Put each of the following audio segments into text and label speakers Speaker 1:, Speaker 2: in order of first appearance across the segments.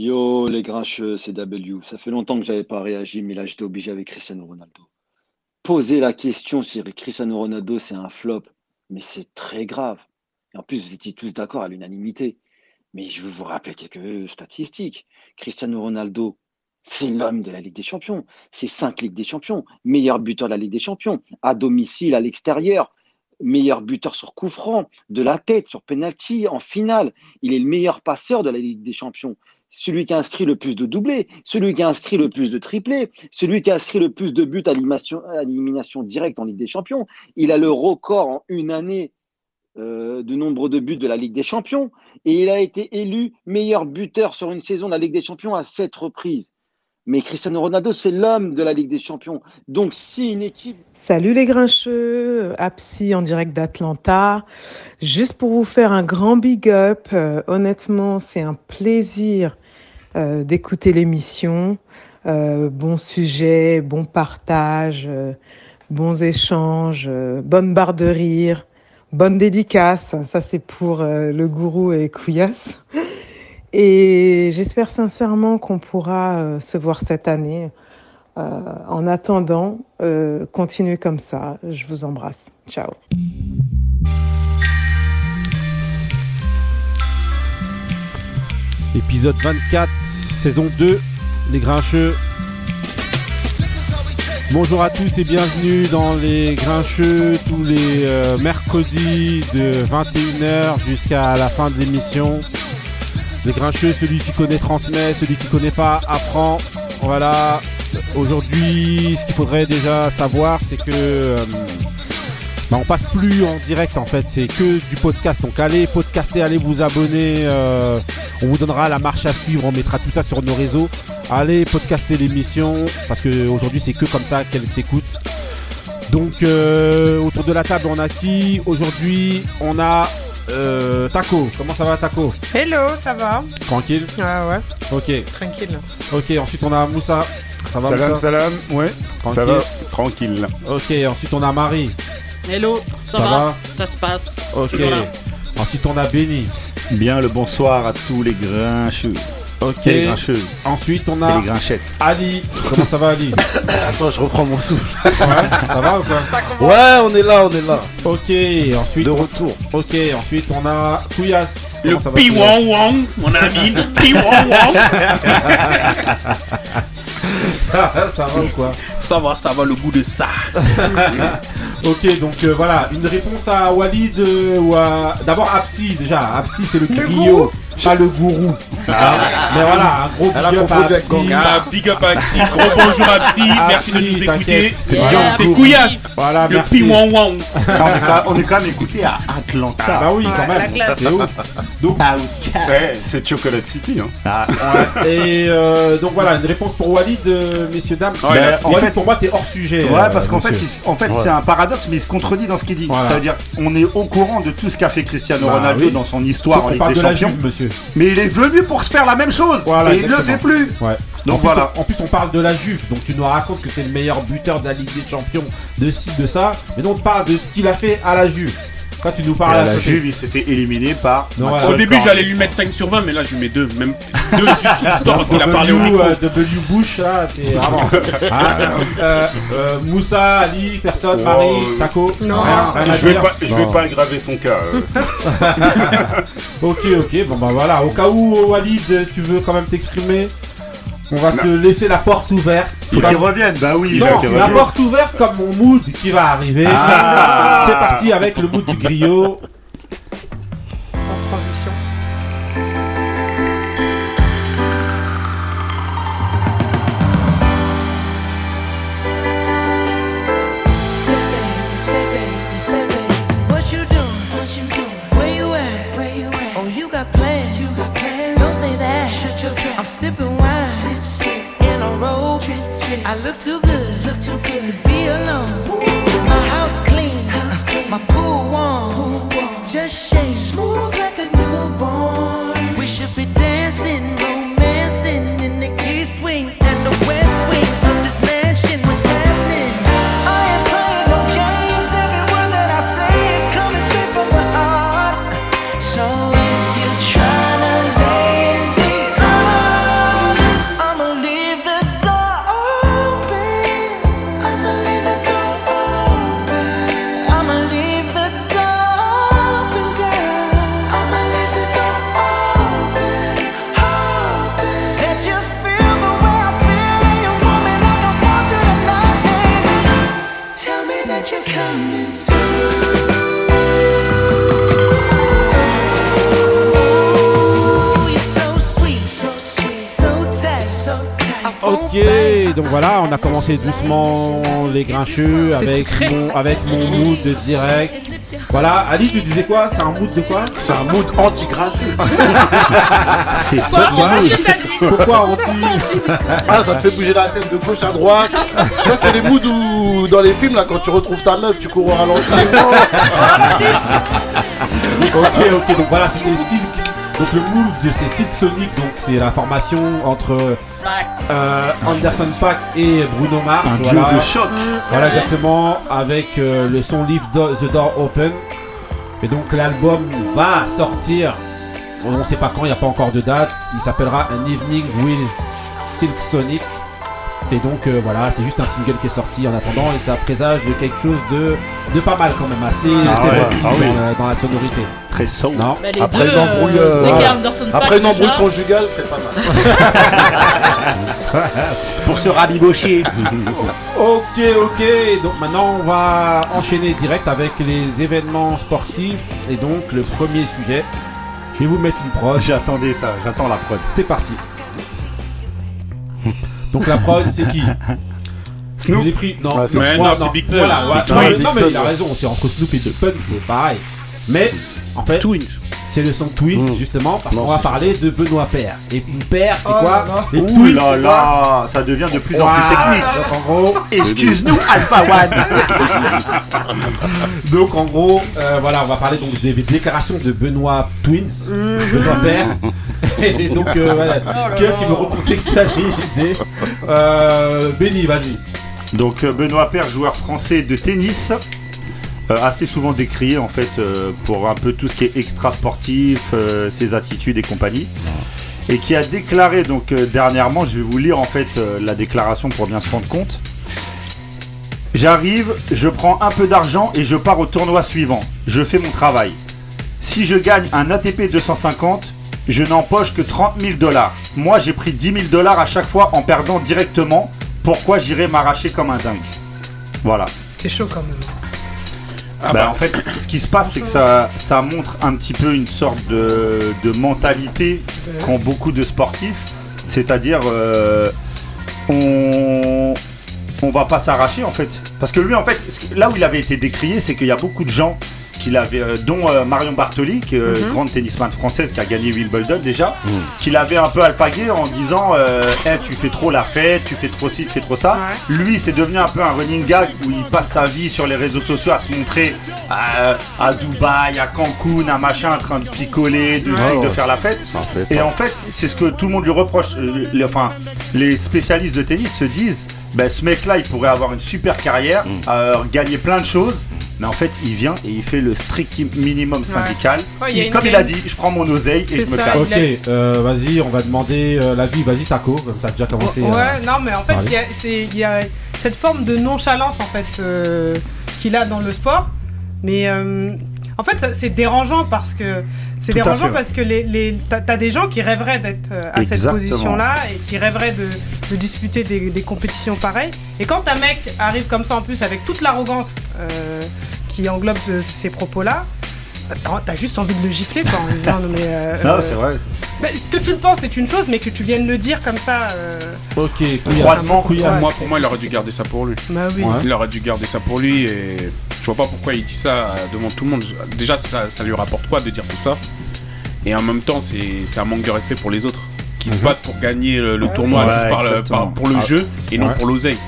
Speaker 1: Yo, les grincheux, c'est W. Ça fait longtemps que j'avais pas réagi, mais là, j'étais obligé avec Cristiano Ronaldo. Poser la question si Cristiano Ronaldo, c'est un flop, mais c'est très grave. Et en plus, vous étiez tous d'accord à l'unanimité. Mais je veux vous rappeler quelques statistiques. Cristiano Ronaldo, c'est l'homme de la Ligue des Champions. C'est cinq Ligues des Champions. Meilleur buteur de la Ligue des Champions. À domicile, à l'extérieur. Meilleur buteur sur coup franc, de la tête, sur penalty, en finale. Il est le meilleur passeur de la Ligue des Champions celui qui inscrit le plus de doublés, celui qui inscrit le plus de triplés, celui qui inscrit le plus de buts à l'élimination directe en Ligue des Champions. Il a le record en une année euh, de nombre de buts de la Ligue des Champions et il a été élu meilleur buteur sur une saison de la Ligue des Champions à sept reprises. Mais Cristiano Ronaldo, c'est l'homme de la Ligue des Champions. Donc, si une équipe.
Speaker 2: Salut les grincheux, Apsi en direct d'Atlanta. Juste pour vous faire un grand big up, euh, honnêtement, c'est un plaisir euh, d'écouter l'émission. Euh, bon sujet, bon partage, bons échanges, bonne barre de rire, bonne dédicace. Ça, c'est pour le gourou et Couillasse. Et j'espère sincèrement qu'on pourra euh, se voir cette année. Euh, en attendant, euh, continuez comme ça. Je vous embrasse. Ciao.
Speaker 3: Épisode 24, saison 2, Les Grincheux. Bonjour à tous et bienvenue dans Les Grincheux tous les mercredis de 21h jusqu'à la fin de l'émission. Les grincheux, celui qui connaît transmet, celui qui connaît pas apprend. Voilà. Aujourd'hui, ce qu'il faudrait déjà savoir, c'est que euh, bah, on passe plus en direct en fait, c'est que du podcast. Donc allez podcaster, allez vous abonner. Euh, on vous donnera la marche à suivre, on mettra tout ça sur nos réseaux. Allez podcaster l'émission parce que aujourd'hui c'est que comme ça qu'elle s'écoute. Donc euh, autour de la table on a qui Aujourd'hui on a euh, Taco, comment ça va Taco?
Speaker 4: Hello, ça va?
Speaker 3: Tranquille?
Speaker 4: Ah ouais.
Speaker 3: Ok.
Speaker 4: Tranquille.
Speaker 3: Ok, ensuite on a Moussa.
Speaker 5: Ça va Salam, salam, ouais. Ça va? Tranquille.
Speaker 3: Ok, ensuite on a Marie.
Speaker 6: Hello, ça, va, Ça se passe.
Speaker 3: Ok. Ensuite on a Benny.
Speaker 5: Bien le bonsoir à tous les grincheux.
Speaker 3: Ok.
Speaker 5: les grincheuses.
Speaker 3: Ensuite, on a.
Speaker 5: les grinchettes.
Speaker 3: Ali. Comment ça va, Ali
Speaker 5: Attends, je reprends mon souffle.
Speaker 3: Ouais, ça va ou quoi
Speaker 5: Ouais, on est là, on est là.
Speaker 3: Ok, ensuite.
Speaker 5: De retour.
Speaker 3: Ok, ensuite, on a Kouyas.
Speaker 7: Le Piwang Wang, mon ami. Le Piwang Wang.
Speaker 3: ça va ou quoi
Speaker 7: Ça va, ça va, le goût de ça.
Speaker 3: ok, donc euh, voilà, une réponse à Walid euh, ou à. D'abord Apsi, déjà. Apsi, c'est le griot pas le gourou. Ah. Mais voilà, un gros big up à Psy.
Speaker 7: Ah, big up à Psy. Gros bonjour à Psy. Merci de nous écouter. C'est Couillasse.
Speaker 3: Voilà,
Speaker 7: le Wang.
Speaker 5: On est quand même écouté à Atlanta.
Speaker 3: Ah bah oui, quand même. C'est ouf.
Speaker 5: Donc, c'est Chocolate City. Hein.
Speaker 3: Ah, Et euh, donc voilà, une réponse pour Walid, euh, messieurs, dames. Walid, pour moi, t'es hors sujet.
Speaker 5: Ouais, parce euh, qu'en fait, en fait c'est un paradoxe, mais il se contredit dans ce qu'il dit. C'est-à-dire, on est au courant de tout ce qu'a fait Cristiano bah Ronaldo dans son histoire en Ligue des Champions. monsieur. Mais il est venu pour se faire la même chose. et il ne le fait plus.
Speaker 3: Donc en voilà. Plus, en plus, on parle de la Juve. Donc tu nous racontes que c'est le meilleur buteur de la Ligue des Champions de ci, de ça. Mais donc on parle de ce qu'il a fait à la Juve. Quand tu nous parles
Speaker 5: à la Juve, il s'était éliminé par.
Speaker 7: Au début, j'allais lui mettre 5 sur 20, mais là, je lui mets 2. Même 2 juste parce qu'il a parlé au micro.
Speaker 3: W Bush, là, c'est vraiment. Euh, euh, Moussa, Ali, personne, Marie, oh, Taco.
Speaker 5: Non, je, vais pas, je vais pas aggraver son cas. Euh.
Speaker 3: ok, ok, bon bah voilà. Au cas où, Walid, tu veux quand même t'exprimer on va te laisser la porte ouverte.
Speaker 5: Il qu'il revienne, bah oui.
Speaker 3: Non, la porte ouverte comme mon mood qui va arriver. Ah. C'est parti avec le mood du griot.
Speaker 8: Look too good, look too good to be alone. My house clean, my pool warm. Just shake smooth like a
Speaker 3: voilà, on a commencé doucement les grincheux avec mon, avec mon mood direct. Voilà, Ali, tu disais quoi? C'est un mood de quoi?
Speaker 9: C'est un mood anti-grincheux.
Speaker 3: C'est pourquoi, pourquoi anti?
Speaker 9: Ah, ça te fait bouger la tête de gauche à droite. Ça, c'est les moods où, dans les films, là, quand tu retrouves ta meuf, tu cours à ralenti.
Speaker 3: ok, ok, donc voilà, c'était Silk. Donc le move de ces Silk Sonic, donc c'est la formation entre euh, Anderson Pack et Bruno Mars.
Speaker 5: Un
Speaker 3: voilà.
Speaker 5: duo de choc.
Speaker 3: Voilà exactement, avec euh, le son Leave the Door Open. Et donc l'album va sortir. On ne sait pas quand, il n'y a pas encore de date. Il s'appellera An Evening with Silk Sonic. Et donc euh, voilà, c'est juste un single qui est sorti en attendant et ça présage de quelque chose de, de pas mal quand même, assez,
Speaker 9: Ah
Speaker 3: assez
Speaker 9: ouais,
Speaker 3: rockiste
Speaker 9: ah oui.
Speaker 3: dans, la, dans la sonorité.
Speaker 5: Très.
Speaker 3: Non
Speaker 6: Bah, les
Speaker 9: Après
Speaker 6: deux,
Speaker 9: une embrouille,
Speaker 6: euh,
Speaker 9: euh, Après une conjugale, c'est pas mal.
Speaker 5: Pour se rabibocher.
Speaker 3: Ok, ok. Donc maintenant, on va enchaîner direct avec les événements sportifs. Et donc, le premier sujet, je vais vous mettre une prod.
Speaker 5: J'attendais ça, j'attends la prod.
Speaker 3: C'est parti. Donc la prod, c'est qui? Je vous ai pris. Non,
Speaker 9: c'est
Speaker 3: moi,
Speaker 7: Snoop.
Speaker 3: non,
Speaker 7: c'est Big Pun.
Speaker 3: Voilà, ouais, non, mais- il a raison. C'est entre Snoop et Big Pun, c'est pareil. Mais en fait,
Speaker 7: Twins.
Speaker 3: c'est le son Twins
Speaker 9: Mm.
Speaker 3: justement parce qu'on va parler de Benoît Père. Et Père, c'est
Speaker 4: Oh
Speaker 3: quoi
Speaker 4: là là.
Speaker 5: Ouh
Speaker 3: Twins,
Speaker 5: là là, ça devient de plus en plus technique.
Speaker 3: Donc en gros,
Speaker 5: Excuse-nous, Alpha One.
Speaker 3: Donc en gros, euh, voilà, on va parler donc des déclarations de Benoît Twins, Benoît Père. Et donc euh, voilà,
Speaker 4: là
Speaker 3: qui est-ce qui veut recontextualiser euh, Benny, vas-y.
Speaker 5: Donc euh, Benoît Père, joueur français de tennis, assez souvent décrié en fait euh, pour un peu tout ce qui est extra sportif, euh, ses attitudes et compagnie. Et qui a déclaré donc euh, dernièrement, je vais vous lire en fait euh, la déclaration pour bien se rendre compte. J'arrive, je prends un peu d'argent et je pars au tournoi suivant. Je fais mon travail. Si je gagne un ATP 250, je n'empoche que 30 000 dollars. Moi, j'ai pris 10 000 dollars à chaque fois en perdant directement. Pourquoi j'irais m'arracher comme un dingue? Voilà.
Speaker 4: C'est chaud quand même.
Speaker 7: Ah
Speaker 5: Bah,
Speaker 7: bah,
Speaker 5: en fait, ce qui se passe, c'est que ça, ça montre un petit peu une sorte de, de mentalité qu'ont beaucoup de sportifs. C'est-à-dire, euh, on, on va pas s'arracher en fait. Parce que lui, en fait, là où il avait été décrié, c'est qu'il y a beaucoup de gens qu'il avait, euh, dont euh, Marion Bartoli, qui euh,
Speaker 4: Mhm.
Speaker 5: grande tennisman française qui a gagné Wimbledon déjà, qu'il avait un peu alpagué en disant Eh, tu fais trop la fête, tu fais trop ci, tu fais trop ça. Lui, c'est devenu un peu un running gag où il passe sa vie sur les réseaux sociaux à se montrer à, à Dubaï, à Cancun, à machin, en train de picoler, de,
Speaker 9: Ouais,
Speaker 5: de
Speaker 9: ouais.
Speaker 5: faire la fête.
Speaker 9: Fait
Speaker 5: Et en fait, c'est ce que tout le monde lui reproche. Les- enfin, les spécialistes de tennis se disent ben, ce mec-là, il pourrait avoir une super carrière,
Speaker 9: Mm.
Speaker 5: euh, gagner plein de choses. Mais en fait, il vient et il fait le strict minimum syndical.
Speaker 4: Ouais, Il-
Speaker 5: comme il a dit, je prends mon oseille et je me casse.
Speaker 3: Ok, euh, vas-y, on va demander euh, l'avis. Vas-y, Taco, t'as déjà commencé.
Speaker 4: Ouais,
Speaker 3: euh,
Speaker 4: non, mais en fait, il y, a, c'est- il y a cette forme de nonchalance en fait euh, qu'il a dans le sport. Mais euh, en fait, c'est dérangeant parce que c'est dérangeant
Speaker 5: fait.
Speaker 4: parce que les, les, t'as, des gens qui rêveraient d'être euh, à cette position-là et qui rêveraient de, de disputer des, des compétitions pareilles. Et quand un mec arrive comme ça en plus avec toute l'arrogance euh, qui englobe ce- ces propos-là. T'as- T'as juste envie de le gifler quoi, en disant non mais euh,
Speaker 5: Non,
Speaker 4: euh,
Speaker 5: c'est vrai.
Speaker 4: que tu le penses c'est une chose mais que tu viennes le dire comme ça euh,
Speaker 3: Ok.
Speaker 5: Froidement,
Speaker 3: Couillasse.
Speaker 7: Moi, pour moi, il aurait dû garder ça pour lui.
Speaker 4: bah oui
Speaker 3: Ouais.
Speaker 7: Il aurait dû garder ça pour lui et je vois pas pourquoi il dit ça devant tout le monde. Déjà, ça, ça lui rapporte quoi de dire tout ça? Et en même temps, c'est c'est un manque de respect pour les autres qui se battent pour gagner le, le tournoi
Speaker 5: Ouais,
Speaker 7: juste par par- pour le
Speaker 3: Ah.
Speaker 7: jeu et non
Speaker 3: Ouais.
Speaker 7: pour l'oseille.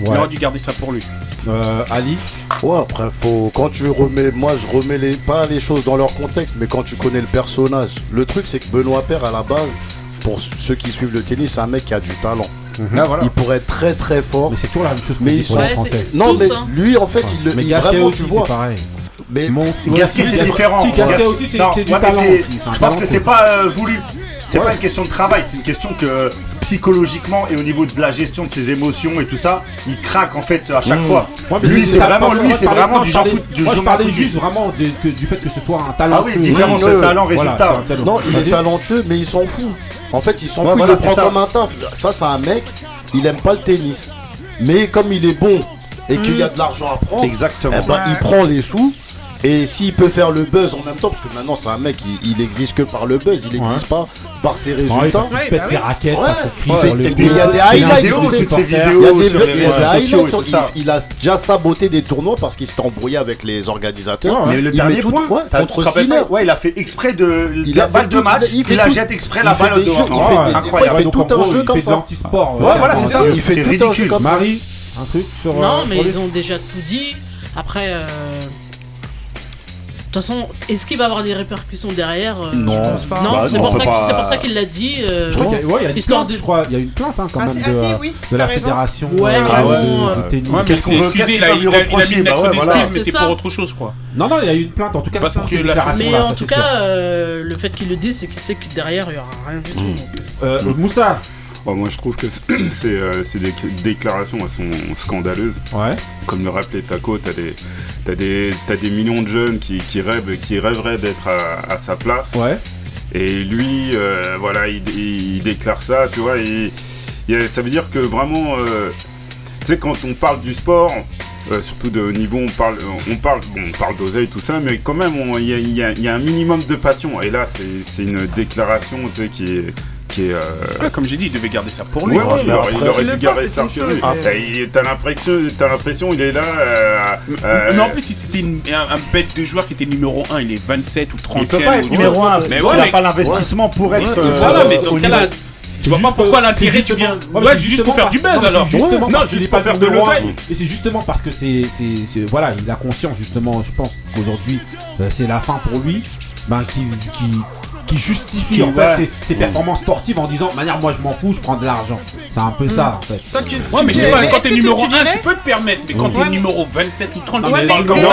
Speaker 7: Il aurait dû garder ça pour lui.
Speaker 3: Euh, Ali
Speaker 9: Ouais, après, faut, quand tu remets, moi je remets les, pas les choses dans leur contexte, mais quand tu connais le personnage. Le truc, c'est que Benoît Père, à la base, pour ceux qui suivent le tennis, c'est un mec qui a du talent.
Speaker 3: Ah, voilà.
Speaker 9: Il pourrait être très très fort.
Speaker 3: Mais c'est toujours la même chose qu'on
Speaker 9: Mais ils sont-
Speaker 6: Ouais,
Speaker 3: Français.
Speaker 9: Non, mais
Speaker 6: hein.
Speaker 9: lui, en fait, il le
Speaker 3: Mais
Speaker 9: il-
Speaker 3: Gasquet
Speaker 9: vraiment,
Speaker 3: aussi,
Speaker 9: tu vois.
Speaker 3: pareil.
Speaker 9: Mais
Speaker 3: Mon-
Speaker 5: Gasquet, c'est différent.
Speaker 3: Si, Gasquet aussi, c'est
Speaker 5: Non,
Speaker 3: c'est du
Speaker 5: ouais,
Speaker 3: talent aussi.
Speaker 5: Je pense
Speaker 3: talent
Speaker 5: que c'est pas euh, voulu. C'est
Speaker 3: Ouais.
Speaker 5: pas une question de travail, c'est une question que psychologiquement et au niveau de la gestion de ses émotions et tout ça, il craque en fait à chaque
Speaker 3: Mmh.
Speaker 5: fois.
Speaker 3: Ouais,
Speaker 5: Lui, c'est vraiment, lui,
Speaker 3: je
Speaker 5: c'est vraiment du genre foot- du
Speaker 3: Moi, je parlais juste vraiment de- que- du fait que ce soit un talent.
Speaker 5: Ah oui, différence de talent résultat.
Speaker 9: non, il est
Speaker 3: Vas-y.
Speaker 9: talentueux, mais il s'en fout. En fait, il s'en
Speaker 5: Ouais,
Speaker 9: fout,
Speaker 5: voilà,
Speaker 9: il le
Speaker 5: c'est
Speaker 9: prend
Speaker 5: ça.
Speaker 9: comme un taf. Ça, c'est un mec, il aime pas le tennis. Mais comme il est bon et qu'il y a de l'argent à prendre,
Speaker 5: Exactement.
Speaker 9: eh ben, il prend les sous et s'il peut faire le buzz en même temps, parce que maintenant c'est un mec, il, il existe que par le buzz, il n'existe pas par ses résultats.
Speaker 4: Ouais,
Speaker 3: il
Speaker 4: pète
Speaker 3: ses raquettes,
Speaker 9: Et puis il y a des highlights sur ses
Speaker 5: vidéos.
Speaker 9: Il y a des highlights Il a déjà saboté des tournois parce qu'il s'est embrouillé avec les organisateurs.
Speaker 5: Mais le dernier point,
Speaker 9: contre Sinner.
Speaker 5: Ouais, il a fait exprès de la balle de match,
Speaker 9: il
Speaker 5: la jette exprès la balle
Speaker 9: de
Speaker 5: Incroyable.
Speaker 9: Il fait tout un jeu comme ça.
Speaker 3: sport
Speaker 5: Ouais, voilà, c'est ça.
Speaker 9: Il fait tout un jeu comme ça.
Speaker 3: Marie, un truc sur.
Speaker 6: Non, mais ils ont déjà tout dit. Après, euh, de toute façon, est-ce qu'il va avoir des répercussions derrière euh,
Speaker 9: Non,
Speaker 6: je
Speaker 4: pense pas.
Speaker 6: Non,
Speaker 5: bah,
Speaker 6: c'est pour, ça qu'il l'a dit. Euh,
Speaker 3: je crois qu'il y, a une plainte,
Speaker 6: de...
Speaker 3: y a une plainte hein, quand
Speaker 4: ah,
Speaker 3: même de,
Speaker 4: oui,
Speaker 3: de la fédération
Speaker 6: ouais,
Speaker 3: euh.
Speaker 5: Qu'est-ce qu'on veut
Speaker 7: Il a mis
Speaker 5: une
Speaker 7: lettre
Speaker 5: d'excuse,
Speaker 7: mais
Speaker 6: c'est
Speaker 7: pour autre chose, quoi.
Speaker 3: Non, non, il y a eu une plainte en tout cas.
Speaker 7: Parce que la
Speaker 6: Mais en tout cas, euh, le fait qu'il le dise, c'est qu'il sait que derrière, il y aura rien du tout. Mmh.
Speaker 3: Mmh. Moussa,
Speaker 10: bah, moi, je trouve que ces euh, déclarations elles sont scandaleuses. Comme le rappelait Taco, t'as des, as des, des millions de jeunes qui, rêvent, qui rêveraient d'être à, sa place. Et lui, euh, voilà, il, déclare ça, tu vois. Ça veut dire que vraiment, euh, tu sais, quand on parle du sport, surtout de niveau, on parle, on parle, parle d'oseille, tout ça, mais quand même, il y, y a, un minimum de passion. Et là, c'est une déclaration, tu sais, qui est
Speaker 7: comme j'ai dit, il devait garder ça pour lui.
Speaker 10: Il aurait dû garder ça
Speaker 4: pour
Speaker 10: lui. Ah, t'as l'impression, il est là. Euh,
Speaker 7: non, en plus, c'était un, un, bête de joueur qui était numéro 1, il est 27 ou 30
Speaker 5: Il numéro 1,
Speaker 7: mais il
Speaker 5: n'a pas l'investissement pour être. Euh,
Speaker 7: voilà, mais dans ce cas-là. Tu vois pas pourquoi l'intérêt tu viens Ouais, juste pour faire du buzz alors.
Speaker 3: Justement
Speaker 7: non, je
Speaker 3: dis pas
Speaker 7: faire de l'oseille.
Speaker 3: Et c'est justement parce que c'est voilà, il a conscience justement, je pense qu'aujourd'hui euh, c'est la fin pour lui, ben qui qui justifie en fait ses, performances sportives en disant manière moi je m'en fous, je prends de l'argent. C'est un peu hmm. ça en fait.
Speaker 4: Toi, tu,
Speaker 7: mais, quand t'es numéro
Speaker 4: tu
Speaker 7: 1, tu peux te permettre, mais quand t'es numéro 27 ou 30, tu parles comme ça.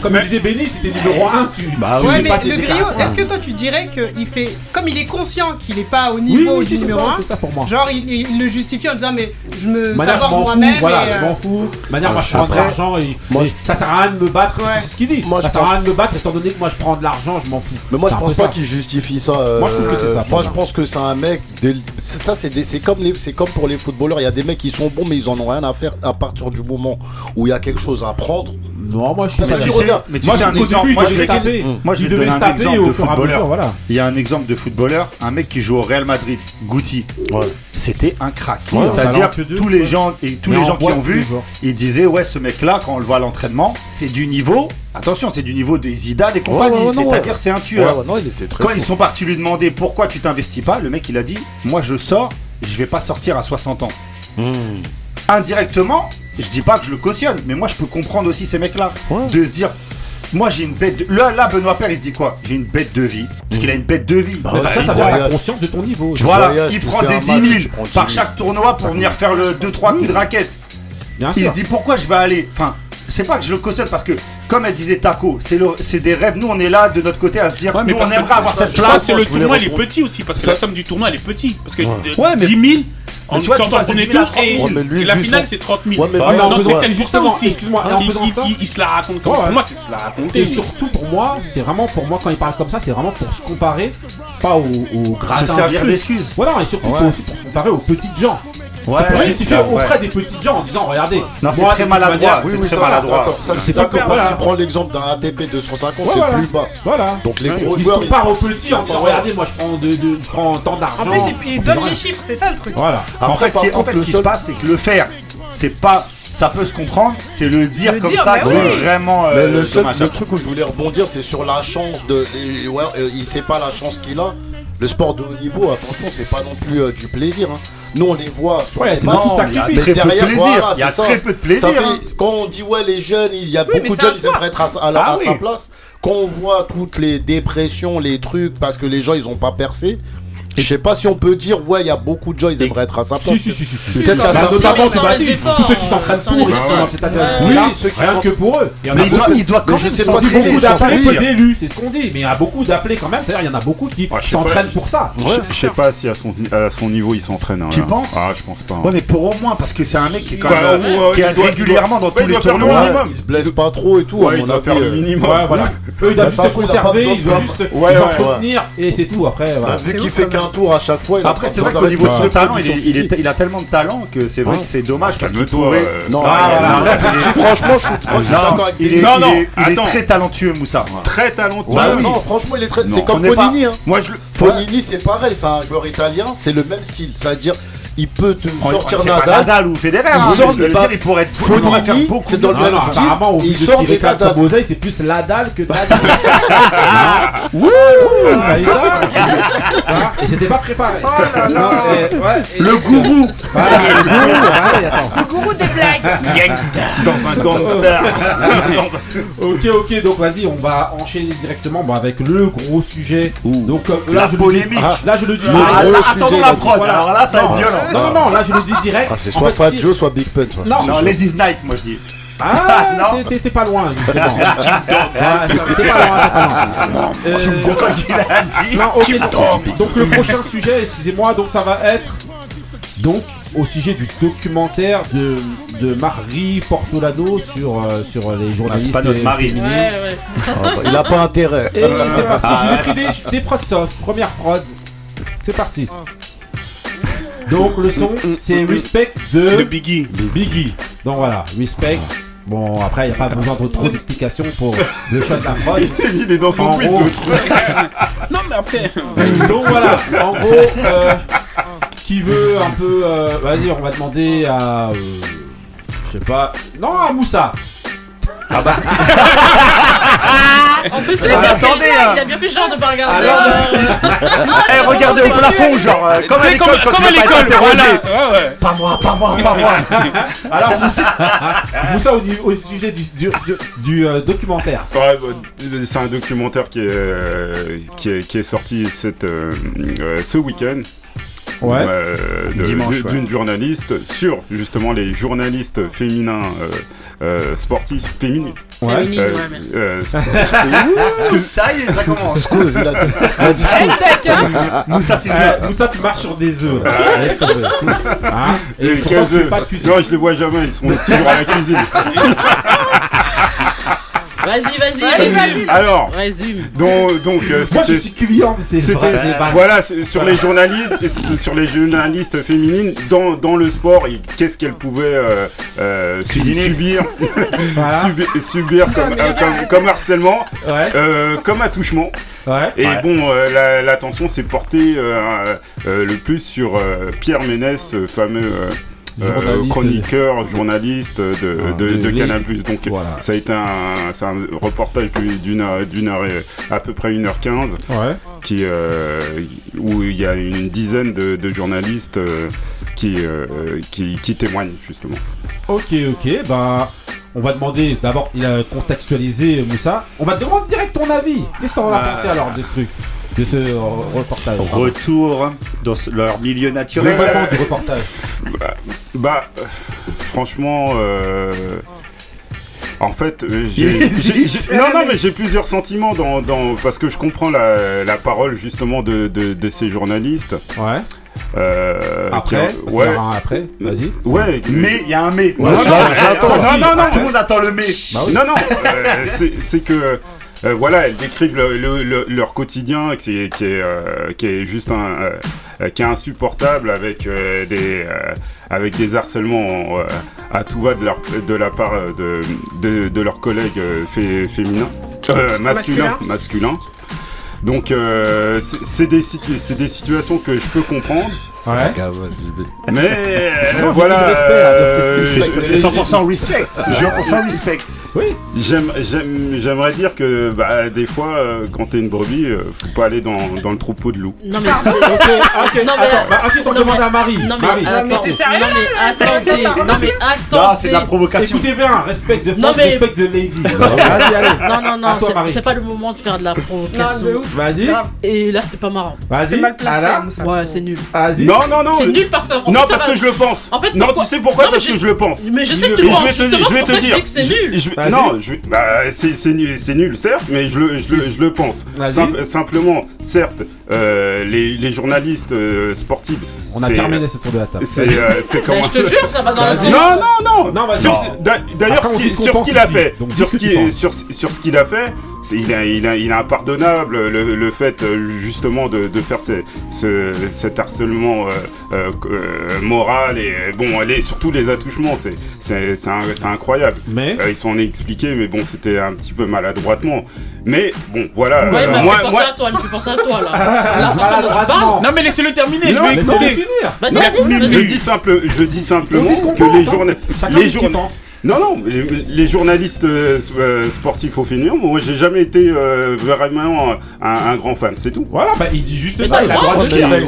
Speaker 3: Comme disait Benny, si t'es numéro 1, tu.
Speaker 5: Bah
Speaker 4: ouais, mais le griot, est-ce que toi tu dirais qu'il fait. Comme il est conscient qu'il est pas au niveau du numéro 1, genre il le justifie en disant mais je me savoir moi-même.
Speaker 3: Voilà, je m'en fous. Euh, manière
Speaker 9: ah,
Speaker 3: moi je prends de l'argent et ça sert à rien de me battre. C'est ce qu'il dit. Ça sert à rien de me battre étant donné que moi je prends de l'argent, je m'en fous.
Speaker 9: Mais moi je pense pas qu'il justifie ça. Hein, euh,
Speaker 3: moi, je trouve que c'est ça.
Speaker 9: Moi, je pense que c'est un mec. De... Ça, c'est comme les... c'est comme pour les footballeurs. Il y a des mecs qui sont bons, mais ils en ont rien à faire à partir du moment où il y a quelque chose à prendre.
Speaker 3: Non, moi, je suis.
Speaker 9: Mais, tu sais,
Speaker 5: mais tu
Speaker 3: moi,
Speaker 5: sais, un exemple. Moi, je vais
Speaker 3: taper.
Speaker 5: Moi, je vais un exemple de footballeur. Il y a un exemple de footballeur, un mec qui joue au Real Madrid, Guti. C'était un crack. C'est-à-dire tous les gens et tous les gens qui ont vu, ils disaient ouais, ce mec-là, quand on le voit à l'entraînement, c'est du niveau. Attention, c'est du niveau des Zidane des compagnie. C'est-à-dire, c'est un tueur. Quand ils sont partis lui demander pourquoi tu t'investis pas, le mec, il a dit Moi, je sors, je vais pas sortir à 60 ans. Indirectement, je dis pas que je le cautionne, mais moi, je peux comprendre aussi ces mecs-là. De se dire moi j'ai une bête de... Là, là, Benoît Père, il se dit quoi? J'ai une bête de vie. Parce qu'il a une bête de vie.
Speaker 3: Ça, ça fait la conscience de ton niveau.
Speaker 5: Voilà, il prend des 10 000 par chaque tournoi pour venir faire le 2-3 coups de raquette. Il se dit pourquoi je vais aller c'est pas que je le cautionne parce que, comme elle disait Taco, c'est des rêves. Nous, on est là de notre côté à se dire,
Speaker 7: mais
Speaker 5: nous, on aimerait avoir cette place.
Speaker 7: C'est le tournoi, il est petit aussi, parce que la somme du tournoi, elle est petite. Parce que
Speaker 9: ouais.
Speaker 7: 10 000. En sortant
Speaker 5: en
Speaker 7: premier et la finale c'est 30 000.
Speaker 9: Mais
Speaker 7: c'est juste aussi. Il se la raconte comme moi, c'est se la raconter.
Speaker 3: Et surtout pour moi, c'est vraiment pour moi quand il parle comme ça, c'est vraiment pour se comparer, pas au, au gratin.
Speaker 5: Se servir d'excuses.
Speaker 3: Voilà, et surtout pour se comparer aux petites gens. C'est pour justifier auprès des petits gens en disant regardez.
Speaker 5: C'est très maladroit.
Speaker 9: Oui, oui, c'est
Speaker 5: maladroit.
Speaker 9: Ça, je suis d'accord parce qu'il hein. prend l'exemple d'un ATP 250, c'est plus bas.
Speaker 3: Voilà.
Speaker 9: Donc les gros joueurs.
Speaker 3: Il part aux petits en disant regardez, moi je prends tant d'argent.
Speaker 4: En il donne les chiffres, c'est ça le truc.
Speaker 3: Voilà.
Speaker 5: En fait, ce qui se passe, c'est que le faire, c'est pas ça peut se comprendre, c'est le dire comme ça vraiment. Euh,
Speaker 9: le, le, truc où je voulais rebondir, c'est sur la chance de. Ouais, euh, il sait pas la chance qu'il a. Le sport de haut niveau, attention, c'est pas non plus euh, du plaisir. hein. Nous, on les voit sur
Speaker 3: Ouais,
Speaker 9: les
Speaker 3: c'est
Speaker 5: mais
Speaker 9: derrière,
Speaker 5: Il y a
Speaker 9: c'est ça.
Speaker 5: très peu de plaisir. Hein.
Speaker 9: quand on dit ouais les jeunes, il y a beaucoup de jeunes qui
Speaker 4: choix.
Speaker 9: devraient être à, sa place. Quand on voit toutes les dépressions, les trucs, parce que les gens ils ont pas percé, je sais pas si on peut dire, ouais, il y a beaucoup de gens, ils aimeraient être à sa
Speaker 3: Si, si, si, si.
Speaker 9: Peut-être
Speaker 3: bah, c'est tous ceux qui s'entraînent pour, ils sont dans cette
Speaker 9: Oui, ceux qui
Speaker 3: Rien que pour eux. Il y en a.
Speaker 5: Il doit quand même
Speaker 3: beaucoup d'appelés, peu d'élus, c'est ce qu'on dit. Mais il y a beaucoup d'appelés quand même, c'est-à-dire, il y en a beaucoup qui s'entraînent pour ça.
Speaker 10: Je sais pas si à son niveau, ils s'entraînent. Hein,
Speaker 5: tu penses
Speaker 10: Ah, je pense pas.
Speaker 5: Hein. Mais pour au moins, parce que c'est un mec qui est quand
Speaker 10: bah,
Speaker 5: même régulièrement dans tous les tournois.
Speaker 9: Il se blesse pas trop et tout,
Speaker 10: Il
Speaker 9: mon avis.
Speaker 10: le
Speaker 9: euh,
Speaker 10: minimum.
Speaker 3: Eux, ils doivent juste se conserver, ils doivent juste s'entretenir, et c'est tout. Après,
Speaker 9: Dès
Speaker 4: bah,
Speaker 9: qu'il fait
Speaker 4: qu'un
Speaker 9: un tour à chaque fois.
Speaker 5: Après, c'est vrai qu'au niveau de
Speaker 9: de
Speaker 5: talent, il, a tellement de talent que c'est vrai que c'est dommage parce qu'il
Speaker 10: Calme-toi,
Speaker 5: pourrait.
Speaker 10: euh,
Speaker 9: Non,
Speaker 5: Ah,
Speaker 9: franchement, je suis moi, je suis d'accord avec
Speaker 5: il est,
Speaker 10: Non,
Speaker 5: il
Speaker 10: non,
Speaker 5: est- il est
Speaker 10: attends.
Speaker 5: très talentueux, Moussa.
Speaker 10: Très talentueux.
Speaker 5: Oui.
Speaker 9: non, franchement, il est très. C'est comme Fonini. Hein.
Speaker 5: Moi.
Speaker 9: Fonini, c'est pareil, c'est un joueur italien, c'est le même style. C'est-à-dire, il peut te
Speaker 5: On-
Speaker 9: sortir
Speaker 5: pas
Speaker 9: Nadal.
Speaker 5: Nadal ou Federer.
Speaker 9: Il
Speaker 5: hein,
Speaker 9: sort
Speaker 5: veux
Speaker 9: des
Speaker 5: dire,
Speaker 9: pas-
Speaker 5: il pourrait être- il pourrait faire
Speaker 9: Fonini,
Speaker 5: beaucoup
Speaker 9: c'est dans le
Speaker 5: de-
Speaker 9: même style.
Speaker 3: apparemment, au
Speaker 9: il
Speaker 3: de ce
Speaker 9: sort des Nadal.
Speaker 3: comme c'est plus Nadal que Nadal. Wouh Hein Et c'était pas préparé. Non, et- ouais, et-
Speaker 5: Le gourou
Speaker 3: Voilà, le gourou. Allez, attends.
Speaker 4: Le gourou des blagues.
Speaker 5: dans un gangster.
Speaker 3: Ok, ok, donc vas-y, on va enchaîner directement bon, avec le gros sujet. Donc euh, là,
Speaker 5: La
Speaker 3: je
Speaker 5: polémique.
Speaker 3: Le dis, là, je le dis.
Speaker 5: Ah,
Speaker 9: gros
Speaker 5: là,
Speaker 9: sujet,
Speaker 5: attendons la prod.
Speaker 3: Voilà.
Speaker 5: Alors là, ça va être violent.
Speaker 3: Non, non, non, là, je le dis direct.
Speaker 9: Ah, c'est
Speaker 3: En
Speaker 9: soit
Speaker 3: fait,
Speaker 9: Fat
Speaker 3: si-
Speaker 9: Joe, soit Big Pun.
Speaker 3: Non,
Speaker 9: C'est
Speaker 5: Non. Ladies Night, moi je dis.
Speaker 3: Ah,
Speaker 5: Non.
Speaker 3: t'es- pas loin, justement. Ouais, ça- t'es pas loin, t'es pas loin. Euh,
Speaker 5: Il a dit.
Speaker 3: Non, ok. Donc le prochain sujet, excusez-moi, donc ça va être donc au sujet du documentaire de, de Marie Portolano sur, euh, sur les journalistes.
Speaker 5: Ah, c'est pas notre
Speaker 3: euh,
Speaker 5: Marie.
Speaker 6: Ouais, ouais.
Speaker 9: Ah, Il a pas intérêt.
Speaker 3: Et c'est parti, je vous ai pris des, des prods soft, première prod. C'est parti. Donc le son, c'est Respect de,
Speaker 5: De Biggie.
Speaker 3: Biggie. Donc voilà, Respect. Bon, après, il n'y a pas besoin de trop d'explications pour le choix de la prod.
Speaker 10: Il est dans son quiz,
Speaker 3: gros.
Speaker 7: Non, mais après.
Speaker 3: Donc voilà, en gros, euh, qui veut un peu. euh, Vas-y, on va demander à. euh, je sais pas. Non, à Moussa.
Speaker 6: En plus, il a,
Speaker 5: Ah,
Speaker 6: bien fait,
Speaker 5: attendez,
Speaker 6: il a-
Speaker 5: hein.
Speaker 6: il a bien fait genre de pas regarder.
Speaker 3: Alors,
Speaker 6: euh,
Speaker 5: Eh, regardez au plafond, genre, euh, comme à
Speaker 7: C'est
Speaker 5: l'école
Speaker 7: comme,
Speaker 5: quand
Speaker 7: comme
Speaker 5: tu
Speaker 7: à
Speaker 5: veux pas être
Speaker 7: l'école,
Speaker 5: interrogé.
Speaker 7: voilà. Ouais, ouais.
Speaker 5: Pas moi, pas moi, pas moi.
Speaker 3: Alors, Moussa, Moussa au, au sujet du, du, du- du, euh, documentaire.
Speaker 10: Ouais, bah, c'est un documentaire qui est, euh, qui est, qui est sorti cette, euh, euh, ce week-end.
Speaker 3: Ouais.
Speaker 10: euh, de-
Speaker 5: Dimanche,
Speaker 10: de-
Speaker 5: ouais.
Speaker 10: d'une journaliste sur justement les journalistes féminins euh, euh, sportifs féminines.
Speaker 6: Féminine,
Speaker 10: Euh,
Speaker 6: ouais, merci.
Speaker 10: euh,
Speaker 5: Parce que ça y est, ça commence.
Speaker 9: Scouse, il a dit. Vas-y,
Speaker 4: hein.
Speaker 5: Moussa, c'est
Speaker 3: Euh, Moussa, tu marches sur des œufs. là. Laisse tomber. Hein Et de cuisine.
Speaker 10: non, je les vois jamais, ils sont toujours à la cuisine.
Speaker 6: Vas-y, vas-y,
Speaker 4: Vas-y, vas-y.
Speaker 10: Alors,
Speaker 6: Résume.
Speaker 10: donc, donc euh,
Speaker 3: Moi, je
Speaker 10: c'était-
Speaker 3: suis client de ces
Speaker 10: C'était voilà sur les journalistes sur les journalistes féminines dans, dans le sport et qu'est-ce qu'elles pouvaient euh, euh, subir
Speaker 3: Voilà.
Speaker 10: subir comme, euh, comme, comme harcèlement
Speaker 3: Ouais,
Speaker 10: euh, comme attouchement
Speaker 3: ouais.
Speaker 10: et
Speaker 5: Ouais.
Speaker 10: bon euh, la- l'attention s'est portée euh, euh, le plus sur euh, Pierre Ménès ce fameux
Speaker 3: Journaliste.
Speaker 10: chroniqueur, journaliste de,
Speaker 3: Ah,
Speaker 10: de,
Speaker 3: de-
Speaker 10: de
Speaker 3: oui.
Speaker 10: Canal+. Donc
Speaker 3: Voilà.
Speaker 10: ça a été un, reportage du- d'une heure, d'une heure et à peu près 1h15
Speaker 3: Ouais.
Speaker 10: qui, euh, où il y a une dizaine de, de journalistes euh, qui, euh, qui, qui témoignent justement.
Speaker 3: Ok, ok, bah. On va demander, d'abord, il a contextualisé Moussa. On va te demander direct ton avis. Qu'est-ce que t'en as
Speaker 5: Euh,
Speaker 3: pensé alors de ce truc De ce reportage
Speaker 5: Retour dans leur milieu naturel.
Speaker 3: Du reportage.
Speaker 10: Bah, euh, franchement, euh, en fait, euh, j'ai, non, non, mais j'ai plusieurs sentiments dans, dans- parce que je comprends la, la parole justement de, de, de ces journalistes.
Speaker 3: Ouais.
Speaker 10: Euh,
Speaker 3: Après,
Speaker 10: qui-
Speaker 3: parce qu'il y
Speaker 10: ouais,
Speaker 3: aura un après, vas-y.
Speaker 10: ouais,
Speaker 5: Mais il y a un mais.
Speaker 10: Non, non,
Speaker 5: J'attends.
Speaker 10: non, non, non,
Speaker 5: Tout le monde attend le mais.
Speaker 3: Bah oui.
Speaker 10: Non, non, euh, c'est c'est que. Euh, voilà, elles décrivent le- le- le- leur quotidien qui est, qui est, euh, qui est juste un, euh, qui est insupportable avec euh, des, euh, avec des harcèlements euh, à tout va de, leur, de la part de, de, de leurs collègues fé- féminins, euh, masculins, masculins. Donc, euh, c'est des, situ- c'est des situations que je peux comprendre,
Speaker 3: Ouais.
Speaker 10: Mais euh, voilà.
Speaker 3: C'est
Speaker 5: 100% respect. 100% respect.
Speaker 10: J'aime- J'aimerais dire que bah, des fois, euh, quand t'es une brebis, euh, faut pas aller dans, dans le troupeau de loups.
Speaker 6: Non, mais c'est.
Speaker 3: Ok, ok,
Speaker 6: Non, mais-
Speaker 3: attends, bah, ensuite on
Speaker 6: non,
Speaker 3: demande
Speaker 6: mais-
Speaker 3: à Marie.
Speaker 6: Non, mais
Speaker 3: Marie.
Speaker 6: attends.
Speaker 4: t'es sérieux,
Speaker 6: Non, mais attendez. Non, mais attendez.
Speaker 5: Non, c'est de la provocation.
Speaker 3: Écoutez bien, respect
Speaker 6: Non,
Speaker 3: femme,
Speaker 6: mais-
Speaker 3: respect the lady. Vas-y, allez.
Speaker 6: Non, non, non, c'est- pas le moment de faire de la
Speaker 4: Non, de
Speaker 6: provocation.
Speaker 3: Vas-y,
Speaker 6: Et là, c'était pas marrant.
Speaker 3: vas-y.
Speaker 4: C'est mal placé.
Speaker 6: Ouais, c'est nul.
Speaker 3: Vas-y.
Speaker 10: Non, non, non.
Speaker 6: C'est nul parce que.
Speaker 10: non, parce que je le pense.
Speaker 6: En fait,
Speaker 10: non, tu sais pourquoi
Speaker 6: Non, mais
Speaker 10: Parce que
Speaker 6: je-
Speaker 10: le pense.
Speaker 6: Mais je sais que tu le
Speaker 10: je
Speaker 6: penses.
Speaker 10: vais te dire,
Speaker 6: Justement,
Speaker 10: je vais te dire.
Speaker 6: c'est nul.
Speaker 3: Vas-y.
Speaker 10: non, je, bah, c'est c'est nul, c'est nul, certes, mais je le, je, le- je le pense. Simple- simplement, certes, euh, les, les journalistes euh, sportifs.
Speaker 3: On a terminé ce tour de la table.
Speaker 10: C'est euh, c'est
Speaker 6: Mais
Speaker 10: comment
Speaker 6: je te jure, ça va dans la.
Speaker 10: Non, non, non.
Speaker 3: Non,
Speaker 10: D'ailleurs, sur ce qu'il a fait,
Speaker 3: Donc,
Speaker 10: sur ce qu'il a fait, il, est, il, est, il est impardonnable le, le fait euh, justement de, de faire ce, ce- cet harcèlement euh, euh, moral et bon, allez, surtout les attouchements, c'est incroyable.
Speaker 3: Mais
Speaker 10: Euh, ils sont expliqués, mais bon, c'était un petit peu maladroitement. Mais bon, voilà.
Speaker 6: Ouais,
Speaker 10: euh,
Speaker 6: mais
Speaker 10: moi,
Speaker 6: à toi, fait penser à toi là. Tu.
Speaker 7: Non, mais laissez-le terminer, je
Speaker 10: Non,
Speaker 7: vais
Speaker 10: mais
Speaker 7: écouter.
Speaker 3: finir.
Speaker 6: Vas-y, vas-y,
Speaker 10: je dis simple, je dis simplement que les
Speaker 3: hein. Chacun
Speaker 10: les
Speaker 3: dit
Speaker 10: non non, les, les journalistes euh, euh, sportifs au finir, moi j'ai jamais été euh, vraiment un, un grand fan, c'est tout.
Speaker 3: Voilà, bah il dit juste
Speaker 6: Mais
Speaker 3: ça, il a
Speaker 6: le
Speaker 3: droit de
Speaker 6: de
Speaker 3: dire.
Speaker 6: mais,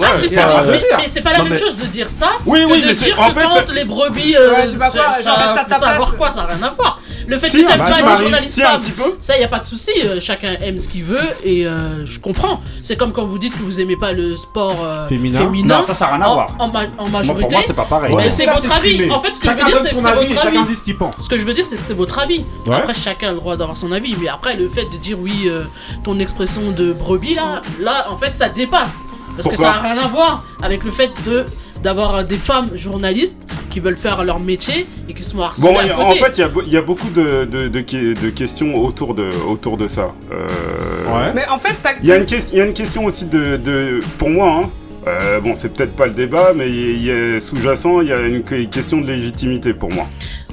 Speaker 6: mais c'est pas la
Speaker 9: Non,
Speaker 6: même
Speaker 9: mais-
Speaker 6: chose de dire ça
Speaker 10: Oui,
Speaker 6: que
Speaker 10: oui,
Speaker 6: de
Speaker 10: mais c'est-
Speaker 6: dire
Speaker 10: en
Speaker 6: que
Speaker 10: fait,
Speaker 6: quand les brebis euh,
Speaker 4: Ouais, je sais pas quoi,
Speaker 6: ça-
Speaker 4: genre, reste à
Speaker 6: ça-
Speaker 4: ta
Speaker 6: ça va voir
Speaker 4: place.
Speaker 6: quoi, ça n'a rien à voir. Le fait
Speaker 10: Si,
Speaker 6: que t'aimes
Speaker 10: un
Speaker 6: pas les journalistes
Speaker 10: si, un
Speaker 6: femmes,
Speaker 10: petit peu.
Speaker 6: ça y a pas de souci, euh, chacun aime ce qu'il veut et euh, je comprends. C'est comme quand vous dites que vous aimez pas le sport euh,
Speaker 3: Féminin.
Speaker 5: Non, ça, ça n'a rien à voir.
Speaker 6: en ma- en
Speaker 5: Moi,
Speaker 6: majorité.
Speaker 5: pour moi, c'est pas pareil.
Speaker 6: Mais
Speaker 3: Ouais.
Speaker 6: c'est votre avis. En fait, ce que je veux dire, c'est que c'est votre avis.
Speaker 3: Ce qu'il pense.
Speaker 6: Ce que je veux dire, c'est que c'est votre avis.
Speaker 3: Ouais.
Speaker 6: Après, chacun a le droit d'avoir son avis. Mais après, le fait de dire oui, euh, ton expression de brebis, là, là, en fait, ça dépasse. Parce que
Speaker 10: Pourquoi
Speaker 6: ça n'a rien à voir avec le fait de d'avoir des femmes journalistes qui veulent faire leur métier et qui sont harcelées
Speaker 10: Bon,
Speaker 6: à
Speaker 10: a- en
Speaker 6: côté.
Speaker 10: fait, il y a, y beaucoup de, de, de, que- de questions autour de, autour de ça. Euh,
Speaker 3: Ouais.
Speaker 4: Mais en fait,
Speaker 10: Il y, a une ques- il y a une question aussi de, de pour moi. Hein, euh, bon, c'est peut-être pas le débat, mais sous-jacent, il y a une que- question de légitimité pour moi.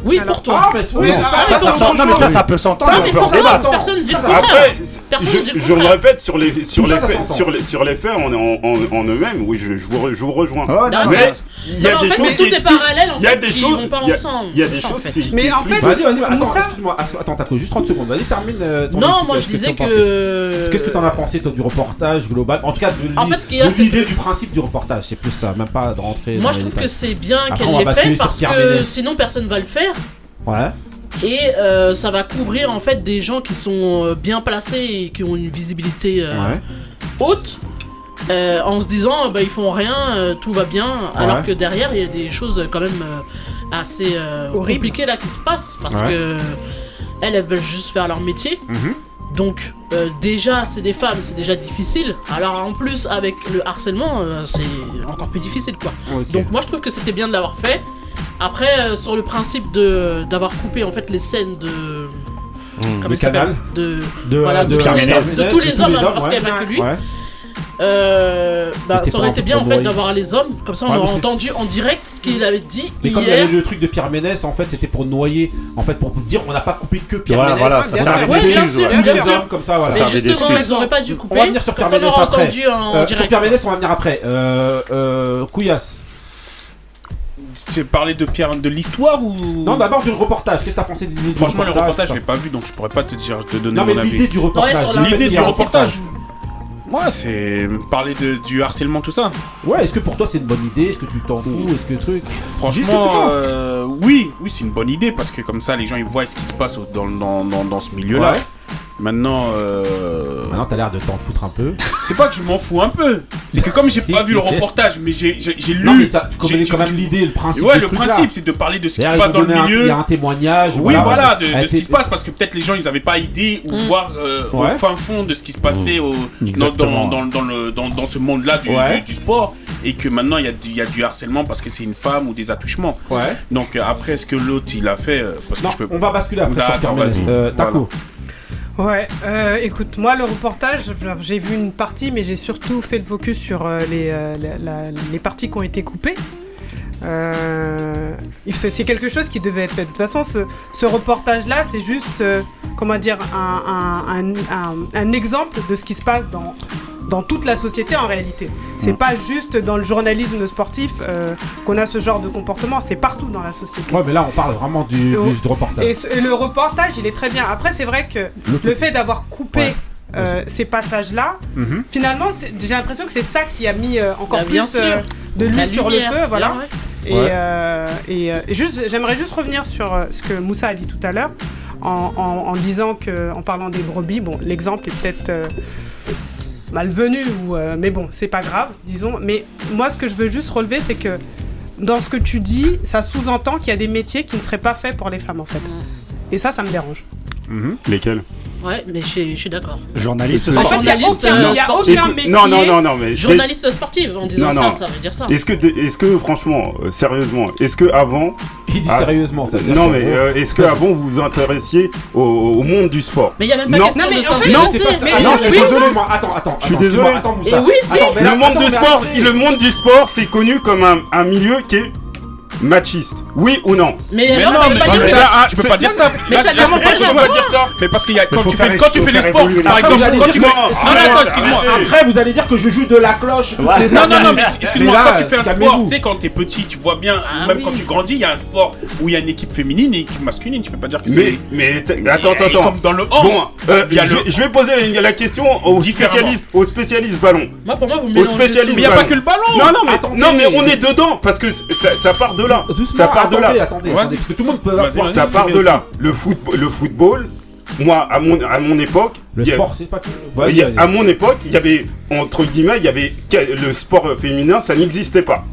Speaker 6: Oui,
Speaker 4: Alors-
Speaker 6: pour toi.
Speaker 3: Ah, mais oui,
Speaker 4: Non,
Speaker 3: ah,
Speaker 6: ça,
Speaker 3: mais.
Speaker 5: Non, ça, ça peut s'entendre,
Speaker 6: Ça,
Speaker 5: on
Speaker 6: mais
Speaker 5: peut en
Speaker 6: pour toi,
Speaker 5: débattre.
Speaker 6: personne dit le contraire.
Speaker 10: Après,
Speaker 6: Personne
Speaker 10: je,
Speaker 6: ne dit le
Speaker 10: je le
Speaker 6: contraire.
Speaker 10: répète sur les sur les
Speaker 3: ça, ça
Speaker 10: faits,
Speaker 3: s'entend.
Speaker 10: sur les sur les faits en, en, en, en eux-mêmes. Oui, je, je vous, re- je vous rejoins.
Speaker 5: Ah non.
Speaker 10: Mais il y a
Speaker 6: Non,
Speaker 10: des
Speaker 6: en fait,
Speaker 10: choses
Speaker 6: tout
Speaker 10: qui
Speaker 6: est parallèle, en
Speaker 10: il y a
Speaker 6: fait,
Speaker 10: des
Speaker 6: qui
Speaker 10: choses,
Speaker 6: vont pas
Speaker 10: il y a-
Speaker 6: ensemble.
Speaker 10: Il y a des choses qui.
Speaker 4: Mais en fait,
Speaker 3: Vas-y, vas-y, attends, excuse-moi, attends, Taco, juste 30 secondes. Vas-y, termine. euh, ton
Speaker 6: Non, moi je disais que.
Speaker 3: Qu'est-ce que t'en as pensé toi du reportage global En tout cas, de l'idée du principe du reportage, c'est plus ça, même pas de rentrer.
Speaker 6: Moi je trouve que c'est bien qu'elle l'ait fait parce que sinon personne va le faire.
Speaker 3: Ouais.
Speaker 6: Et euh, ça va couvrir en fait des gens qui sont euh, bien placés et qui ont une visibilité euh,
Speaker 3: Ouais.
Speaker 6: haute. Euh, en se disant bah ils font rien, euh, tout va bien, alors que derrière il y a des choses euh, quand même euh, assez euh, compliquées là qui se passent parce
Speaker 3: Ouais.
Speaker 6: que elles elles veulent juste faire leur métier.
Speaker 3: Mhm.
Speaker 6: Donc euh, déjà c'est des femmes, c'est déjà difficile. Alors en plus avec le harcèlement, euh, c'est encore plus difficile quoi. Donc moi je trouve que c'était bien de l'avoir fait. Après euh, sur le principe de d'avoir coupé en fait les scènes de
Speaker 3: canal
Speaker 6: de
Speaker 3: de,
Speaker 6: voilà, de,
Speaker 3: Pierre
Speaker 6: tous les,
Speaker 3: Ménès,
Speaker 6: de tous les hommes, parce
Speaker 3: ouais.
Speaker 6: qu'il n'y a pas que lui.
Speaker 3: Ouais.
Speaker 6: Euh, bah,
Speaker 3: C'était
Speaker 6: ça aurait été bien en fait d'avoir les hommes, comme ça on
Speaker 3: Ouais,
Speaker 6: aurait entendu en direct ce qu'il avait dit
Speaker 3: Mais comme il y avait
Speaker 6: hier.
Speaker 3: le truc de Pierre Ménès, en fait, c'était pour noyer, en fait, pour dire on n'a pas coupé que Pierre
Speaker 5: Voilà,
Speaker 3: Ménès.
Speaker 5: voilà,
Speaker 6: bien sûr, bien sûr.
Speaker 3: hommes, comme ça, voilà.
Speaker 6: Mais justement, ils auraient pas dû couper.
Speaker 3: On va venir sur Pierre Ménès après.
Speaker 6: en
Speaker 3: Euh,
Speaker 6: direct.
Speaker 3: sur Pierre Ménès, on va venir après. Euh, euh, Couillasse.
Speaker 7: C'est parler de Pierre de l'histoire ou?
Speaker 3: Non, d'abord du reportage. Qu'est-ce que t'as pensé du
Speaker 7: Franchement, le reportage, je l'ai pas vu, donc je pourrais pas te dire, te donner
Speaker 3: Non, mais
Speaker 7: mon
Speaker 3: l'idée
Speaker 7: avis.
Speaker 3: du reportage.
Speaker 6: Ouais, sur la-
Speaker 7: L'idée du reportage. Ouais, c'est parler de, du harcèlement, tout ça.
Speaker 3: Ouais, est-ce que pour toi c'est une bonne idée? Est-ce que tu t'en fous? Est-ce que le truc?
Speaker 7: Franchement, euh, oui, oui, c'est une bonne idée parce que comme ça, les gens ils voient ce qui se passe dans, dans, dans, dans ce milieu-là.
Speaker 3: Ouais.
Speaker 7: Maintenant, euh,
Speaker 3: Maintenant, t'as l'air de t'en foutre un peu.
Speaker 7: c'est pas que je m'en fous un peu. C'est que comme j'ai pas vu le reportage, mais j'ai lu.
Speaker 3: Non, mais tu connais quand même l'idée, le principe.
Speaker 7: Ouais, le principe, c'est de parler de ce qui se passe dans le milieu.
Speaker 3: Il y a un témoignage.
Speaker 7: Oui, voilà, de, ce qui
Speaker 3: c'est-
Speaker 7: se passe, parce que peut-être les gens ils avaient pas idée ou
Speaker 6: Mm.
Speaker 7: voir euh, au fin fond de ce qui se passait dans, ce monde-là du, sport et que maintenant il y, a du- harcèlement parce que c'est une femme ou des attouchements.
Speaker 3: Ouais.
Speaker 7: Donc euh, après, ce que l'autre il a fait, euh, parce
Speaker 3: Non,
Speaker 7: que je peux.
Speaker 3: on va basculer après Taco.
Speaker 4: Ouais, euh, écoute, moi le reportage, j'ai vu une partie, mais j'ai surtout fait le focus sur euh, les, euh, les parties qui ont été coupées. C'est quelque chose qui devait être fait. De toute façon, ce, reportage-là, c'est juste, comment dire, un exemple de ce qui se passe dans, dans toute la société en réalité. C'est
Speaker 3: Mm.
Speaker 4: pas juste dans le journalisme sportif euh, qu'on a ce genre de comportement, c'est partout dans la société.
Speaker 3: Ouais, mais là, on parle vraiment du, du, du reportage.
Speaker 4: Et, ce- et le reportage, il est très bien. Après, c'est vrai que
Speaker 3: Le-
Speaker 4: le fait d'avoir coupé
Speaker 3: Ouais.
Speaker 4: euh, ces passages-là,
Speaker 3: Mhm.
Speaker 4: finalement, j'ai l'impression que c'est ça qui a mis euh, encore
Speaker 6: Bah,
Speaker 4: plus
Speaker 6: bien
Speaker 4: euh,
Speaker 6: sûr.
Speaker 4: de l'huile sur le feu. Voilà.
Speaker 6: bien, ouais.
Speaker 4: Et,
Speaker 3: Ouais.
Speaker 4: euh, et, euh, et juste, j'aimerais juste revenir sur euh, ce que Moussa a dit tout à l'heure, en, en- en disant que, en parlant des brebis, bon, l'exemple est peut-être euh, malvenu, ou, euh, mais bon, c'est pas grave, disons. Mais moi, ce que je veux juste relever, c'est que dans ce que tu dis, ça sous-entend qu'il y a des métiers qui ne seraient pas faits pour les femmes, en fait. Et ça, ça me dérange.
Speaker 10: Mhm. Lesquels?
Speaker 6: Ouais, mais je suis- d'accord.
Speaker 5: Journaliste
Speaker 4: En fait, il n'y a
Speaker 6: Journaliste,
Speaker 4: aucun, il y a aucun
Speaker 10: Écoute,
Speaker 4: métier.
Speaker 10: non, non, non, non, mais
Speaker 6: Journaliste sportive, en disant
Speaker 10: Non,
Speaker 6: ça,
Speaker 10: non.
Speaker 6: ça veut dire ça.
Speaker 10: Est-ce que, est-ce que franchement, euh, sérieusement, est-ce que avant,
Speaker 3: Il dit
Speaker 10: Ah.
Speaker 3: sérieusement, ça veut dire
Speaker 10: non mais euh, est-ce que avant vous vous intéressiez au, au monde du sport?
Speaker 6: Mais il n'y a même pas
Speaker 10: Non.
Speaker 6: question
Speaker 4: Non, mais
Speaker 6: de
Speaker 4: en fait,
Speaker 3: Non, c'est pas ça.
Speaker 4: mais-
Speaker 3: Ah non, je suis
Speaker 4: oui.
Speaker 3: désolé, moi. Attends, attends.
Speaker 10: Je suis désolé.
Speaker 3: Attends, Moussa.
Speaker 6: Et oui, si.
Speaker 3: Attends, mais là-
Speaker 10: le monde
Speaker 3: attends,
Speaker 10: du
Speaker 3: mais
Speaker 10: sport, le monde du sport, c'est connu comme un, un milieu qui est machiste. Oui ou non
Speaker 6: Mais,
Speaker 7: Mais
Speaker 6: non,
Speaker 7: non,
Speaker 6: ça
Speaker 7: mais
Speaker 6: dire
Speaker 7: peux
Speaker 6: ça.
Speaker 7: pas- tu peux pas dire ça.
Speaker 6: Mais ça déjà.
Speaker 7: que tu peux pas dire ça. Mais parce qu'il y a quand tu fais quand tu
Speaker 5: faut
Speaker 7: fais les sports, par
Speaker 3: Après, vous
Speaker 7: exemple,
Speaker 3: allez
Speaker 7: quand
Speaker 3: dire
Speaker 7: tu
Speaker 3: que-
Speaker 7: fais Non, non,
Speaker 10: arrête,
Speaker 7: attends, excuse-moi.
Speaker 10: arrête.
Speaker 3: Après, vous allez dire que je joue de la cloche.
Speaker 7: Non, non, non, mais excuse-moi, quand tu fais un sport, tu sais, quand t'es petit, tu vois bien,
Speaker 6: Ah
Speaker 7: même quand tu grandis, il y a un sport où il y a une équipe féminine et une équipe masculine, tu peux pas dire que
Speaker 10: Mais,
Speaker 7: c'est.
Speaker 10: mais
Speaker 7: Mais,
Speaker 10: attends, attends, attends.
Speaker 7: Comme dans le hand.
Speaker 10: Bon, euh, je, vais poser la, question aux spécialistes, aux spécialistes ballon.
Speaker 6: Moi, pour moi, vous mélangez
Speaker 7: Mais il n'y a pas que le ballon.
Speaker 10: Non, non, mais, mais on est dedans parce que ça, ça part de là. Ça part de là.
Speaker 3: que.
Speaker 10: Ça part de là. Le, foot, le football, moi, à mon, à mon époque,
Speaker 3: Le
Speaker 10: il y a-
Speaker 3: sport, c'est pas Vas-y, vas-y.
Speaker 10: à mon époque, il y avait, entre guillemets, il y avait le sport féminin, ça n'existait pas.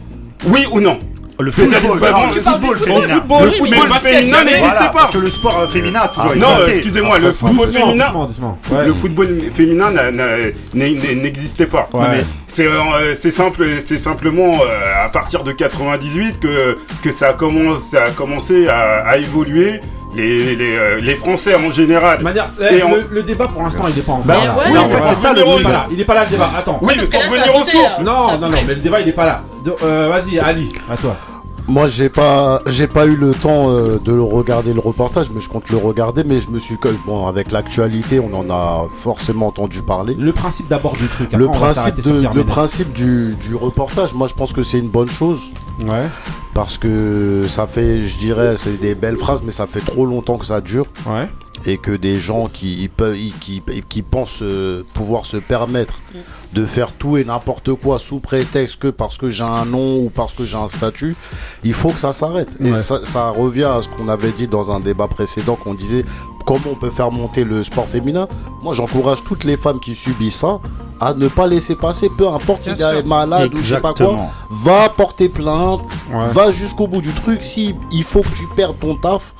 Speaker 10: Oui ou non?
Speaker 5: Le
Speaker 10: Spécialiste
Speaker 5: non,
Speaker 10: le
Speaker 5: le football
Speaker 10: football,
Speaker 5: féminin.
Speaker 7: football,
Speaker 10: Le football féminin n'existait pas.
Speaker 5: que le sport féminin a toujours
Speaker 10: non, excusez-moi, le football féminin,
Speaker 3: doucement, doucement. Ouais.
Speaker 10: le football féminin n'existait pas.
Speaker 3: Ouais.
Speaker 5: mais-
Speaker 10: C'est euh, c'est simple, c'est simplement euh, à partir de 98 que que ça a commencé, ça a commencé à, à évoluer. Les, les, euh, les Français en général.
Speaker 3: De manière,
Speaker 10: Et
Speaker 3: eh,
Speaker 10: on-
Speaker 3: le, le débat pour l'instant il est pas en
Speaker 5: Bah,
Speaker 6: Mais
Speaker 3: cours,
Speaker 6: ouais,
Speaker 3: là.
Speaker 6: mais
Speaker 5: en fait,
Speaker 3: voilà.
Speaker 5: c'est ça, le
Speaker 3: il est
Speaker 5: débat.
Speaker 3: pas là. Il est pas là le débat. Attends.
Speaker 10: Oui, mais
Speaker 6: parce
Speaker 10: pour
Speaker 6: là,
Speaker 10: revenir
Speaker 6: ça
Speaker 10: aux sources.
Speaker 3: Non, non, non, mais le débat il est pas là. Euh, Vas-y, Ali, à toi.
Speaker 9: Moi, j'ai pas, j'ai pas eu le temps euh, de le regarder le reportage, mais je compte le regarder. Mais je me suis que bon, avec l'actualité, on en a forcément entendu parler.
Speaker 3: Le principe d'abord du truc.
Speaker 9: Le principe, de, le principe du, du reportage, moi, je pense que c'est une bonne chose
Speaker 3: Ouais,
Speaker 9: parce que ça fait, je dirais, c'est des belles phrases, mais ça fait trop longtemps que ça dure
Speaker 3: ouais.
Speaker 9: et que des gens qui peuvent, ils- qui, qui pensent euh, pouvoir se permettre de faire tout et n'importe quoi sous prétexte que parce que j'ai un nom ou parce que j'ai un statut, il faut que ça s'arrête. Et ça revient à ce qu'on avait dit dans un débat précédent, qu'on disait comment on peut faire monter le sport féminin? Moi, j'encourage toutes les femmes qui subissent ça à ne pas laisser passer, peu importe
Speaker 4: Bien
Speaker 9: si elle est malade ou je sais pas quoi. Va porter plainte,
Speaker 3: Ouais.
Speaker 9: va jusqu'au bout du truc. Si il faut que tu perdes ton taf,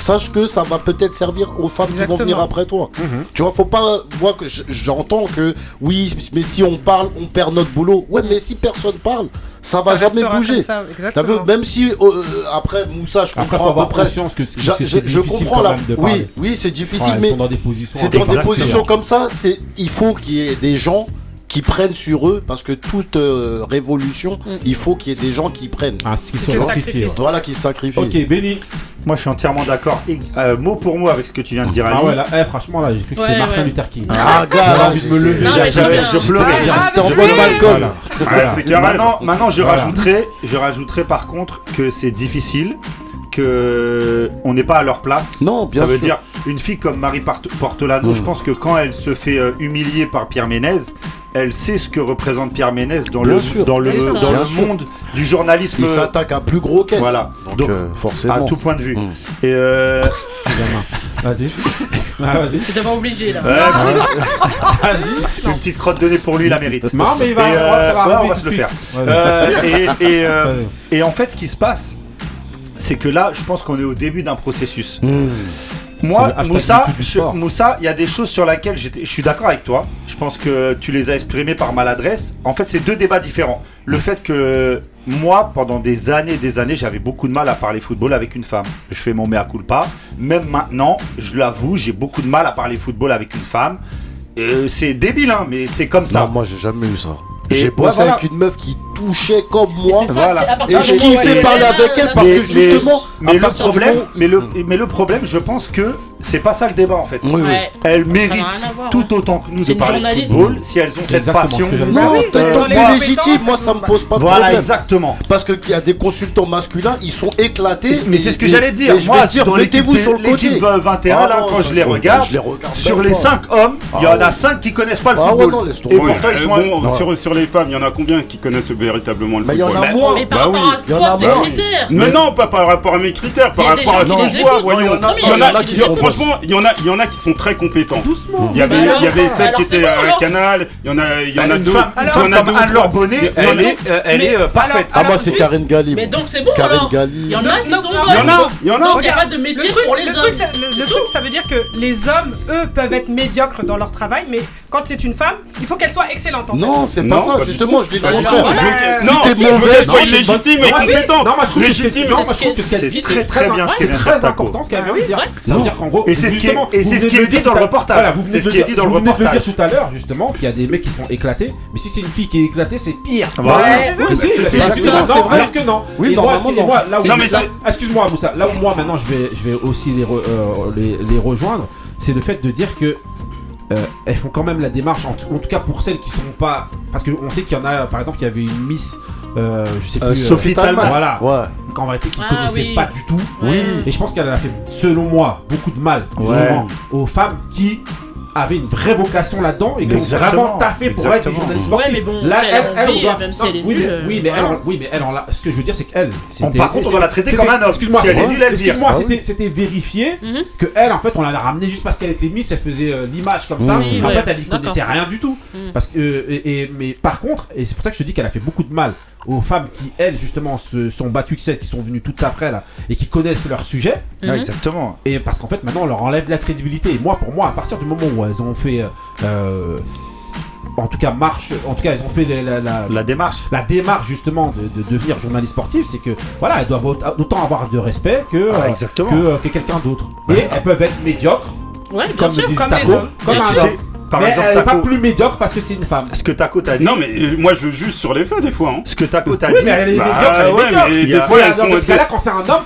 Speaker 9: sache que ça va peut-être servir aux femmes qui vont venir après toi.
Speaker 3: Mhm.
Speaker 9: Tu vois, faut pas. Moi, que j'entends que oui, mais si on parle, on perd notre boulot. Ouais, mais si personne parle, ça va
Speaker 4: Ça
Speaker 9: jamais bouger.
Speaker 4: ça,
Speaker 9: vu, même si euh, après Moussa, je
Speaker 3: Après,
Speaker 9: comprends à peu près.
Speaker 3: conscience que, que
Speaker 9: Je, comprends
Speaker 3: de
Speaker 9: Oui, oui, c'est difficile, mais
Speaker 3: sont dans des positions.
Speaker 9: c'est dans des positions comme ça. C'est il faut qu'il y ait des gens qui prennent sur eux parce que toute euh, révolution,
Speaker 6: Mm.
Speaker 9: il faut qu'il y ait des gens qui prennent.
Speaker 3: Ah, ce qui sacrifiés.
Speaker 4: sacrifice.
Speaker 9: Voilà, qui se sacrifient.
Speaker 3: Ok, Benny.
Speaker 5: Moi, je suis entièrement d'accord, euh, mot pour mot, avec ce que tu viens de dire, Ali.
Speaker 3: Ah ouais, là, eh, franchement, là, j'ai cru que c'était
Speaker 6: Ouais,
Speaker 3: Martin
Speaker 6: ouais.
Speaker 3: Luther King.
Speaker 9: Ah, gars, là,
Speaker 3: envie de me lever. Je pleurais.
Speaker 9: J'étais
Speaker 4: Ah,
Speaker 9: en mode. Malcolm.
Speaker 5: Maintenant, maintenant je
Speaker 3: Voilà.
Speaker 5: rajouterai, je rajouterai par contre que c'est difficile, que on n'est pas à leur place.
Speaker 9: Non, bien
Speaker 5: Ça veut
Speaker 9: sûr.
Speaker 5: dire une fille comme Marie Port- Portolano,
Speaker 9: Mm.
Speaker 5: je pense que quand elle se fait euh, humilier par Pierre Ménez, elle sait ce que représente Pierre Ménez dans
Speaker 9: Bien
Speaker 5: le
Speaker 9: sûr.
Speaker 5: dans le dans le monde du journalisme.
Speaker 9: Il s'attaque à plus gros qu'elle.
Speaker 5: Voilà.
Speaker 9: Donc,
Speaker 5: Donc,
Speaker 9: euh, forcément.
Speaker 5: à tout point de vue.
Speaker 9: Mm.
Speaker 5: Et euh,
Speaker 3: Vas-y. Ah, vas-y.
Speaker 6: Pas obligé là.
Speaker 5: ouais,
Speaker 3: Vas-y.
Speaker 5: une petite crotte de nez pour lui, il la mérite.
Speaker 3: Non, mais il va.
Speaker 5: Et,
Speaker 3: on va-
Speaker 5: euh,
Speaker 3: ça va
Speaker 5: ouais, on va se le faire. Euh, et, et, euh,
Speaker 3: Vas-y.
Speaker 5: et en fait, ce qui se passe, c'est que là, je pense qu'on est au début d'un processus.
Speaker 9: Mmh.
Speaker 5: Moi, Moussa, je-. Moussa, il y a des choses sur lesquelles j'étais- je suis d'accord avec toi. Je pense que tu les as exprimées par maladresse. En fait, c'est deux débats différents. Le fait que moi, pendant des années et des années, j'avais beaucoup de mal à parler football avec une femme. Je fais mon mea culpa. Même maintenant, je l'avoue, j'ai beaucoup de mal à parler football avec une femme. Euh, c'est débile, hein, mais c'est comme ça.
Speaker 9: Non, moi j'ai jamais eu ça. J'ai
Speaker 5: ouais,
Speaker 9: bossé
Speaker 5: voilà.
Speaker 9: avec une meuf qui touchait comme moi.
Speaker 6: c'est ça,
Speaker 5: voilà.
Speaker 9: Et
Speaker 6: elle est
Speaker 9: parler avec elle
Speaker 6: là,
Speaker 9: parce que justement,
Speaker 5: mais, le problème, mais le, mais le problème, je pense que c'est pas ça le débat en fait.
Speaker 9: Oui, oui.
Speaker 6: À voir,
Speaker 5: tout
Speaker 6: hein.
Speaker 5: autant que nous de parler de football si elles ont cette passion.
Speaker 9: Non, t'es légitime, moi ça me pose pas de
Speaker 5: Voilà,
Speaker 9: problème.
Speaker 5: exactement.
Speaker 9: Parce qu'il y a des consultants masculins, ils sont éclatés.
Speaker 5: Mais c'est ce que j'allais dire.
Speaker 9: je
Speaker 5: Moi,
Speaker 9: mettez-vous sur le côté.
Speaker 5: l'équipe 21,
Speaker 9: Ah
Speaker 5: là,
Speaker 9: non,
Speaker 5: quand
Speaker 9: ça,
Speaker 5: je les
Speaker 9: je-
Speaker 5: regarde,
Speaker 9: je les regarde
Speaker 5: sur les
Speaker 9: pas.
Speaker 5: 5 hommes, il y
Speaker 9: Ah
Speaker 5: en a
Speaker 9: ouais.
Speaker 5: 5 qui connaissent pas le
Speaker 9: Ah
Speaker 5: football.
Speaker 9: non, laisse tomber.
Speaker 5: Et pourtant, ils
Speaker 10: euh,
Speaker 5: sont
Speaker 10: sur, sur les femmes, il y en a combien qui connaissent, véritablement le bah, football.
Speaker 9: Il y en a. Mais
Speaker 6: oui.
Speaker 10: Mais non, pas par rapport à mes critères, par rapport à son
Speaker 6: choix,
Speaker 10: voyons.
Speaker 9: Il y en a qui sont
Speaker 10: franchement, il y en a il y en a qui sont très compétents. Il y avait il y avait celle qui était à Canal, il y en a il y en a deux. Il y en a deux.
Speaker 5: Bonnet, elle est elle est parfaite.
Speaker 9: Ah moi c'est Karine Galli.
Speaker 6: Mais donc c'est bon alors. Il y en a qui sont
Speaker 10: Il y en a, il y en a.
Speaker 6: Il de métier pour les hommes.
Speaker 4: Le truc ça veut dire que les hommes eux peuvent être médiocres dans leur travail mais quand c'est une femme, il faut qu'elle soit excellente en
Speaker 9: Non, c'est pas ça justement, je dis le contraire
Speaker 10: non,
Speaker 9: si
Speaker 10: mauvais,
Speaker 9: non,
Speaker 10: légitime et compétent.
Speaker 3: Non, moi je trouve
Speaker 10: légitime,
Speaker 3: moi je trouve que
Speaker 6: c'est très
Speaker 5: très bien, c'est
Speaker 3: très important ce qu'elle vient de dire. Ça veut dire qu'en gros,
Speaker 5: et c'est ce qui et c'est ce qui est dit dans le reportage.
Speaker 3: Voilà, vous venez de le dire, tout à l'heure justement qu'il y a des mecs qui sont éclatés, mais si c'est une fille qui est éclatée, c'est pire.
Speaker 6: Ouais,
Speaker 5: c'est
Speaker 9: vrai
Speaker 3: que non.
Speaker 9: Oui, normalement non.
Speaker 3: Excuse-moi Moussa, là où moi maintenant je vais aussi euh, les rejoindre, c'est le fait de dire que euh, elles font quand même la démarche, en, tout cas pour celles qui sont pas. Parce qu'on sait qu'il y en a, par exemple, il y avait une Miss. Euh, je sais
Speaker 5: euh,
Speaker 3: plus.
Speaker 5: Sophie Talman.
Speaker 3: Voilà.
Speaker 9: Ouais.
Speaker 3: Qu'en réalité, qui
Speaker 6: ah,
Speaker 3: connaissait pas du tout. Et je pense qu'elle a fait, selon moi, beaucoup de mal, aux femmes qui avait une vraie vocation là-dedans et qui ont vraiment taffé pour être des journalistes sportifs.
Speaker 6: Ouais, mais bon,
Speaker 3: là,
Speaker 6: elle,
Speaker 3: elle, doit...
Speaker 6: même si elle est
Speaker 3: ah,
Speaker 6: nulle, oui,
Speaker 3: mais, oui, mais elle, oui, mais elle, ce que je veux dire, c'est qu'elle.
Speaker 5: Par contre, on va la traiter comme un homme.
Speaker 3: Excuse-moi,
Speaker 5: si elle est nulle, elle
Speaker 3: Excuse-moi, c'était vérifié
Speaker 6: ah
Speaker 3: que elle, en fait, on l'a ramenée juste parce qu'elle était mise, elle faisait euh, l'image comme ça. En fait, elle y connaissait rien du tout.
Speaker 6: Mm.
Speaker 3: Parce que, euh, mais par contre, et c'est pour ça que je te dis qu'elle a fait beaucoup de mal aux femmes qui, elles, justement, se sont battues que celles qui sont venues tout après, là, et qui connaissent leur sujet.
Speaker 6: Mhm.
Speaker 5: Exactement.
Speaker 3: Et parce qu'en fait, maintenant, on leur enlève de la crédibilité. Et moi, pour moi, à partir du moment où elles ont fait. Euh, euh, en tout cas, marche. En tout cas, elles ont fait la, la,
Speaker 5: démarche.
Speaker 3: La démarche justement de, devenir journaliste sportif, c'est que voilà, elles doivent autant avoir de respect que
Speaker 5: ah,
Speaker 3: euh, que, quelqu'un d'autre. Et elles peuvent être médiocres,
Speaker 6: ouais, bien
Speaker 3: comme
Speaker 6: sûr,
Speaker 4: comme,
Speaker 3: Taco, comme un
Speaker 5: par
Speaker 3: mais
Speaker 5: exemple,
Speaker 3: elle n'est pas plus médiocre parce que c'est une femme.
Speaker 5: Ce que Taco t'a dit.
Speaker 10: Non, mais euh, moi je juge sur les faits des fois. Hein.
Speaker 5: Ce que Taco t'a dit.
Speaker 3: Mais elle est
Speaker 10: bah, ouais, mais des fois elles sont.
Speaker 3: Dans ce cas-là, quand c'est un homme,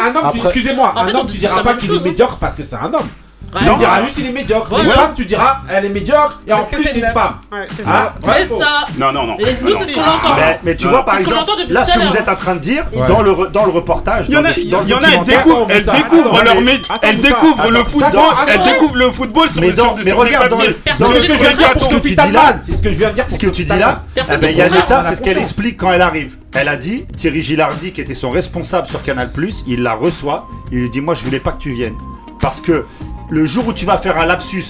Speaker 3: Un homme, excusez-moi, un homme, tu diras pas qu'il est médiocre parce que c'est un homme.
Speaker 6: Ouais,
Speaker 10: non, tu
Speaker 3: diras juste il est médiocre.
Speaker 6: Voilà.
Speaker 3: Une femme, tu diras elle est médiocre et en plus
Speaker 4: c'est
Speaker 3: une femme.
Speaker 4: Ouais, c'est
Speaker 3: ah,
Speaker 4: ça.
Speaker 10: Non, non, non.
Speaker 6: Et nous, c'est ce qu'on entend.
Speaker 5: Mais, mais tu
Speaker 10: non.
Speaker 5: vois, par exemple,
Speaker 6: ce
Speaker 5: là, ce que vous êtes en train de dire dans, le, dans le reportage,
Speaker 10: il y en a, elles découvrent, elles découvrent leur elles découvrent le football, elles découvrent le football sur
Speaker 5: Mais regarde, dans
Speaker 3: ce que je viens de dire c'est ce que je viens de dire
Speaker 5: ce que tu dis là, eh ben,
Speaker 6: il y
Speaker 5: a
Speaker 6: l'état,
Speaker 5: c'est ce qu'elle explique quand elle arrive. Elle a dit, Thierry Gilardi, qui était son responsable sur Canal, il la reçoit, il lui dit Moi, je voulais pas que tu viennes. Parce que le jour où tu vas faire un lapsus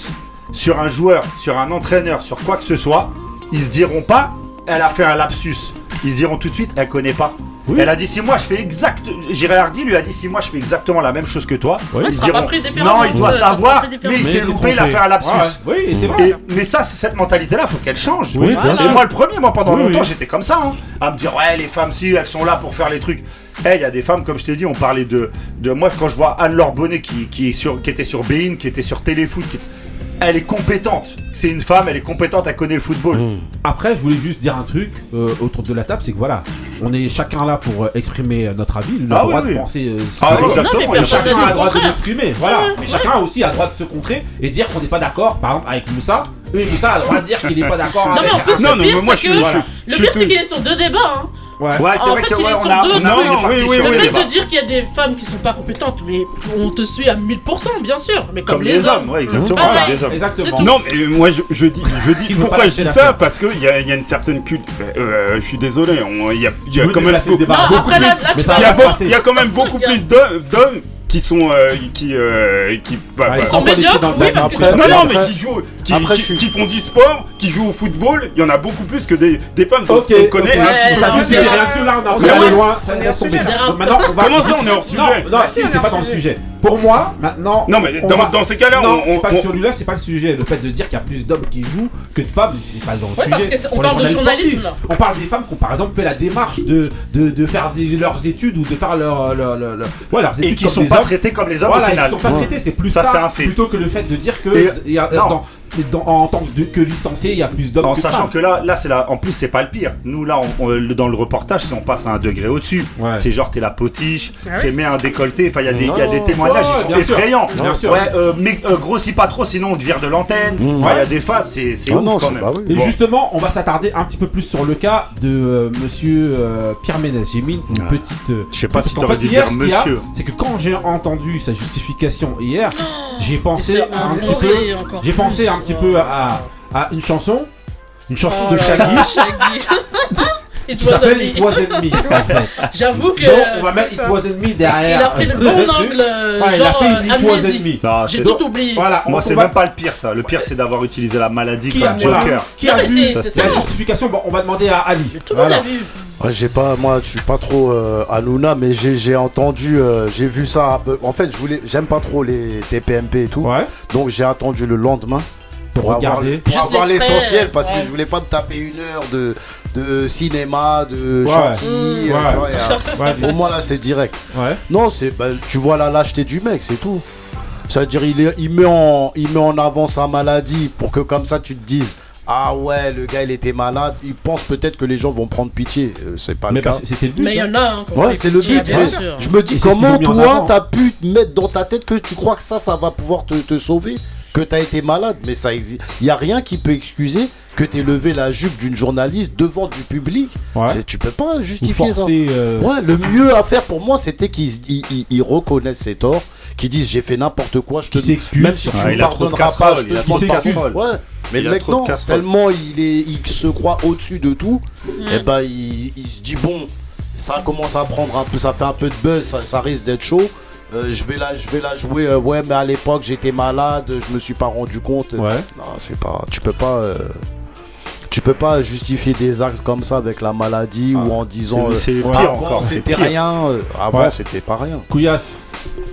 Speaker 5: sur un joueur, sur un entraîneur, sur quoi que ce soit, ils se diront pas, elle a fait un lapsus. Ils se diront tout de suite, elle connaît pas. Elle a dit si moi je fais exact, Girardi lui a dit si moi je fais exactement la même chose que toi,
Speaker 3: oui.
Speaker 5: ils diront non il doit savoir, mais il s'est loupé, il a fait un lapsus.
Speaker 3: Oui, c'est vrai.
Speaker 5: Mais ça, cette mentalité-là, faut qu'elle change. Et moi le premier, moi pendant longtemps j'étais comme ça, hein, à me dire ouais les femmes si elles sont là pour faire les trucs. Eh, il y a des femmes, comme je t'ai dit, on parlait de, de. Moi, quand je vois Anne-Laure qui, qui, est sur, qui était sur Bein, qui était sur Téléfoot, elle est compétente. C'est une femme, elle est compétente, elle connaît le football.
Speaker 9: Hmm.
Speaker 3: Après, je voulais juste dire un truc euh, autour de la table c'est que voilà, on est chacun là pour euh, exprimer euh, notre avis. On
Speaker 5: ah, le
Speaker 3: droit
Speaker 5: oui,
Speaker 3: de
Speaker 5: oui.
Speaker 3: penser
Speaker 5: ah, exactement. Chacun
Speaker 3: a le droit de l'exprimer. Voilà. Mais chacun a aussi a le droit de se contrer et dire qu'on n'est pas d'accord, par exemple, avec Moussa. Oui, Moussa a le droit de dire qu'il n'est pas d'accord avec.
Speaker 6: Non, mais en plus, le pire, c'est que,
Speaker 10: voilà.
Speaker 6: que,
Speaker 10: est
Speaker 6: qu'il est sur deux débats. Hein.
Speaker 3: Ouais,
Speaker 5: ouais c'est
Speaker 6: fait,
Speaker 5: que, ouais, on a,
Speaker 6: deux,
Speaker 10: non,
Speaker 5: non,
Speaker 6: le fait de dire qu'il y a des femmes qui sont pas compétentes, mais on te suit à 1000%, bien sûr, mais comme,
Speaker 5: les, hommes. ouais, exactement.
Speaker 6: Ah
Speaker 10: non, mais moi je, dis, je dis pourquoi je dis ça Parce qu'il y a, y a une certaine culture. Euh, euh, je suis désolé, il y a, quand même. Il y a quand même beaucoup plus d'hommes qui sont euh, qui euh, qui bah, non non mais qui jouent qui, font du sport qui jouent au football il y en a beaucoup plus que des des femmes qu'on
Speaker 3: okay,
Speaker 10: un petit peu
Speaker 3: plus là on est maintenant
Speaker 10: comment ça on est hors sujet
Speaker 4: ah,
Speaker 3: c'est pas dans le
Speaker 4: sujet.
Speaker 3: Pour moi, maintenant.
Speaker 10: Non, mais dans, ces cas-là, on.
Speaker 3: on pas. Celui-là, c'est pas le sujet. Le fait de dire qu'il y a plus d'hommes qui jouent que de femmes, c'est pas dans le
Speaker 6: ouais,
Speaker 3: sujet.
Speaker 6: Parce que on parle de journalisme.
Speaker 3: On parle des femmes qui ont, par exemple, fait la démarche de, de, de faire leurs études ou de faire leur, leurs
Speaker 5: études. Et qui sont pas
Speaker 3: hommes.
Speaker 5: traités comme les hommes.
Speaker 3: Voilà,
Speaker 5: au final.
Speaker 3: Ils sont pas traités, c'est plus
Speaker 5: ça,
Speaker 3: ça plutôt que le fait de dire que.
Speaker 5: Et... Non
Speaker 3: dans- en tant que, que licencié, il y a plus d'hommes
Speaker 5: En
Speaker 3: que
Speaker 5: sachant
Speaker 3: femmes.
Speaker 5: que là, là c'est là. En plus, c'est pas le pire. Nous, là, on- on- le- dans le reportage, si on passe à un degré au-dessus,
Speaker 3: Ouais.
Speaker 5: c'est genre t'es la potiche,
Speaker 4: Ah
Speaker 5: c'est mets un décolleté. Enfin, il y a des, y a témoignages,
Speaker 3: Ouais,
Speaker 5: ils sont
Speaker 3: bien sûr.
Speaker 5: effrayants.
Speaker 3: Bien sûr.
Speaker 5: Ouais, euh, mais euh, grossis pas trop, sinon on te vire de l'antenne.
Speaker 9: Mmh.
Speaker 5: Enfin, il y a des phases, c'est c'est
Speaker 9: Ah
Speaker 5: ouf
Speaker 9: non,
Speaker 5: quand même.
Speaker 9: oui.
Speaker 3: Et
Speaker 5: Bon.
Speaker 3: justement, on va s'attarder un petit peu plus sur le cas de euh, monsieur euh, Pierre Ménès. J'ai mis une petite. euh,
Speaker 5: Je sais pas si t'aurais dû dire monsieur.
Speaker 3: C'est que quand j'ai entendu sa justification hier, j'ai pensé un petit peu. J'ai pensé un petit peu à, à une chanson. Une chanson
Speaker 6: Oh
Speaker 3: de
Speaker 6: là
Speaker 3: Shaggy.
Speaker 6: Shaggy. It was
Speaker 3: s'appelle
Speaker 6: me.
Speaker 3: It Was Me. en fait.
Speaker 6: J'avoue que.
Speaker 3: Donc on va mettre It Was Me derrière.
Speaker 6: Il a pris le bon angle,
Speaker 3: Ouais, il a
Speaker 6: genre
Speaker 3: pris It Was
Speaker 6: J'ai tout oublié.
Speaker 3: Voilà,
Speaker 5: Moi, c'est
Speaker 3: va-
Speaker 5: même pas le pire, ça. Le pire, c'est d'avoir utilisé la maladie
Speaker 3: Qui a,
Speaker 5: comme
Speaker 3: voilà,
Speaker 5: Joker.
Speaker 3: qui a
Speaker 6: Non,
Speaker 3: vu la justification Bon, on va demander à Ali.
Speaker 6: Tout le monde
Speaker 3: Voilà.
Speaker 6: l'a vu.
Speaker 9: Ouais, j'ai pas, moi, je suis pas trop euh, Hanouna, mais j'ai j'ai entendu, euh, j'ai vu ça. un En fait, je voulais, j'aime pas trop les TPMP et tout,
Speaker 3: Ouais.
Speaker 9: donc j'ai attendu le lendemain
Speaker 3: Pour
Speaker 9: avoir,
Speaker 3: regarder.
Speaker 9: pour
Speaker 6: Juste
Speaker 9: avoir l'essentiel parce
Speaker 6: ouais.
Speaker 9: que je voulais pas me taper une heure de, de cinéma, de
Speaker 3: Ouais.
Speaker 9: chantilly.
Speaker 3: Mmh.
Speaker 9: euh,
Speaker 3: Ouais.
Speaker 9: euh, moins là, c'est direct.
Speaker 3: Ouais.
Speaker 9: Non, c'est, bah, tu vois la lâcheté du mec, c'est tout. C'est-à-dire, il, est- il, met en, il met en avant sa maladie pour que comme ça tu te dises. Ah ouais, le gars il était malade. Il pense peut-être que les gens vont prendre pitié. Euh, c'est pas
Speaker 3: Mais
Speaker 9: le cas.
Speaker 3: c'était le but.
Speaker 6: Mais il y en a. hein,
Speaker 9: Ouais, c'est le but.
Speaker 6: bien
Speaker 9: mais
Speaker 6: sûr.
Speaker 9: je me dis, comment toi, t'as pu te mettre dans ta tête que tu crois que ça, ça va pouvoir te, te sauver? Que t'as été malade Mais ça existe. Il y a rien qui peut excuser que t'aies levé la jupe d'une journaliste devant du public.
Speaker 3: Ouais.
Speaker 9: C'est- Tu peux pas justifier ça.
Speaker 3: forcer. euh,
Speaker 9: Ouais, le mieux à faire pour moi, c'était qu'ils ils- ils- ils reconnaissent ses torts, qu'ils disent j'ai fait n'importe quoi, je te
Speaker 3: Qu'il s'excuse.
Speaker 9: même si tu
Speaker 5: Ah,
Speaker 9: me
Speaker 5: il a trop de
Speaker 9: pardonneras pas, je te
Speaker 5: a
Speaker 3: trop de
Speaker 9: demande pardon.
Speaker 5: casseroles.
Speaker 9: Ouais. Mais
Speaker 5: Il
Speaker 9: le
Speaker 5: a
Speaker 9: mec
Speaker 5: trop de
Speaker 9: non,
Speaker 5: casseroles.
Speaker 9: tellement il est, il se croit au-dessus de tout, et ben il, il se dit bon, ça commence à prendre un peu, ça fait un peu de buzz, ça, ça risque d'être chaud. Euh, je vais la, je vais la jouer. euh, ouais, mais à l'époque j'étais malade, je me suis pas rendu compte.
Speaker 3: Ouais.
Speaker 9: Non, c'est pas, tu peux pas. euh, tu peux pas justifier des actes comme ça avec la maladie ou en disant
Speaker 5: C'est-
Speaker 9: euh,
Speaker 5: c'est pire
Speaker 9: avant c'était rien, euh, avant
Speaker 3: Ouais.
Speaker 9: c'était pas rien.
Speaker 3: Couillasse.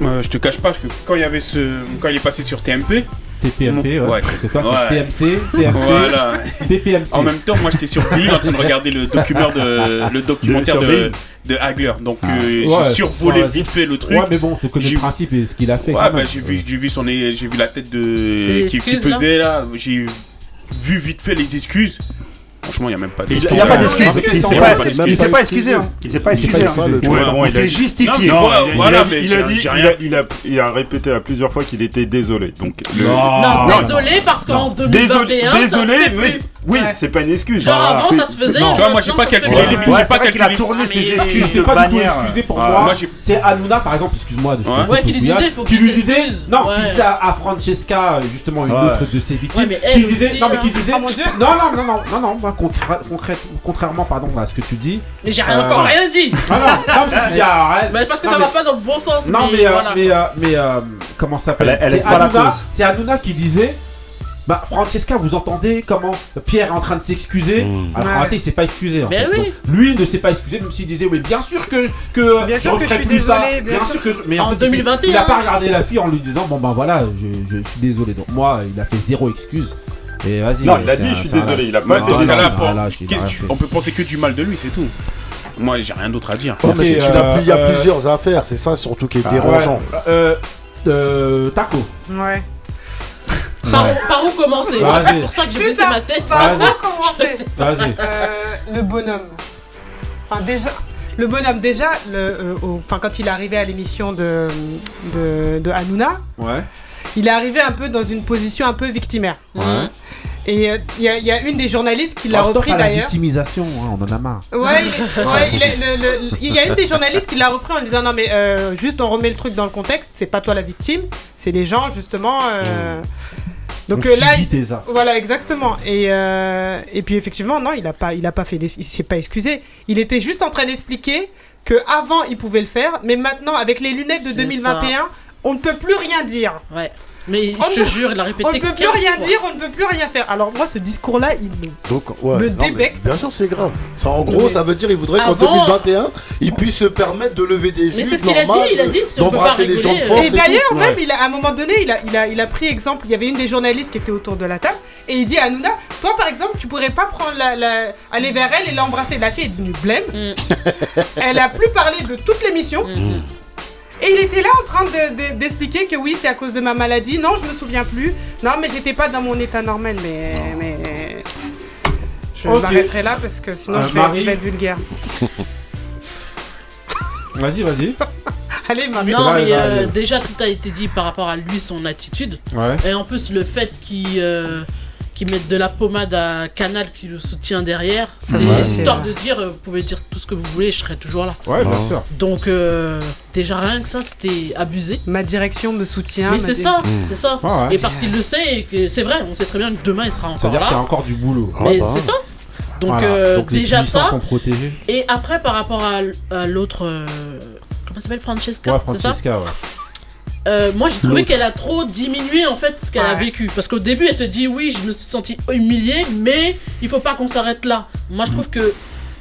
Speaker 7: Euh, je te cache pas que quand il y avait ce. Quand il est passé sur TMP,
Speaker 3: TPMP, ouais.
Speaker 7: Ouais.
Speaker 3: C'est
Speaker 7: Ouais.
Speaker 3: TMC, TMP,
Speaker 7: voilà.
Speaker 3: TPMC.
Speaker 7: En même temps, moi j'étais sur Bill en train de regarder le documentaire de, le documentaire
Speaker 5: De-
Speaker 7: de, Hagler. Donc
Speaker 3: Ah.
Speaker 7: euh,
Speaker 3: Ouais,
Speaker 7: j'ai survolé
Speaker 3: ouais.
Speaker 7: vite fait le truc.
Speaker 3: Ouais, mais bon, tu connais
Speaker 7: J'ai-
Speaker 3: le principe et ce qu'il a fait.
Speaker 7: Ouais,
Speaker 3: quand
Speaker 7: bah, j'ai vu, j'ai vu son, j'ai vu la tête de qui, faisait là. J'ai vu vite fait les excuses. Franchement, il y a même pas
Speaker 5: Il
Speaker 7: d'excuses.
Speaker 5: n'y a pas d'excuse. Il s'est pas-
Speaker 3: Ouais.
Speaker 5: il s'est pas excusé. hein. Il s'est pas
Speaker 9: Il
Speaker 5: excusé. hein. bon,
Speaker 10: il
Speaker 5: Il
Speaker 10: a
Speaker 5: s'est justifié.
Speaker 10: Il, a- il il il il, il répété à plusieurs fois qu'il était désolé. Donc, le-
Speaker 3: Non.
Speaker 6: Non,
Speaker 10: non,
Speaker 6: désolé parce qu'en 2021,
Speaker 10: désolé, mais oui,
Speaker 4: Ouais.
Speaker 10: c'est pas une excuse.
Speaker 6: Genre avant
Speaker 10: C'est-
Speaker 6: ça se faisait.
Speaker 7: non. Tu vois, moi, j'ai pas calculé
Speaker 5: Ouais,
Speaker 7: pas
Speaker 5: qu'il a
Speaker 7: calculé.
Speaker 5: tourné
Speaker 6: Ah,
Speaker 5: ses excuses
Speaker 3: C'est
Speaker 5: de
Speaker 3: pas du tout
Speaker 5: bannière.
Speaker 3: excusé pour
Speaker 5: Ouais.
Speaker 3: moi. C'est Hanouna, par exemple, excuse-moi.
Speaker 7: Ouais.
Speaker 6: Ouais, qui lui disait, faut que
Speaker 3: qui
Speaker 6: tu
Speaker 3: lui disait, non,
Speaker 6: Ouais.
Speaker 3: qui disait à, Francesca, justement, une
Speaker 5: Ouais.
Speaker 3: autre de ses victimes,
Speaker 6: Ouais, mais
Speaker 3: qui disait,
Speaker 6: aussi,
Speaker 3: non, mais qui disait,
Speaker 4: mon Dieu.
Speaker 3: non, non, non, non, non, non, concrè- contrairement, pardon, à ce que tu dis,
Speaker 6: Mais j'ai rien-
Speaker 3: Euh,
Speaker 6: encore rien dit.
Speaker 3: non, non, non, mais tu dis, arrête.
Speaker 6: Mais parce que
Speaker 3: Non,
Speaker 6: ça
Speaker 3: mais-
Speaker 6: va pas dans le bon sens.
Speaker 3: Non mais, euh,
Speaker 6: voilà.
Speaker 3: mais, euh, mais euh, comment ça s'appelle
Speaker 5: Elle- elle
Speaker 3: C'est Hanouna, qui disait bah Francesca vous entendez comment Pierre est en train de s'excuser
Speaker 9: Mm.
Speaker 3: alors en
Speaker 4: Ouais.
Speaker 3: réalité il s'est pas excusé en
Speaker 6: Mais
Speaker 3: fait.
Speaker 6: oui.
Speaker 3: Donc, lui ne s'est pas excusé même s'il disait oui bien sûr que que
Speaker 4: Bien sûr que
Speaker 3: referai
Speaker 4: je suis
Speaker 3: plus ça,
Speaker 4: désolé, bien sûr.
Speaker 3: que mais
Speaker 6: En
Speaker 3: fait, il s'est-
Speaker 6: 2021.
Speaker 3: il a pas regardé la fille en lui disant bon ben voilà je, je suis désolé donc moi il a fait zéro excuse et vas-y
Speaker 10: Non, il a dit
Speaker 3: un-
Speaker 10: je suis désolé. Il a pas fait
Speaker 3: Ah, ah,
Speaker 7: on peut penser que du mal de lui, c'est tout. Moi, j'ai rien d'autre à dire.
Speaker 3: Euh,
Speaker 9: il y a
Speaker 3: euh,
Speaker 9: plusieurs affaires, c'est ça surtout qui est
Speaker 3: Ouais,
Speaker 9: dérangeant.
Speaker 3: euh, euh, Taco
Speaker 4: Ouais.
Speaker 6: Par, où- par où commencer. C'est pour ça que j'ai
Speaker 4: C'est
Speaker 6: baissé
Speaker 4: ça.
Speaker 6: ma tête.
Speaker 4: Par où commencer
Speaker 3: vas-y
Speaker 4: Euh, Le bonhomme. Enfin, déjà. Le bonhomme, déjà, le, euh, enfin, quand il est arrivé à l'émission de, de, de Hanouna,
Speaker 3: ouais
Speaker 4: il est arrivé un peu dans une position un peu victimaire. Et euh, il y, a- il y a une des journalistes qui l'a
Speaker 3: Oh,
Speaker 4: repris d'ailleurs.
Speaker 3: victimisation hein, on en a marre
Speaker 4: Ouais, il, ouais, il, est- le- le- il y a une des journalistes qui l'a repris en disant non mais euh, juste on remet le truc dans le contexte, c'est pas toi la victime, c'est les gens justement. euh, Donc
Speaker 3: On
Speaker 4: euh, là,
Speaker 3: subit
Speaker 4: il- voilà exactement. Et euh, et puis effectivement non, il a pas, il a pas fait, des- il s'est pas excusé. Il était juste en train d'expliquer que avant il pouvait le faire, mais maintenant avec les lunettes de
Speaker 6: C'est
Speaker 4: 2021, on ne peut plus rien dire.
Speaker 6: Ouais. Mais
Speaker 4: On
Speaker 6: je te jure, il a répété
Speaker 4: On ne peut plus
Speaker 6: 15
Speaker 4: rien
Speaker 6: fois.
Speaker 4: dire, on ne peut plus rien faire. Alors moi ce discours là, il me
Speaker 9: Donc, ouais,
Speaker 4: Me
Speaker 9: non, mais
Speaker 4: débecte.
Speaker 9: bien sûr, c'est grave. Ça, en gros,
Speaker 4: Mais-
Speaker 9: ça veut dire qu'il voudrait qu'en
Speaker 6: Avant-
Speaker 9: 2021, il puisse se permettre de lever des
Speaker 6: Mais
Speaker 9: juges
Speaker 6: c'est ce qu'il a dit,
Speaker 9: normales,
Speaker 6: il a dit, si on peut pas
Speaker 9: d'embrasser les gens de.
Speaker 4: Et
Speaker 9: tout.
Speaker 4: d'ailleurs,
Speaker 9: Ouais.
Speaker 4: même, il a, à un moment donné, il a, il, a, il a pris exemple, il y avait une des journalistes qui était autour de la table, et il dit à Hanouna, toi par exemple, tu pourrais pas prendre la, la- aller vers elle et l'embrasser. La fille est devenue blême,
Speaker 6: Mm.
Speaker 4: elle a plus parlé de toute l'émission,
Speaker 6: Mhm.
Speaker 4: Et il était là en train de- de- d'expliquer que oui, c'est à cause de ma maladie, non, je me souviens plus, non, mais j'étais pas dans mon état normal, mais... mais... Je m'arrêterai là parce que sinon
Speaker 3: Euh,
Speaker 4: je, vais,
Speaker 3: Marie
Speaker 4: je vais être vulgaire.
Speaker 3: vas-y vas-y
Speaker 4: Allez, Marie.
Speaker 6: Non, mais euh,
Speaker 3: ouais.
Speaker 6: déjà tout a été dit par rapport à lui, son attitude.
Speaker 3: ouais
Speaker 6: Et en plus, le fait qu'il euh, qui mettent de la pommade à Canal qui le soutient derrière. C'est histoire de dire, euh, vous pouvez dire tout ce que vous voulez, je serai toujours là.
Speaker 3: Ouais, bien sûr.
Speaker 6: Donc, euh, déjà rien que ça, c'était abusé.
Speaker 4: Ma direction me soutient.
Speaker 6: Mais c'est ça, ah c'est ça. Et parce qu'il le sait, et que c'est vrai, on sait très bien que demain il sera encore
Speaker 3: C'est-à-dire qu'il y a encore du boulot.
Speaker 6: Mais c'est ça. Donc, euh, déjà ça. Et après, par rapport à, l'autre. Euh, comment s'appelle Francesca
Speaker 3: Francesca, ouais.
Speaker 6: Euh, moi, j'ai trouvé qu'elle a trop diminué en fait ce qu'elle a vécu. Parce qu'au début, elle te dit oui, je me suis sentie humiliée, mais il faut pas qu'on s'arrête là. Moi, je trouve que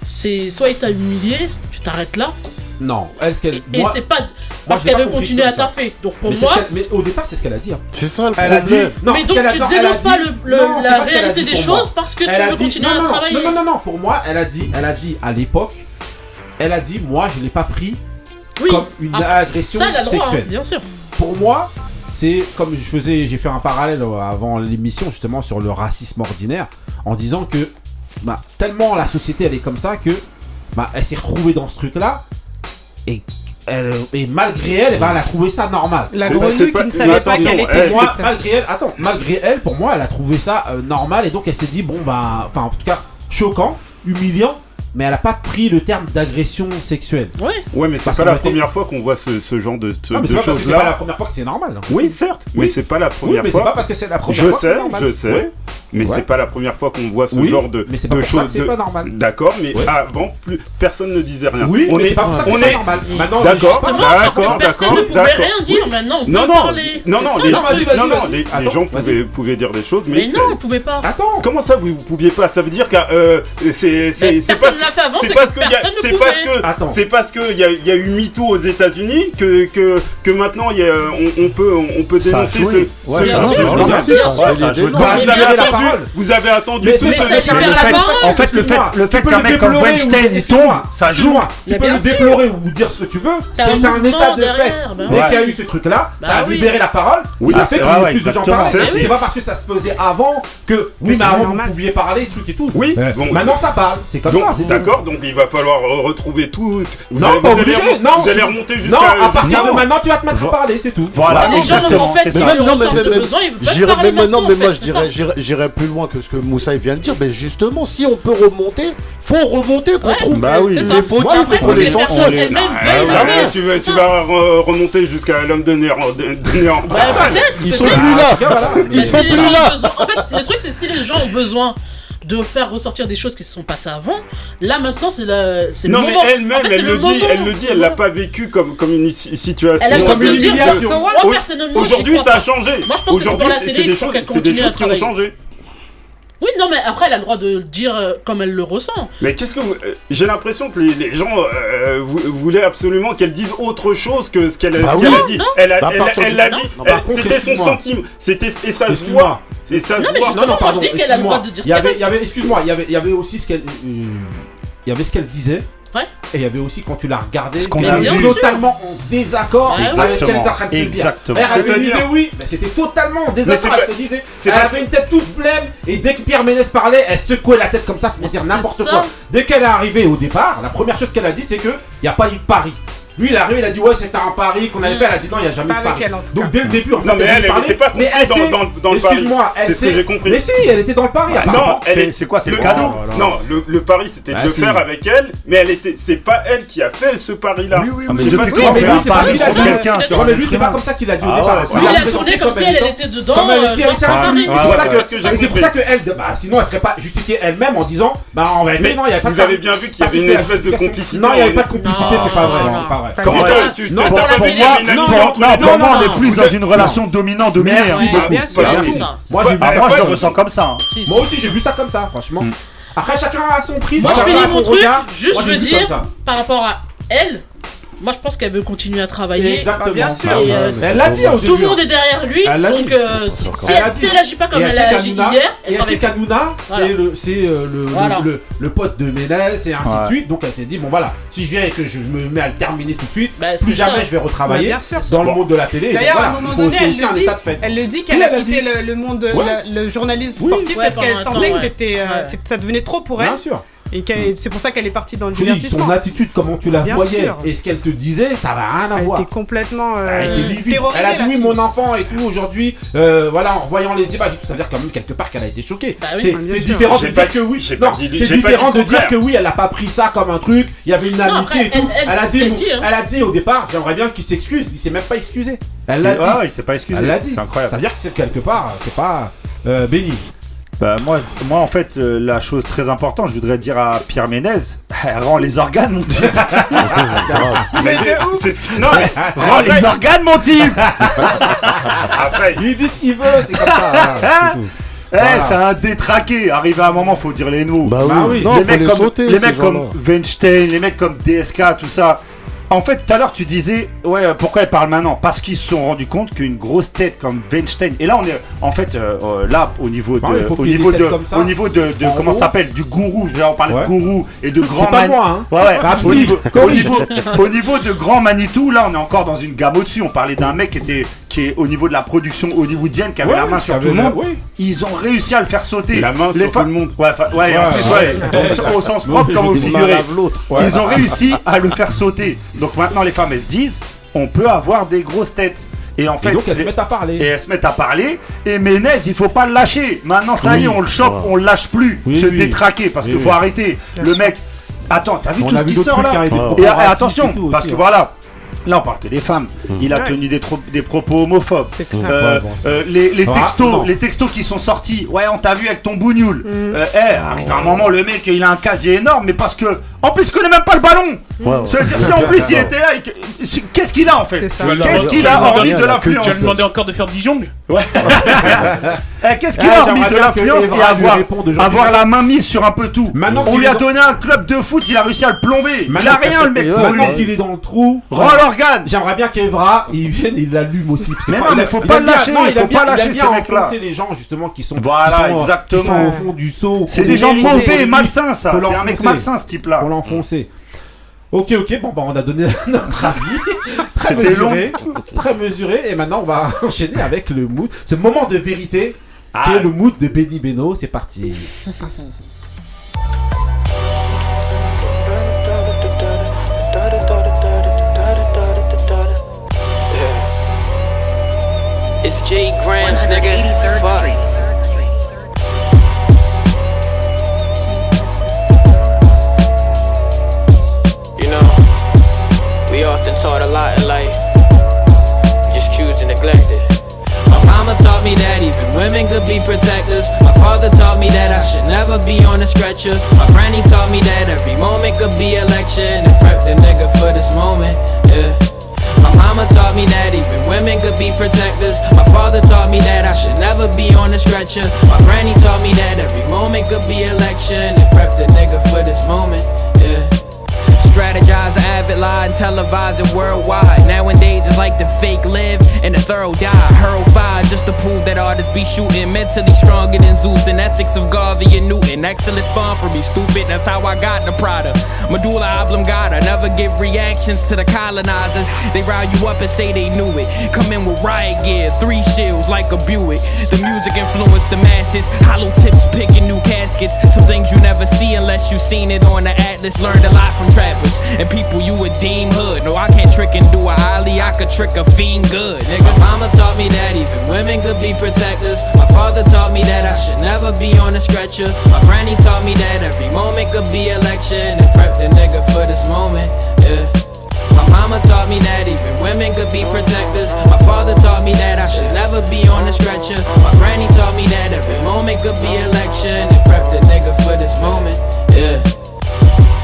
Speaker 6: c'est soit il t'a humilié, tu t'arrêtes là.
Speaker 3: Non, est-ce qu'elle.
Speaker 6: Et,
Speaker 3: et
Speaker 6: c'est pas. Parce qu'elle veut continuer à taffer. Donc pour
Speaker 3: mais
Speaker 6: moi.
Speaker 3: Mais au départ, c'est ce qu'elle a dit. Hein.
Speaker 9: C'est ça le
Speaker 3: problème. Dit... non,
Speaker 6: mais donc tu dénonces pas le, la réalité des choses parce que tu veux continuer à travailler.
Speaker 3: Non, non, non, Pour moi, elle a dit, elle a dit à l'époque, elle a dit, moi, je l'ai pas pris comme une agression
Speaker 6: hein,
Speaker 3: sexuelle.
Speaker 6: Bien sûr
Speaker 3: pour moi, c'est comme je faisais, j'ai fait un parallèle euh, avant l'émission justement sur le racisme ordinaire, en disant que bah, tellement la société elle est comme ça que bah, elle s'est retrouvée dans ce truc là et malgré elle, eh ben, elle a trouvé ça normal.
Speaker 4: La grenouille qui ne savait pas qu'elle était
Speaker 3: elle, moi, malgré elle, attends, malgré elle, pour moi, elle a trouvé ça euh, normal et donc elle s'est dit bon bah, enfin en tout cas choquant, humiliant mais elle a pas pris le terme d'agression sexuelle.
Speaker 6: Ouais.
Speaker 10: Ouais, mais c'est pas la première fois qu'on voit ce, genre de,
Speaker 3: ah,
Speaker 10: choses-là.
Speaker 3: C'est pas la première fois que c'est normal. Hein.
Speaker 10: Oui, certes.
Speaker 3: Oui.
Speaker 10: Mais c'est pas la première
Speaker 3: oui,
Speaker 10: mais fois.
Speaker 3: Mais c'est pas parce que c'est la première
Speaker 10: je
Speaker 3: fois. Sais, que. Je
Speaker 10: sais, je sais. Mais
Speaker 3: ouais.
Speaker 10: c'est pas la première fois qu'on voit ce genre de,
Speaker 3: mais pas
Speaker 10: de
Speaker 3: pas normal.
Speaker 10: D'accord, mais avant, plus... personne ne disait rien.
Speaker 3: Oui,
Speaker 10: on est,
Speaker 3: pas pour ça
Speaker 10: on
Speaker 3: est,
Speaker 10: est...
Speaker 3: normal. Maintenant,
Speaker 10: d'accord, d'accord, d'accord, d'accord.
Speaker 6: rien dire. Maintenant, on peut
Speaker 10: non, non,
Speaker 6: parler.
Speaker 10: Non, non, les,
Speaker 3: non,
Speaker 10: non, les, gens pouvaient, pouvaient, dire des choses, mais,
Speaker 6: mais non, on pouvait pas.
Speaker 3: Attends,
Speaker 10: comment ça, vous, vous pouviez pas? Ça veut dire que euh, c'est pas
Speaker 6: a fait avant,
Speaker 10: c'est parce
Speaker 6: que,
Speaker 10: c'est parce que, c'est parce que il y, y a, eu MeToo aux États-Unis que, maintenant on, peut, on peut dénoncer ce,
Speaker 9: oui.
Speaker 10: Vous avez attendu tout ce
Speaker 11: En fait, le fait, le fait qu'un mec comme Weinstein tombe, ça joue.
Speaker 3: Tu peux le déplorer ou dire ce que tu veux. C'est
Speaker 6: un
Speaker 3: état de fait. Dès qu'il y a eu ce truc-là, ça a libéré la parole. Ça fait plus de gens parlent.
Speaker 10: C'est
Speaker 3: pas parce que ça se faisait avant que, oui, mais avant vous pouviez parler, truc et tout.
Speaker 10: Oui.
Speaker 3: Maintenant ça parle. C'est comme ça.
Speaker 10: D'accord, donc il va falloir retrouver tout. Vous
Speaker 3: non,
Speaker 10: allez, vous allez, remonter jusqu'à.
Speaker 3: Non, à partir de maintenant, tu vas te mettre à parler, c'est tout.
Speaker 11: Voilà,
Speaker 6: les gens en
Speaker 11: mais
Speaker 6: même,
Speaker 9: non, mais, mais, mais,
Speaker 6: besoin,
Speaker 9: maintenant, mais moi, je dirais plus loin que ce que Moussaï vient de dire. Mais justement, si on peut remonter, faut remonter qu'on
Speaker 6: ouais,
Speaker 9: trouve
Speaker 11: bah oui.
Speaker 9: les fautifs et qu'on les.
Speaker 10: Ah tu vas remonter jusqu'à l'homme de
Speaker 6: Néandertal.
Speaker 9: Ils sont plus là. Ils sont plus là.
Speaker 6: En fait, le truc, c'est si les gens ont besoin de faire ressortir des choses qui se sont passées avant. Là maintenant, c'est la.
Speaker 10: Non, mais elle-même, elle, le dit, elle le dit, elle l'a pas vécu comme, comme une situation.
Speaker 6: Elle a comme une
Speaker 3: humiliation.
Speaker 10: Aujourd'hui, ça a changé.
Speaker 6: Moi, je pense Aujourd'hui, que c'est la télé,
Speaker 10: c'est des choses, c'est des choses qui ont changé.
Speaker 6: Oui, non, mais après, elle a le droit de dire euh, comme elle le ressent.
Speaker 10: Mais qu'est-ce que vous. Euh, j'ai l'impression que les, gens euh, voulaient absolument qu'elle dise autre chose que ce qu'elle a
Speaker 6: bah
Speaker 10: dit. Elle a,
Speaker 9: bah,
Speaker 10: elle, elle, elle
Speaker 9: a
Speaker 10: dit.
Speaker 3: Bah,
Speaker 10: c'était son sentiment. C'était et ça se voit. Et ça
Speaker 6: non,
Speaker 10: se.
Speaker 6: Non,
Speaker 10: non,
Speaker 6: pardon. Moi, je dis qu'elle a le droit de dire.
Speaker 3: Il y avait, excuse-moi. Il y avait, aussi ce qu'elle. Il y avait ce qu'elle disait et il y avait aussi quand tu l'as regardé,
Speaker 11: ce qu'on
Speaker 6: a
Speaker 3: totalement en désaccord avec ce qu'elle était en train de te dire. Elle avait disait oui, mais c'était totalement en désaccord. Elle se disait, elle avait une tête toute pleine et dès que Pierre Ménès parlait, elle secouait la tête comme ça pour dire n'importe quoi. Dès qu'elle est arrivée au départ, la première chose qu'elle a dit, c'est qu'il n'y a pas eu de pari. Lui, il arrive, il a dit, ouais, c'était un pari qu'on avait
Speaker 6: mm.
Speaker 3: fait. Elle a dit, non, il n'y a jamais de pari. Donc, dès le début, en
Speaker 10: non, mais
Speaker 3: elle,
Speaker 10: elle était pas
Speaker 3: mais elle
Speaker 10: dans, dans, dans le pari.
Speaker 3: Excuse-moi,
Speaker 10: C'est ce que j'ai compris.
Speaker 3: Mais si, elle était dans le pari.
Speaker 10: Non,
Speaker 11: C'est quoi, c'est le cadeau
Speaker 10: Non, le, pari, c'était de le faire avec elle, mais elle était. C'est pas elle qui a fait ce pari-là.
Speaker 9: Oui, oui,
Speaker 11: oui. Mais
Speaker 3: c'est lui, c'est pas comme ça qu'il a dit au
Speaker 11: ah
Speaker 3: départ.
Speaker 6: Lui, il a tourné comme si elle était dedans. C'est
Speaker 3: pour ça que elle, bah, sinon, elle serait pas justifiée elle-même en disant, bah, en
Speaker 10: réalité,
Speaker 3: non, il y a pas
Speaker 10: Vous avez bien vu qu'il y avait une espèce de complicité.
Speaker 3: Non, il n'y avait pas de complicité, c'est pas vrai.
Speaker 10: Comment
Speaker 6: Non,
Speaker 3: pour moi,
Speaker 11: on est plus dans une relation dominant-dominé.
Speaker 4: Bien sûr,
Speaker 3: Moi,
Speaker 11: je le ressens comme ça. Hein.
Speaker 3: Moi aussi, j'ai vu ça comme ça, franchement.
Speaker 11: Hmm.
Speaker 3: Après, chacun a son prisme.
Speaker 6: Moi, je finis mon truc. Juste, je veux dire, par rapport à elle, moi, je pense qu'elle veut continuer à travailler.
Speaker 3: Exactement.
Speaker 4: Bien sûr.
Speaker 6: Euh,
Speaker 3: elle l'a dit hein, au.
Speaker 6: Tout le monde hein. est derrière lui.
Speaker 3: Elle
Speaker 6: donc, euh, si, si
Speaker 3: elle
Speaker 6: n'agit pas comme elle a agi hier, elle
Speaker 3: et
Speaker 6: Kanouna,
Speaker 3: c'est euh, le, le, pote de Ménès et ainsi de suite. Donc, elle s'est dit, bon, voilà, si je viens et que je me mets à le terminer tout de suite,
Speaker 6: bah,
Speaker 3: plus jamais je vais retravailler dans le monde de la télé.
Speaker 4: D'ailleurs, à un moment donné, elle le dit qu'elle a quitté le monde, le journalisme sportif parce qu'elle sentait euh, que ça devenait trop pour elle.
Speaker 3: Bien sûr.
Speaker 4: Et qu'elle- c'est pour ça qu'elle est partie dans le
Speaker 3: Je dis, son attitude, comment tu la
Speaker 4: Bien
Speaker 3: voyais
Speaker 4: sûr.
Speaker 3: et ce qu'elle te disait, ça va rien à
Speaker 4: Elle
Speaker 3: voir.
Speaker 4: était complètement
Speaker 3: Elle
Speaker 4: euh,
Speaker 3: était livide.
Speaker 4: terrorisée.
Speaker 3: Elle a dit oui mon enfant et tout aujourd'hui euh, voilà en voyant les images et tout ça veut dire quand même quelque part qu'elle a été choquée
Speaker 6: Bah oui.
Speaker 3: c'est différent de dire que oui non
Speaker 10: dit-
Speaker 3: c'est différent
Speaker 10: dit
Speaker 3: de dire que oui elle a pas pris ça comme un truc il y avait une amitié
Speaker 6: après,
Speaker 3: et tout
Speaker 6: elle- elle,
Speaker 3: a dit
Speaker 6: dit, hein.
Speaker 3: elle a dit au départ j'aimerais bien qu'il s'excuse il s'est même pas excusé elle l'a dit
Speaker 5: Ah, il s'est pas excusé.
Speaker 3: elle l'a dit
Speaker 5: C'est incroyable.
Speaker 3: ça veut dire que quelque part c'est pas euh, béni
Speaker 5: Bah, moi, moi, en fait, euh, la chose très importante, je voudrais dire à Pierre Ménez, rends les organes, mon type.
Speaker 10: Mais c'est ce qui- Non, mais
Speaker 5: Rends les organes, mon type.
Speaker 10: après,
Speaker 3: Il dit ce qu'il veut, c'est comme ça. hein, c'est tout.
Speaker 5: Eh, c'est un détraqué. Arrivé à un moment, faut dire les noms.
Speaker 9: Bah oui,
Speaker 3: Bah oui.
Speaker 9: non,
Speaker 5: les
Speaker 9: faut
Speaker 5: mecs
Speaker 9: les
Speaker 5: comme,
Speaker 9: sauter.
Speaker 5: les
Speaker 9: ces
Speaker 5: mecs comme. Weinstein, les mecs comme DSK, tout ça. En fait, tout à l'heure, tu disais, ouais, pourquoi ils parlent maintenant? Parce qu'ils se sont rendus compte qu'une grosse tête comme Weinstein, et là, on est, en fait, euh, euh, là, au niveau de, au niveau de, au niveau comment ça s'appelle, du gourou. Là, on parlait
Speaker 3: Ouais.
Speaker 5: de gourou et de grand
Speaker 3: C'est pas
Speaker 5: man-
Speaker 3: moi, hein.
Speaker 5: Ouais, ouais. Au, niveau, au, niveau, au niveau de grand Manitou, là, on est encore dans une gamme au-dessus. On parlait d'un mec qui était, qui est au niveau de la production hollywoodienne, qui avait
Speaker 3: Ouais,
Speaker 5: la main sur tout le
Speaker 3: la-
Speaker 5: monde.
Speaker 3: oui.
Speaker 5: Ils ont réussi à le faire sauter.
Speaker 10: La main sur
Speaker 5: Les
Speaker 10: tout
Speaker 5: fa-
Speaker 10: le monde.
Speaker 5: Ouais, fa- ouais, en plus, ouais, au, au sens propre comme au figuré. Ils ont réussi à le faire sauter. Donc maintenant, les femmes, elles se disent, on peut avoir des grosses têtes. Et en fait,
Speaker 3: Et donc, elles se mettent à parler.
Speaker 5: et elles se mettent à parler. Et Ménez, il faut pas le lâcher. Maintenant, ça y est, on le chope,
Speaker 9: Ouais.
Speaker 5: on le lâche plus.
Speaker 3: Oui,
Speaker 5: se
Speaker 3: oui.
Speaker 5: détraquer parce
Speaker 3: Oui,
Speaker 5: qu'il
Speaker 3: oui.
Speaker 5: faut arrêter. le mec. Attends, t'as vu
Speaker 3: On
Speaker 5: tout
Speaker 3: a
Speaker 5: ce qui sort là
Speaker 3: et
Speaker 9: et
Speaker 3: racistes
Speaker 5: attention,
Speaker 3: tout
Speaker 5: parce que
Speaker 3: hein.
Speaker 5: voilà. Là, on parle que des femmes. Il a
Speaker 4: Ouais.
Speaker 5: tenu des, trop- des propos homophobes.
Speaker 4: C'est clair.
Speaker 5: Euh,
Speaker 3: Ouais, bon,
Speaker 5: euh, les, les
Speaker 3: Ah,
Speaker 5: textos, les textos qui sont sortis. Ouais, on t'a vu avec ton bougnoul.
Speaker 4: Mm.
Speaker 5: Euh, eh, arrive un moment, le mec, il a un casier énorme, mais parce que, en plus, il connaît même pas le ballon.
Speaker 9: Ouais, ouais.
Speaker 5: C'est-à-dire, si en plus il était là, il- qu'est-ce qu'il a en fait?
Speaker 4: Ça.
Speaker 5: Qu'est-ce qu'il a
Speaker 10: vas
Speaker 5: hormis de l'influence?
Speaker 10: Tu vas demander encore de faire Dijon
Speaker 5: Eh, Qu'est-ce qu'il
Speaker 3: Eh,
Speaker 5: a hormis
Speaker 3: j'aimerais
Speaker 5: de
Speaker 3: bien que
Speaker 5: l'influence
Speaker 3: Evra
Speaker 5: et
Speaker 3: lui
Speaker 5: avoir,
Speaker 3: réponde aujourd'hui.
Speaker 5: avoir la main mise sur un peu tout
Speaker 3: Maintenant
Speaker 5: On
Speaker 3: qu'il
Speaker 5: lui
Speaker 3: est
Speaker 5: a
Speaker 3: dans-
Speaker 5: donné un club de foot, il a réussi à le plomber. Il
Speaker 3: Maintenant
Speaker 5: a rien le mec
Speaker 9: Ouais,
Speaker 5: pour
Speaker 3: Maintenant
Speaker 5: lui.
Speaker 3: qu'il est dans le trou.
Speaker 5: Rends l'organe
Speaker 3: J'aimerais bien qu'Evra, il vienne, il l'allume aussi. parce que
Speaker 5: Mais
Speaker 3: il
Speaker 5: non,
Speaker 3: a-
Speaker 5: mais faut
Speaker 3: il
Speaker 5: pas le
Speaker 3: bien-
Speaker 5: lâcher,
Speaker 3: non,
Speaker 5: il faut
Speaker 3: bien-
Speaker 5: pas
Speaker 3: il
Speaker 5: lâcher
Speaker 3: bien
Speaker 5: ces mecs-là.
Speaker 3: enfoncer les gens justement qui sont,
Speaker 5: Voilà,
Speaker 3: qui sont,
Speaker 5: exactement.
Speaker 3: sont au fond du seau.
Speaker 5: C'est des gens mauvais malsains ça. C'est un mec malsain ce type là.
Speaker 3: L'enfoncer. Ok, ok, bon, bah, on a donné notre avis. très mesuré, très mesuré. Et maintenant, on va enchaîner avec le mood. Ce moment de vérité, qui
Speaker 5: Ah.
Speaker 3: est le mood de Benny Beno. C'est parti.
Speaker 11: It's J Grams, nigga. Fuck. Taught a lot in life. Just choose to neglect it. My mama taught me that even women could be protectors. My father taught me that I should never be on a stretcher. My granny taught me that every moment could be election. And prep the nigga for this moment. Yeah. My mama taught me that even women could be protectors. My father taught me that I should never be on a stretcher. My granny taught me that every moment could be election. And prep the nigga for this moment. Strategize, avid lie, and televise it worldwide. Nowadays, it's like the fake live and the thorough die. Hurl fire just to prove that artists be shooting. Mentally stronger than Zeus and ethics of Garvey and Newton. Excellence spawn for me, stupid. That's how I got the product. Medulla oblongata. Never give reactions to the colonizers. They rile you up and say they knew it. Come in with riot gear, three shields like a Buick. The music influenced the masses. Hollow tips picking new caskets. Some things you never see unless you seen it on the atlas. Learned a lot from trappers and people you would deem hood. No, I can't trick and do a ollie. I could trick a fiend good, nigga. Mama taught me that even women could be protectors. My father taught me that I should never be on a stretcher. My granny taught me that every moment could be election. And prep the nigga for this moment, yeah. My mama taught me that even women could be protectors. My father taught me that I should never be on a stretcher. My granny taught me that every moment could be election. And prep the nigga for this moment, yeah.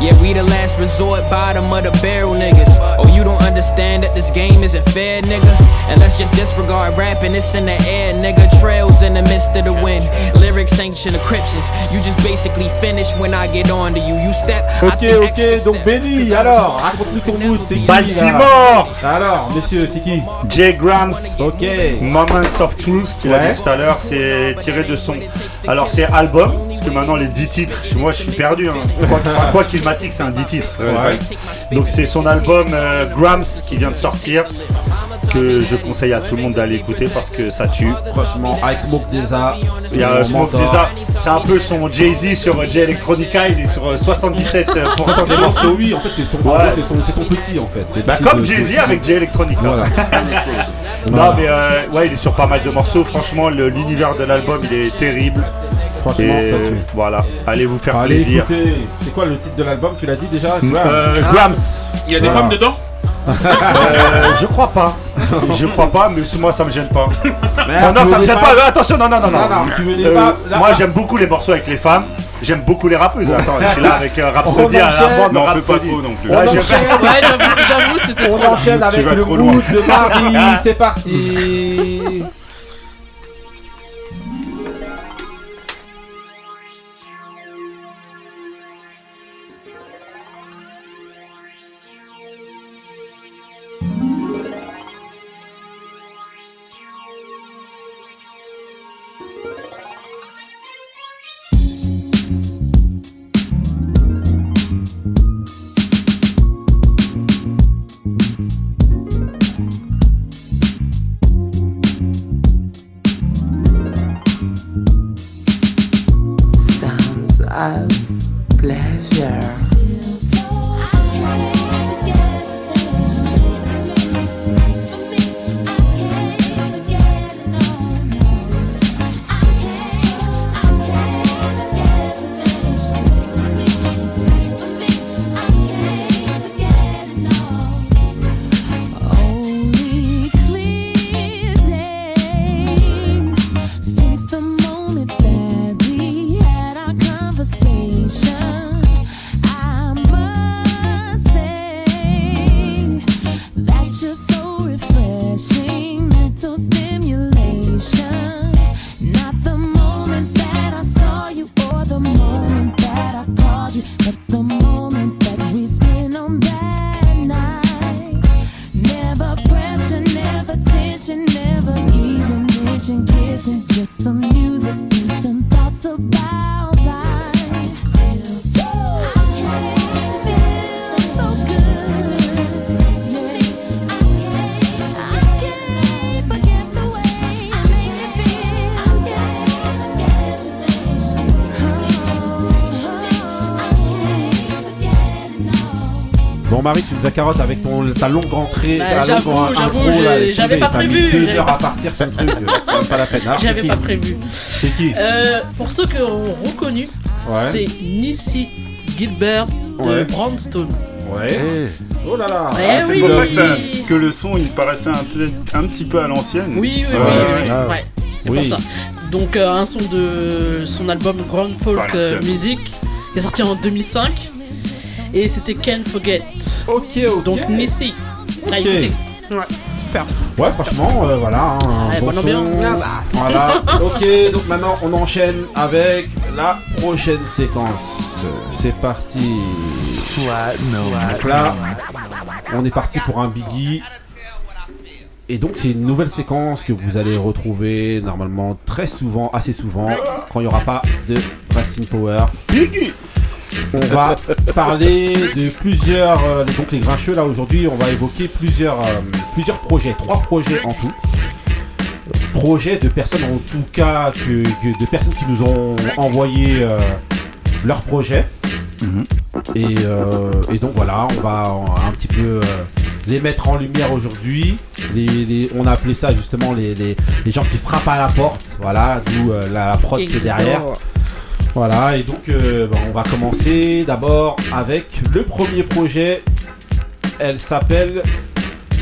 Speaker 11: Yeah, we the last resort, bottom of the barrel niggas. Oh, you don't understand that this game isn't fair, nigga? And let's just disregard rapping, it's in the air, nigga. Trails in the midst of the wind. Lyrics sanction encryptions. You just basically finish when I get on to you. You step, I
Speaker 3: Ok, ok, donc. Benny, alors, raconte-nous ton mood, c'est qui
Speaker 5: Baltimore
Speaker 3: Alors, monsieur, c'est qui
Speaker 5: Jay Grams
Speaker 3: Ok.
Speaker 5: Moments of Truth, tu l'as dit tout à l'heure, c'est tiré de son. Alors c'est album, parce que maintenant les 10 titres, moi je suis perdu. Hein. Quoi qu'il c'est un 10 titres.
Speaker 3: Ouais.
Speaker 5: Donc c'est son album euh, Grams qui vient de sortir, que je conseille à tout le monde d'aller écouter parce que ça tue.
Speaker 3: Franchement, I Smoke Deza.
Speaker 5: Il y a euh, Smoke Deza, c'est un peu son Jay-Z sur euh, Jay Electronica, il est sur euh, 77% des morceaux.
Speaker 3: Oui, en fait, c'est son,
Speaker 5: Ouais.
Speaker 3: c'est son, petit en fait.
Speaker 5: Bah, comme Jay-Z avec Jay Electronica.
Speaker 3: Voilà.
Speaker 5: Non mais euh, ouais il est sur pas mal de morceaux, franchement l'univers de l'album il est terrible.
Speaker 3: Franchement,
Speaker 5: Et
Speaker 3: ça tue.
Speaker 5: voilà, allez vous faire
Speaker 3: Allez,
Speaker 5: plaisir.
Speaker 3: c'est quoi le titre de l'album Tu l'as dit déjà Grams.
Speaker 5: Euh, Grams.
Speaker 7: Il y a des femmes dedans
Speaker 5: Euh, je crois pas. Je crois pas, mais moi ça me gêne pas.
Speaker 3: Merde,
Speaker 5: non, non, ça me gêne pas. Attention, non, non, non,
Speaker 3: Non,
Speaker 5: non.
Speaker 3: non, tu veux des
Speaker 5: Euh, Moi j'aime beaucoup les morceaux avec les femmes. J'aime beaucoup les rappeuses. Attends, je suis là avec euh, Rhapsody à la
Speaker 3: enchaîne.
Speaker 5: voix de
Speaker 10: fait pas
Speaker 5: Rhapsody.
Speaker 10: trop non plus.
Speaker 3: On.
Speaker 6: Ouais, j'avoue, c'était
Speaker 3: On enchaîne avec le
Speaker 10: loin.
Speaker 3: de Marie. C'est parti. Rentrée.
Speaker 6: Bah, j'avoue, j'avais pas prévu,
Speaker 3: deux
Speaker 6: j'avais
Speaker 3: heures
Speaker 6: pas-
Speaker 3: à partir, ton truc. c'est même pas la peine. Alors, c'est
Speaker 6: J'avais
Speaker 3: qui
Speaker 6: pas prévu.
Speaker 3: C'est qui
Speaker 6: Euh, pour ceux qui ont reconnu,
Speaker 3: Ouais.
Speaker 6: c'est Nissy Gilbert de
Speaker 3: Ouais.
Speaker 6: Brownstone.
Speaker 3: Ouais. Oh là là.
Speaker 6: Eh
Speaker 10: Ah, c'est
Speaker 6: oui.
Speaker 10: pour ça que, ça- que le son il paraissait un, petit- un petit peu à l'ancienne.
Speaker 6: Oui, oui, oui,
Speaker 10: Ouais,
Speaker 6: oui, oui, ouais. C'est
Speaker 10: Oui.
Speaker 6: pour ça. Donc euh, un son de son album Grand Folk euh, Music qui est sorti en 2005 et c'était Can't Forget.
Speaker 3: Ok, ok.
Speaker 6: Donc Nissy. À écouter.
Speaker 4: Ouais, super.
Speaker 3: Ouais, franchement, euh, voilà. hein, un
Speaker 6: Ouais,
Speaker 3: bon
Speaker 6: bonne
Speaker 3: son.
Speaker 6: ambiance. Ah bah.
Speaker 3: Voilà. ok, donc maintenant on enchaîne avec la prochaine séquence. C'est parti. Donc là, on est parti pour un Biggie. Et donc c'est une nouvelle séquence que vous allez retrouver normalement très souvent, assez souvent, quand il n'y aura pas de Racing Power. On va parler de plusieurs, euh, donc les grincheux là aujourd'hui, on va évoquer plusieurs, euh, plusieurs projets, trois projets en tout. Projets de personnes en tout cas, que, que- de personnes qui nous ont envoyé euh, leurs projets. Et, euh, et donc voilà, on va un petit peu euh, les mettre en lumière aujourd'hui. Les, les- on a appelé ça justement les, les- les gens qui frappent à la porte. Voilà, d'où euh, la, la prod qui est derrière. Voilà, et donc euh, bon, on va commencer d'abord avec le premier projet. Elle s'appelle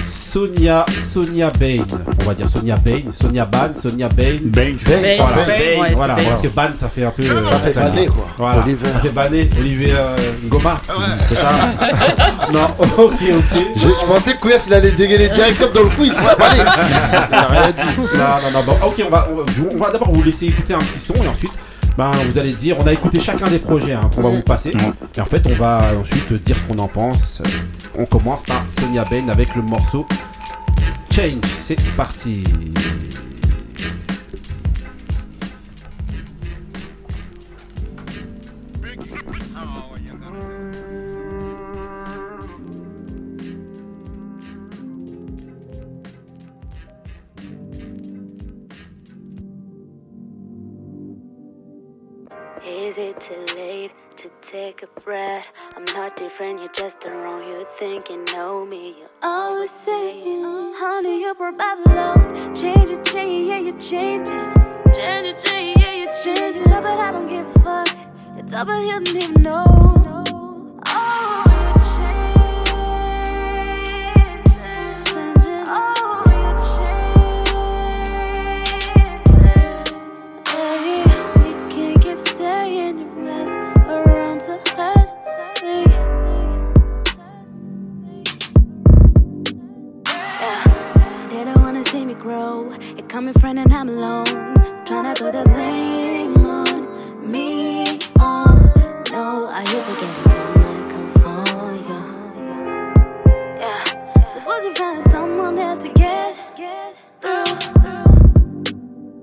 Speaker 3: Sonia Sonia Bain. On va dire Sonia Bain, Sonia Ban, Sonia Bain.
Speaker 5: Bain,
Speaker 9: Bain,
Speaker 3: voilà,
Speaker 9: Bain, Bain, ouais,
Speaker 3: voilà parce que Ban ça fait un peu. euh,
Speaker 9: Ça fait
Speaker 3: italien.
Speaker 9: banner, quoi.
Speaker 3: Voilà,
Speaker 9: Oliver.
Speaker 3: ça fait banner, Olivier euh, Ngoma. C'est ça Non, ok, ok.
Speaker 9: Je, je pensais que Couillasse il allait dégainer direct comme dans le quiz. Ouais, allez. Il a rien dit.
Speaker 3: Non, non, non, bon, ok, on va, on va, on va d'abord vous laisser écouter un petit son et ensuite, ben, vous allez dire, on a écouté chacun des projets hein, qu'on va vous passer. Et en fait, on va ensuite dire ce qu'on en pense. On commence par Sonia Bain avec le morceau Change. C'est parti.
Speaker 12: Is it too late to take a breath? I'm not different, you're just the wrong. You think you know me. You're
Speaker 13: Always saying, honey, you're probably lost. Change it, change it, yeah, you change it. Change it, change it, yeah, you change it. Tell but I don't give a fuck. You tell but he don't even know. Oh, Oh,
Speaker 12: I'm your friend and I'm alone. Tryna put the blame on me. Oh, no, are you forgetting time might come for you? Yeah. Suppose you find someone else to get through.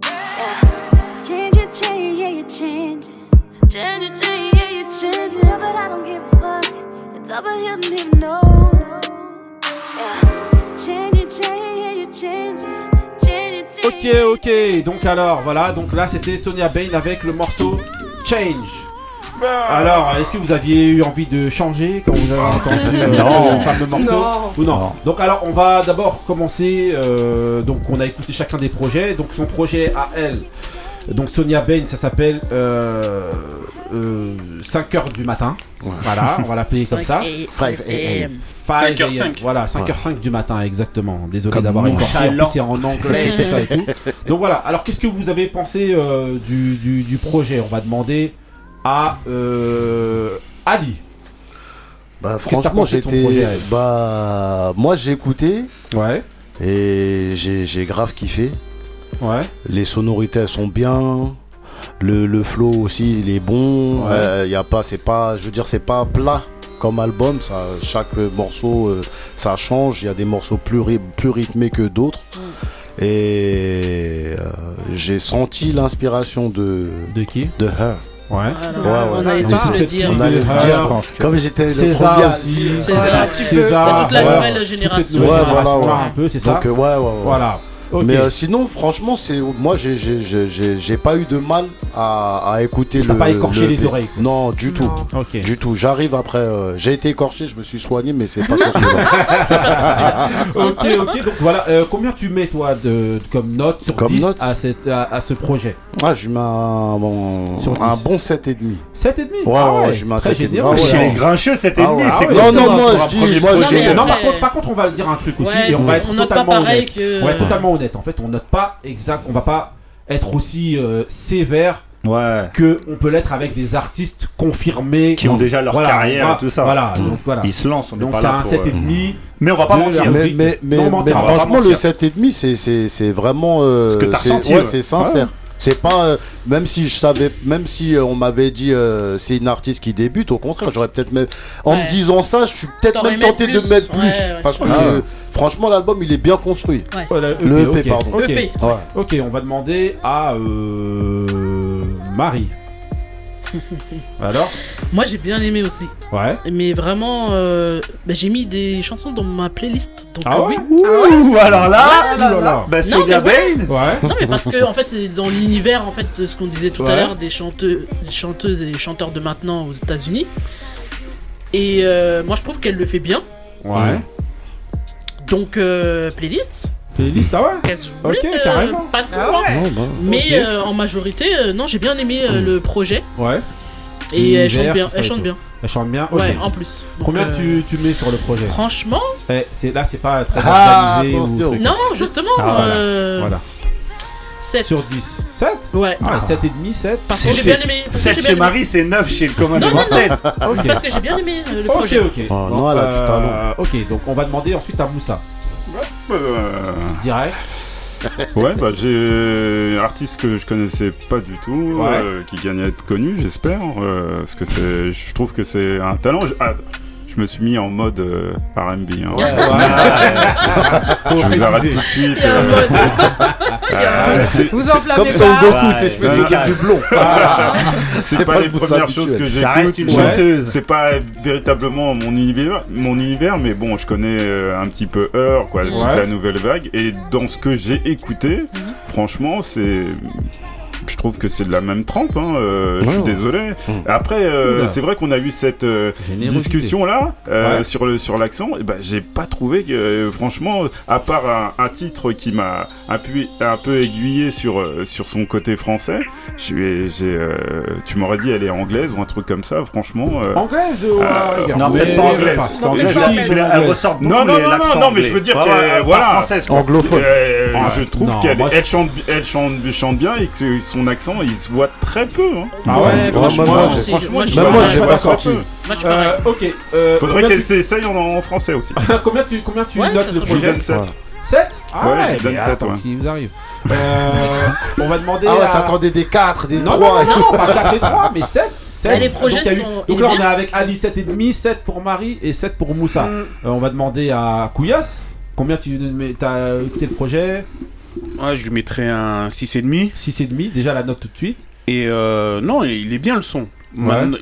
Speaker 12: Yeah. Change it, change, yeah, you change. Change it, change, yeah, you change it. But I don't give a fuck. It's up and you don't even know. Yeah. Change it, change, yeah, you change
Speaker 3: Ok, ok, donc alors, voilà, donc là c'était Sonia Bain avec le morceau Change. Alors, est-ce que vous aviez eu envie de changer quand vous avez entendu euh,
Speaker 9: Non.
Speaker 3: ce fameux morceau
Speaker 9: Non.
Speaker 3: ou non,
Speaker 9: Non.
Speaker 3: Donc alors, on va d'abord commencer. euh, donc, on a écouté chacun des projets. Donc, son projet à elle. Donc Sonia Bain, ça s'appelle euh, euh, 5 heures du matin. Voilà, on va l'appeler comme ça.
Speaker 6: 5 AM.
Speaker 3: 5
Speaker 6: 5h05.
Speaker 3: AM. Voilà, 5h05 du matin, exactement. Désolé d'avoir écorché. En
Speaker 9: talent.
Speaker 3: plus, c'est en anglais et tout ça et tout. Donc voilà, alors qu'est-ce que vous avez pensé euh, du, du- du projet? On va demander à euh, Ali.
Speaker 9: Bah,
Speaker 3: Qu'est-ce que t'as
Speaker 9: franchement,
Speaker 3: pensé de ton
Speaker 9: j'étais. Bah, moi, j'ai écouté.
Speaker 3: Ouais.
Speaker 9: Et j'ai j'ai grave kiffé.
Speaker 3: Ouais.
Speaker 9: Les sonorités, elles sont bien. Le, le flow aussi, il est bon.
Speaker 3: Ouais.
Speaker 9: Euh, y a pas, c'est pas, je veux dire, c'est pas plat comme album. Ça, chaque morceau, euh, ça change. Il y a des morceaux plus, ry- plus rythmés que d'autres. Et euh, j'ai senti l'inspiration de.
Speaker 3: De qui?
Speaker 9: De Her.
Speaker 3: Ouais.
Speaker 6: Alors, on allait
Speaker 9: c'est-
Speaker 6: tous
Speaker 9: c'est-
Speaker 6: le dire.
Speaker 9: On allait le dire.
Speaker 3: je pense que-
Speaker 9: Comme j'étais
Speaker 3: César
Speaker 9: premier
Speaker 3: aussi.
Speaker 6: César,
Speaker 3: César,
Speaker 6: Bah, toute la
Speaker 3: ouais.
Speaker 6: nouvelle génération.
Speaker 9: Ouais, voilà, ouais.
Speaker 3: un peu, c'est ça?
Speaker 9: Donc, ouais, ouais, ouais.
Speaker 3: Voilà.
Speaker 9: Mais euh, sinon, franchement, c'est moi, j'ai pas eu de mal à, à écouter le.
Speaker 3: pas écorché
Speaker 9: le
Speaker 3: les oreilles, quoi.
Speaker 9: Non, du tout.
Speaker 3: Ok.
Speaker 9: Du tout. J'arrive après. euh, j'ai été écorché, je me suis soigné, mais c'est pas
Speaker 3: ok, ok, donc voilà, euh, combien tu mets toi de, comme note sur
Speaker 9: Comme
Speaker 3: 10
Speaker 9: note
Speaker 3: à, cette, à, à ce projet?
Speaker 9: Ah, je mets un bon,
Speaker 3: Sur
Speaker 9: un
Speaker 3: 10.
Speaker 9: bon 7,5.
Speaker 3: 7,5
Speaker 9: Ouais,
Speaker 3: Ah
Speaker 9: ouais,
Speaker 3: ouais,
Speaker 9: je mets un
Speaker 3: très
Speaker 9: 7,5.
Speaker 3: généreux.
Speaker 9: Ah ouais,
Speaker 5: Chez les grincheux, 7,5,
Speaker 9: Ah
Speaker 5: c'est
Speaker 9: ah Non, non, moi, je dis- moi,
Speaker 3: Non, par contre, par contre, on va le dire un truc aussi et on va être
Speaker 6: on
Speaker 3: totalement honnête. Ouais, totalement honnête. En fait, on note pas exact, on va pas être aussi euh, sévère
Speaker 5: Ouais.
Speaker 3: que on peut l'être avec des artistes confirmés
Speaker 5: Qui ont déjà leur
Speaker 3: Voilà,
Speaker 5: carrière et tout ça.
Speaker 3: Voilà,
Speaker 5: Mm.
Speaker 3: donc voilà.
Speaker 5: Ils se lancent, on
Speaker 3: Donc c'est un
Speaker 5: pour,
Speaker 3: 7,5.
Speaker 5: Mais on va pas mentir.
Speaker 9: Mais,
Speaker 3: Non, mentir,
Speaker 9: franchement, le
Speaker 3: mentir.
Speaker 9: 7,5, c'est- c'est c'est vraiment. euh,
Speaker 5: Ce que t'as
Speaker 9: c'est-
Speaker 5: ressenti,
Speaker 9: ouais,
Speaker 5: ouais.
Speaker 9: c'est sincère.
Speaker 5: Ouais.
Speaker 9: C'est pas. euh, même si je savais. Même si euh, on m'avait dit euh, c'est une artiste qui débute, au contraire, j'aurais peut-être même. En
Speaker 6: Ouais.
Speaker 9: me disant ça, je suis peut-être même tenté de mettre plus.
Speaker 6: Ouais, ouais.
Speaker 9: Parce que
Speaker 3: Ah.
Speaker 9: euh, franchement, l'album, il est bien construit. Le
Speaker 3: EP,
Speaker 9: EP, pardon.
Speaker 3: Ok,
Speaker 6: EP.
Speaker 9: Ouais.
Speaker 3: ok, on va demander à euh, Marie. Alors
Speaker 6: Moi j'ai bien aimé aussi.
Speaker 3: Ouais.
Speaker 6: Mais vraiment, euh, bah, j'ai mis des chansons dans ma playlist. Donc,
Speaker 3: Ah
Speaker 6: euh,
Speaker 3: ouais
Speaker 6: oui.
Speaker 5: Ouh, alors là,
Speaker 3: Ouh là là.
Speaker 5: bah,
Speaker 6: Non,
Speaker 5: Sonia
Speaker 6: mais ouais.
Speaker 5: Bain.
Speaker 3: Ouais.
Speaker 6: Non mais parce que en fait c'est dans l'univers en fait de ce qu'on disait tout
Speaker 3: Ouais.
Speaker 6: à l'heure des chanteuses, des chanteuses et chanteurs de maintenant aux États-Unis. Et euh, moi je trouve qu'elle le fait bien.
Speaker 3: Ouais.
Speaker 6: Donc euh, playlist.
Speaker 3: Playlist, ah ouais?
Speaker 6: Qu'est-ce que vous voulez
Speaker 3: Ok,
Speaker 6: euh,
Speaker 3: carrément.
Speaker 6: Pas de
Speaker 4: Ah ouais.
Speaker 9: Bah,
Speaker 6: Mais
Speaker 3: Ok.
Speaker 6: euh, en majorité, euh, non j'ai bien aimé euh, le projet
Speaker 3: Ouais.
Speaker 6: et elle
Speaker 3: L'univers,
Speaker 6: chante bien.
Speaker 3: tout ça
Speaker 6: Elle
Speaker 3: et
Speaker 6: chante
Speaker 3: tout.
Speaker 6: bien.
Speaker 3: Elle chante bien Ok.
Speaker 6: Ouais en plus. Donc,
Speaker 3: Combien
Speaker 6: euh,
Speaker 3: tu, tu mets sur le projet?
Speaker 6: Franchement,
Speaker 3: Eh, c'est Là, c'est pas très
Speaker 9: Ah,
Speaker 3: organisé. ou truc.
Speaker 6: non justement.
Speaker 3: Ah, voilà.
Speaker 6: euh,
Speaker 3: Voilà.
Speaker 6: 7.
Speaker 3: Sur 10. 7
Speaker 6: Ouais.
Speaker 3: Ah, 7,5, 7.
Speaker 6: Parce que j'ai bien aimé. parce que
Speaker 5: 7
Speaker 6: j'ai
Speaker 5: chez
Speaker 6: aimé.
Speaker 5: Marie, c'est 9 chez le commun
Speaker 6: Non,
Speaker 5: des
Speaker 6: non,
Speaker 5: mortels.
Speaker 3: Ok.
Speaker 6: Parce que j'ai bien aimé euh, le
Speaker 3: Ok,
Speaker 6: projet.
Speaker 3: ok.
Speaker 9: Oh, non, elle a du
Speaker 3: euh. Ok, donc on va demander ensuite à Moussa.
Speaker 10: Euh,
Speaker 3: Direct.
Speaker 10: Ouais, bah j'ai un artiste que je connaissais pas du tout,
Speaker 3: Ouais.
Speaker 10: euh, qui gagne à être connu, j'espère, euh, parce que c'est, je trouve que c'est un talent. Je, ah, je me suis mis en mode euh, R&B. hein.
Speaker 3: Faut
Speaker 10: je vous arrête tout de suite.
Speaker 6: Il y a un
Speaker 10: euh,
Speaker 6: mode.
Speaker 10: euh, c'est-
Speaker 4: Vous
Speaker 10: c'est-
Speaker 4: enflammez
Speaker 9: Comme Son
Speaker 4: pas.
Speaker 9: Goku,
Speaker 5: Ouais,
Speaker 9: c'est je qu'il y a du blond.
Speaker 10: c'est
Speaker 9: C'est
Speaker 10: pas,
Speaker 9: pas
Speaker 10: les premières choses que
Speaker 5: Ça reste
Speaker 10: j'écoute.
Speaker 5: une
Speaker 10: Ouais.
Speaker 5: chanteuse.
Speaker 10: C'est pas véritablement mon univers, mon univers, mais bon, je connais euh, un petit peu Heure, quoi, toute
Speaker 3: Ouais.
Speaker 10: la nouvelle vague. Et dans ce que j'ai écouté, franchement, c'est. Je trouve que c'est de la même trempe, hein, euh, je suis
Speaker 9: Ouais.
Speaker 10: désolé.
Speaker 9: Mm.
Speaker 10: Après, euh, c'est vrai qu'on a eu cette euh, discussion là euh,
Speaker 3: Ouais.
Speaker 10: sur le sur l'accent. Et ben, j'ai pas trouvé que, euh, franchement, à part un, un titre qui m'a un peu un peu aiguillé sur euh, sur son côté français, j'ai j'ai, euh, tu m'aurais dit elle est anglaise ou un truc comme ça. Franchement, euh,
Speaker 3: Anglaise ou
Speaker 10: Euh,
Speaker 5: Non,
Speaker 3: mais-
Speaker 5: peut-être pas anglaise. Elle- ressort beaucoup
Speaker 10: Non, non, non, non, non, mais je veux dire que, voilà.
Speaker 9: Anglophone.
Speaker 10: Je trouve qu'elle elle chante, elle chante, chante bien et que son accent il se voit très peu. Hein.
Speaker 3: Ah ouais,
Speaker 6: Ouais, franchement,
Speaker 9: moi,
Speaker 6: moi,
Speaker 9: j'ai-
Speaker 10: franchement,
Speaker 6: moi,
Speaker 9: Même moi, j'ai pas sorti.
Speaker 3: Euh, ok. euh,
Speaker 10: Faudrait qu'elle
Speaker 3: tu-
Speaker 10: s'essaye en, en français aussi.
Speaker 3: combien tu, combien tu
Speaker 6: Ouais,
Speaker 3: notes le projet
Speaker 10: donne 7.
Speaker 9: Ouais.
Speaker 3: 7 Ah
Speaker 10: Ouais,
Speaker 3: ouais,
Speaker 10: je donne
Speaker 3: mais
Speaker 10: sept,
Speaker 3: attends,
Speaker 10: ouais.
Speaker 3: s'il vous arrive. Euh, on va demander
Speaker 9: Ah ouais,
Speaker 3: à...
Speaker 9: t'attendais des 4, des
Speaker 3: Non,
Speaker 9: 3.
Speaker 3: non, non, pas 4 et 3, mais 7.
Speaker 6: Bah, les projets
Speaker 3: donc, eu-
Speaker 6: sont-
Speaker 3: donc là, on est avec Ali 7,5, 7 pour Marie et 7 pour Moussa.
Speaker 4: Mm.
Speaker 3: Euh, on va demander à Kouyas. Combien tu mais t'as écouté le projet?
Speaker 7: Ouais, je lui mettrais un 6,5.
Speaker 3: 6,5, déjà la note tout de suite.
Speaker 7: Et euh, non, il est bien le son.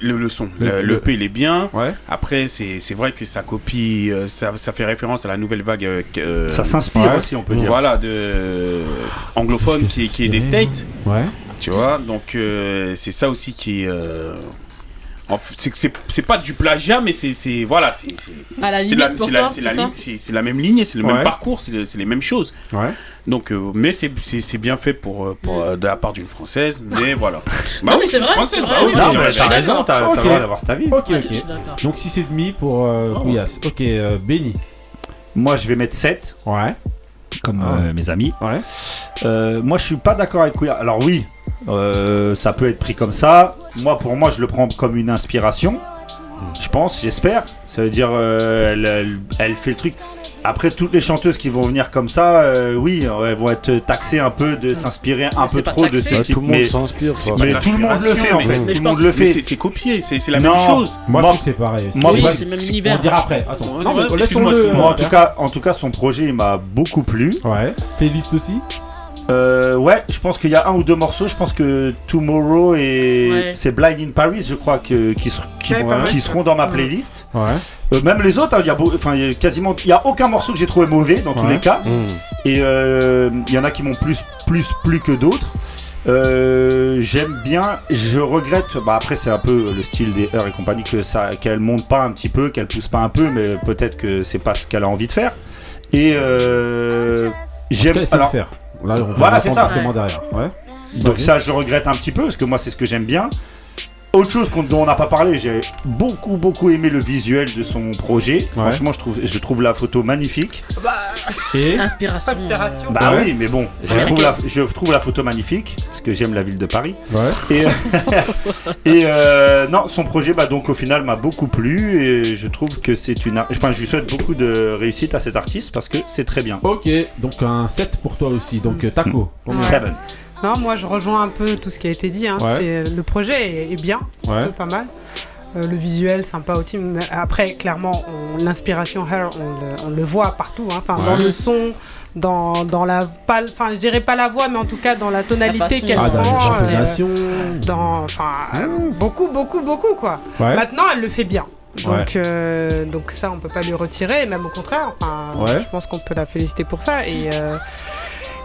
Speaker 7: Le, le son.
Speaker 3: Le-
Speaker 7: Le,
Speaker 3: le-
Speaker 7: le P, il est bien.
Speaker 3: Ouais.
Speaker 7: Après, c'est c'est vrai que ça copie, euh, ça, ça fait référence à la nouvelle vague. euh, euh,
Speaker 5: Ça s'inspire aussi, on peut dire.
Speaker 7: Voilà, de anglophone qui, est- qui est des States.
Speaker 3: Ouais.
Speaker 7: Tu vois, donc euh, c'est ça aussi qui est. euh, c'est que c'est c'est pas du plagiat, mais c'est voilà, c'est
Speaker 6: la
Speaker 7: même ligne, c'est le même parcours, c'est le- c'est les mêmes choses.
Speaker 3: Ouais.
Speaker 7: Donc, euh, mais c'est- bien fait pour, euh, euh, de la part d'une française, mais voilà.
Speaker 6: Non, mais
Speaker 7: oui,
Speaker 6: c'est vrai, c'est
Speaker 7: bah
Speaker 6: vrai,
Speaker 5: t'as raison, t'as le droit d'avoir cet avis.
Speaker 3: Ok, ok. Donc 6,5 pour euh, Kouyas. Ok, euh, Benny.
Speaker 5: Moi, je vais mettre 7,
Speaker 3: Ouais.
Speaker 5: Comme
Speaker 3: Ah.
Speaker 5: euh, mes amis.
Speaker 3: Ouais.
Speaker 5: Euh, moi, je suis pas d'accord avec Kouya. Alors oui, euh, ça peut être pris comme ça. Moi, pour moi, je le prends comme une inspiration. Je pense, j'espère. Ça veut dire, elle, elle- elle fait le truc. Après, toutes les chanteuses qui vont venir comme ça, euh, oui, elles vont être taxées un peu de s'inspirer un peu trop de ce
Speaker 6: Ouais,
Speaker 5: type.
Speaker 9: tout le monde
Speaker 5: mais
Speaker 9: s'inspire.
Speaker 5: mais
Speaker 7: de
Speaker 5: tout le monde le fait en fait.
Speaker 7: mais-
Speaker 6: mais
Speaker 5: Tout le monde le
Speaker 7: Mais
Speaker 5: fait.
Speaker 7: c'est copié, c'est la
Speaker 5: Non.
Speaker 7: même chose.
Speaker 3: Moi, c'est pareil.
Speaker 5: moi,
Speaker 6: Oui, c'est le même
Speaker 3: On
Speaker 6: univers.
Speaker 3: dira après. Attends. Non, mais
Speaker 5: Moi, en tout cas, en tout cas, son projet il m'a beaucoup plu.
Speaker 3: Ouais. Playlist aussi?
Speaker 5: Euh, ouais, je pense qu'il y a un ou deux morceaux. Je pense que Tomorrow et
Speaker 6: Ouais.
Speaker 5: c'est Blind in Paris, je crois que qui, ser- qui,
Speaker 4: Ouais,
Speaker 5: seront dans ma playlist.
Speaker 3: Ouais.
Speaker 5: Euh, même les autres, hein, il y a beau- enfin il y a quasiment, il y a aucun morceau que j'ai trouvé mauvais dans tous les cas.
Speaker 9: Mm.
Speaker 5: Et euh, il y en a qui m'ont plus plus plus que d'autres. Euh, J'aime bien, je regrette. Bah après c'est un peu le style des Heures et compagnie que ça, qu'elle monte pas un petit peu, qu'elle pousse pas un peu, mais peut-être que c'est pas ce qu'elle a envie de faire. Et euh, j'aime. Alors,
Speaker 3: faire. Là, on va
Speaker 5: Voilà, c'est ça.
Speaker 3: justement derrière. Ouais.
Speaker 5: donc ça, je regrette un petit peu parce que moi c'est ce que j'aime bien. Autre chose dont on n'a pas parlé, j'ai beaucoup beaucoup aimé le visuel de son projet.
Speaker 3: Ouais.
Speaker 5: Franchement, je trouve, je trouve la photo magnifique.
Speaker 3: Et
Speaker 6: Inspiration.
Speaker 4: Inspiration.
Speaker 5: Bah
Speaker 3: Ouais.
Speaker 5: oui, mais bon, je trouve, la, je trouve la photo magnifique parce que j'aime la ville de Paris.
Speaker 3: Ouais.
Speaker 5: Et, et euh, non, son projet, bah donc au final m'a beaucoup plu et je trouve que c'est une, enfin, je lui souhaite beaucoup de réussite à cet artiste parce que c'est très bien.
Speaker 3: Ok, donc un 7 pour toi aussi. Donc euh, Taco. combien
Speaker 5: Seven.
Speaker 4: Non, moi je rejoins un peu tout ce qui a été dit. hein.
Speaker 3: Ouais.
Speaker 4: C'est- Le projet est, est bien,
Speaker 3: Ouais.
Speaker 4: pas mal. Euh, le visuel, sympa aussi. Mais après, clairement, on- l'inspiration Her, on le, on le voit partout. hein. Enfin,
Speaker 3: Ouais.
Speaker 4: dans le son, dans, dans la. pas- Enfin, je dirais pas la voix, mais en tout cas dans la tonalité qu'elle
Speaker 3: Ah, dans les
Speaker 4: prend. euh, dans, enfin, euh, beaucoup, beaucoup, beaucoup, quoi.
Speaker 3: Ouais.
Speaker 4: Maintenant, elle le fait bien. Donc,
Speaker 3: Ouais.
Speaker 4: euh, donc ça, on peut pas lui retirer, même au contraire. Enfin,
Speaker 3: Ouais.
Speaker 4: Je pense qu'on peut la féliciter pour ça. Et, euh,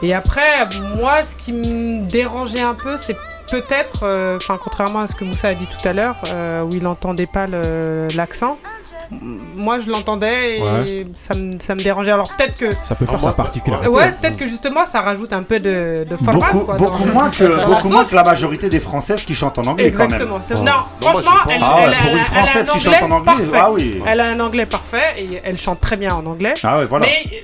Speaker 4: et après, moi, ce qui me dérangeait un peu, c'est peut-être, euh, enfin, contrairement à ce que Moussa a dit tout à l'heure, euh, où il n'entendait pas l'accent. Moi, je l'entendais et
Speaker 3: Ouais.
Speaker 4: ça, me, ça me dérangeait. Alors peut-être que,
Speaker 3: Ça peut faire sa particularité.
Speaker 4: ouais, peut-être que justement, ça rajoute un peu de, de format.
Speaker 5: Beaucoup,
Speaker 4: quoi,
Speaker 5: beaucoup
Speaker 4: dans-
Speaker 5: moins que,
Speaker 4: dans la
Speaker 5: beaucoup moins que la majorité des Françaises qui chantent en anglais quand même.
Speaker 4: Exactement. c'est-
Speaker 9: Oh.
Speaker 4: Non,
Speaker 9: Non, moi,
Speaker 4: franchement, elle,
Speaker 5: Ah ouais,
Speaker 4: elle a-
Speaker 5: pour une
Speaker 4: elle a
Speaker 5: Française
Speaker 4: un
Speaker 5: qui chante en anglais,
Speaker 4: parfait.
Speaker 5: ah oui.
Speaker 4: Elle a un anglais parfait et elle chante très bien en anglais.
Speaker 5: Ah ouais, voilà.
Speaker 4: Mais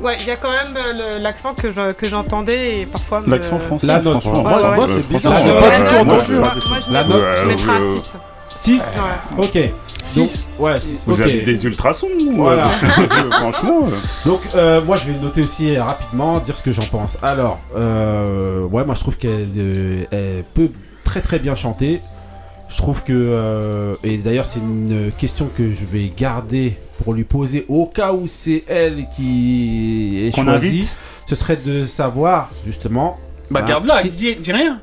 Speaker 4: ouais, il y a quand même euh, le- l'accent que je- que j'entendais et parfois. me-
Speaker 10: L'accent français,
Speaker 3: La note.
Speaker 10: franchement.
Speaker 4: Ouais, ouais,
Speaker 9: Moi,
Speaker 4: ouais.
Speaker 9: c'est
Speaker 10: Euh,
Speaker 9: bizarre.
Speaker 3: Note.
Speaker 9: pas du tout
Speaker 4: moi,
Speaker 9: entendu.
Speaker 4: je- moi, je
Speaker 3: La
Speaker 4: mets-
Speaker 3: note.
Speaker 4: je mettrais un
Speaker 10: Euh,
Speaker 4: 6.
Speaker 3: 6
Speaker 4: Ouais.
Speaker 3: Ok.
Speaker 10: 6
Speaker 3: Ouais, 6.
Speaker 10: Vous avez des ultrasons
Speaker 3: Voilà.
Speaker 10: euh, Franchement. euh.
Speaker 3: Donc euh, moi je vais noter aussi euh, rapidement, dire ce que j'en pense. Alors, euh, ouais, moi je trouve qu'elle euh, elle peut très très bien chanter. Je trouve que, euh, et d'ailleurs c'est une question que je vais garder pour lui poser au cas où c'est elle qui est
Speaker 5: Qu'on
Speaker 3: choisie.
Speaker 5: invite.
Speaker 3: Ce serait de savoir justement.
Speaker 7: Bah,
Speaker 3: hein,
Speaker 7: garde-la,
Speaker 3: si-
Speaker 7: dis, dis rien.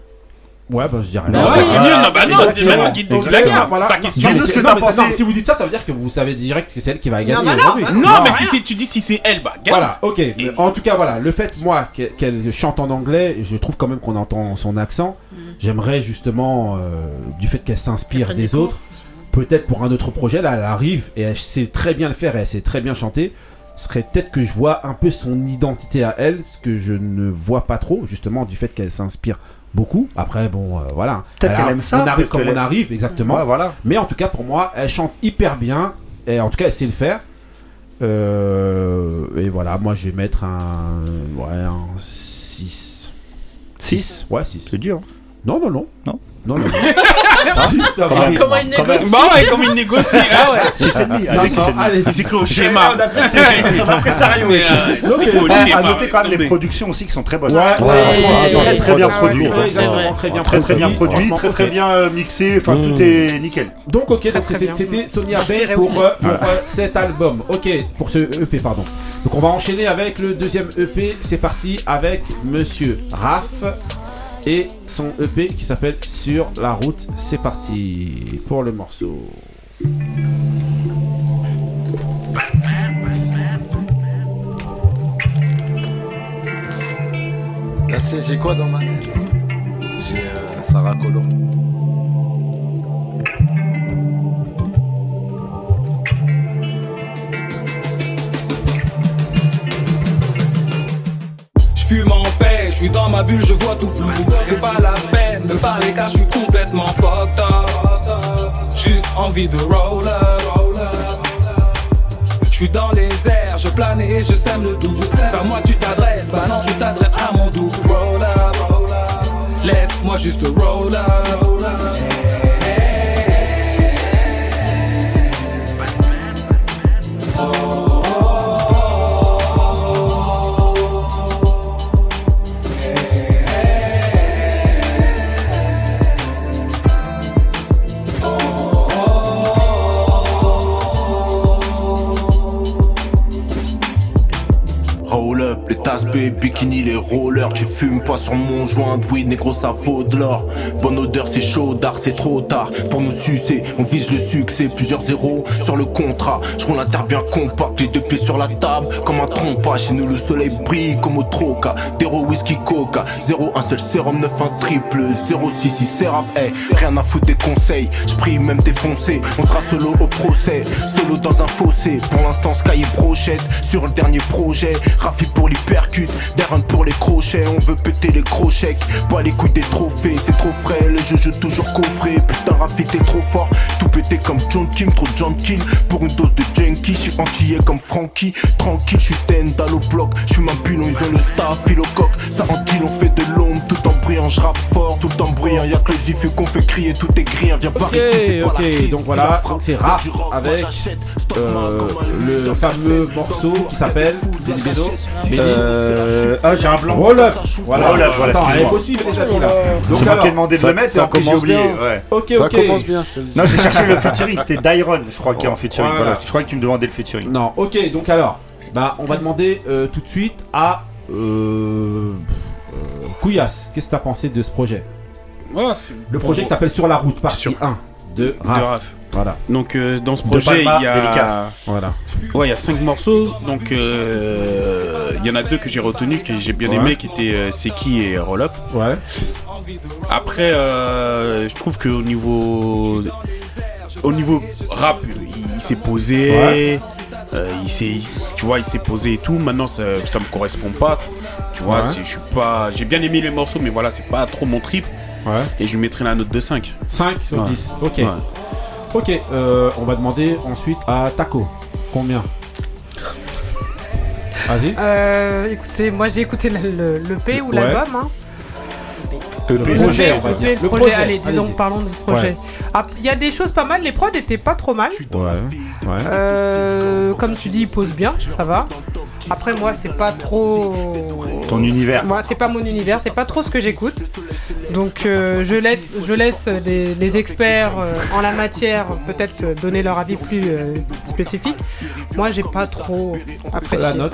Speaker 3: Ouais, bah je dirais.
Speaker 6: Bah
Speaker 3: non,
Speaker 7: c'est mieux, non, bah non, non, dis- dis la garde,
Speaker 3: Voilà.
Speaker 7: sa
Speaker 3: Non,
Speaker 7: question.
Speaker 3: c'est-
Speaker 5: que
Speaker 3: non, non,
Speaker 5: pensé.
Speaker 3: si vous dites ça, ça veut dire que vous savez direct que c'est elle qui va gagner
Speaker 4: bah non,
Speaker 3: aujourd'hui.
Speaker 4: bah
Speaker 7: Non,
Speaker 4: Non,
Speaker 7: mais si c'est- tu dis si c'est elle, bah garde.
Speaker 3: Voilà, ok. Mais en tout cas, voilà, le fait, moi, qu'elle chante en anglais, je trouve quand même qu'on entend son accent. J'aimerais justement, euh, du fait qu'elle s'inspire des autres, peut-être pour un autre projet, là, elle arrive et elle sait très bien le faire et elle sait très bien chanter. Ce serait peut-être que je vois un peu son identité à elle, ce que je ne vois pas trop, justement, du fait qu'elle s'inspire beaucoup. Après, bon, euh, voilà.
Speaker 5: Peut-être
Speaker 3: Elle
Speaker 5: qu'elle aime ça,
Speaker 3: On arrive comme on arrive, exactement.
Speaker 5: Ouais, voilà.
Speaker 3: Mais en tout cas, pour moi, elle chante hyper bien. Et en tout cas, elle sait le faire. Euh, et voilà, moi, je vais mettre un. Ouais, un 6.
Speaker 5: 6
Speaker 3: Ouais, 6.
Speaker 5: C'est dur.
Speaker 3: Non, non, non.
Speaker 5: Non.
Speaker 3: Non, non, non. Ça va.
Speaker 6: Comment il négocie
Speaker 7: Bah ouais, comme il négocie. Ah ouais.
Speaker 5: Et demi.
Speaker 7: C'est que au schéma. Euh,
Speaker 3: Donc,
Speaker 7: au
Speaker 5: Ah, à noter quand même les productions aussi qui sont très bonnes.
Speaker 3: Ouais,
Speaker 9: Ouais,
Speaker 3: franchement,
Speaker 9: ouais,
Speaker 5: très très bien produit.
Speaker 3: très bien
Speaker 5: Très bien produit, très très bien mixé, enfin tout est nickel.
Speaker 3: Donc ok, c'est- c'était Sonia Bay pour, euh, euh, cet album. Ok, pour ce EP, pardon. Donc on va enchaîner avec le deuxième EP. C'est parti avec Monsieur Raph et son EP qui s'appelle Sur la route. C'est parti pour le morceau.
Speaker 9: Là, tu sais, j'ai quoi dans ma tête J'ai euh, Sarah Connor.
Speaker 14: Fume en paix, je suis dans ma bulle, je vois tout flou. C'est pas la peine de parler car je suis complètement fucked up. Juste envie de roll up. Je suis dans les airs, je plane et je sème le doux. À moi tu t'adresses, bah non, tu t'adresses à mon doux. Roll up, laisse-moi juste roll up.
Speaker 15: Tasses B, bikini, les rollers. Tu fumes pas sur mon joint, oui, négro, ça vaut de l'or. Bonne odeur, c'est chaud, d'art, c'est trop tard. Pour nous sucer, on vise le succès, plusieurs zéros sur le contrat. Je roule terre bien compact, les deux pieds sur la table, comme un trompa. Chez nous, le soleil brille comme au troca. Déro, whisky, coca. Zéro, un seul sérum, 9, un triple. 0, 6, 6, séraph, hey, rien à foutre des conseils. Je prie même défoncé, on sera solo au procès. Solo dans un fossé, pour l'instant, Sky et brochette. Sur le dernier projet, Rafi pour Darren pour les crochets. On veut péter les crochets, pas les couilles des trophées. C'est trop frais, le jeu joue toujours coffré. Putain, Rafi, t'es trop fort. Tout pété comme John Kim, trop John Kill. Pour une dose de junkie, je suis antillais comme Frankie. Tranquille, je suis stand au bloc. Je suis pilon, ils ont le staff, il au coq. Ça antille, on fait de l'ombre, tout en brillant. Je rappe fort, tout en brillant. Y'a que les ifs qu'on fait crier, tout est gris. Viens par ici, c'est pas la crise,
Speaker 3: donc voilà, c'est rap avec euh, le fameux morceau qui s'appelle.
Speaker 5: Euh, ah, j'ai un blanc.
Speaker 3: Roll up. Voilà.
Speaker 5: Roll up, voilà,
Speaker 3: Attends, elle est
Speaker 5: excuse-moi.
Speaker 3: possible les amis là. Donc
Speaker 5: C'est moi qui ai
Speaker 3: alors,
Speaker 5: demandé de
Speaker 9: ça-
Speaker 5: le mettre et
Speaker 9: ça
Speaker 5: en plus j'ai
Speaker 9: commence
Speaker 5: oublié.
Speaker 9: bien.
Speaker 5: Ouais.
Speaker 3: Ok,
Speaker 9: Ça
Speaker 3: ok.
Speaker 9: commence bien, je te le dis.
Speaker 5: Non, j'ai cherché le featuring, c'était Dyron, je crois, qui est en featuring.
Speaker 3: Voilà.
Speaker 5: Voilà. Je crois que tu me demandais le featuring.
Speaker 3: Non, ok, donc alors, bah, on va demander euh, tout de suite à euh, euh, Couillasse. Qu'est-ce que t'as pensé de ce projet?
Speaker 7: Ouais, c'est
Speaker 3: Le projet qui s'appelle Sur la route, partie
Speaker 7: Sur-
Speaker 3: 1 de
Speaker 7: de
Speaker 3: Raph.
Speaker 7: Raph.
Speaker 3: Voilà,
Speaker 7: Donc euh, dans ce projet, il y a
Speaker 3: voilà.
Speaker 7: ouais, il y a cinq morceaux. Donc euh, il y en a deux que j'ai retenus que j'ai bien
Speaker 3: Ouais.
Speaker 7: aimé, qui étaient euh, Seki et Roll Up.
Speaker 3: Ouais.
Speaker 7: Après, euh, je trouve qu'au niveau au niveau rap, il, s'est posé.
Speaker 3: Ouais.
Speaker 7: il s'est, tu vois, il s'est posé et tout. Maintenant, ça, ça me correspond pas. Tu vois, je suis pas, j'ai bien aimé les morceaux, mais voilà, c'est pas trop mon trip.
Speaker 3: Ouais.
Speaker 7: Et je lui mettrai la note de 5.
Speaker 3: 5 sur
Speaker 7: Ouais.
Speaker 3: 10. Ok. Ok, euh, on va demander ensuite à Taco. Combien Vas-y.
Speaker 4: Euh, écoutez, moi j'ai écouté le, le, le P ou
Speaker 3: Ouais.
Speaker 4: l'album. Hein.
Speaker 3: Le projet, on va
Speaker 4: le
Speaker 3: dire.
Speaker 4: Le projet, allez, disons,
Speaker 3: allez-y.
Speaker 4: parlons du projet.
Speaker 3: Ouais.
Speaker 4: Ah, Il y a des choses pas mal, les prods étaient pas trop mal.
Speaker 3: Ouais. Ouais.
Speaker 4: Euh, comme tu dis, il pose bien, ça va. Après, moi, c'est pas trop.
Speaker 5: Ton univers.
Speaker 4: Moi, c'est pas mon univers, c'est pas trop ce que j'écoute. Donc, euh, je, laisse, je laisse les, les experts euh, en la matière peut-être euh, donner leur avis plus euh, spécifique. Moi, j'ai pas trop apprécié.
Speaker 3: La note.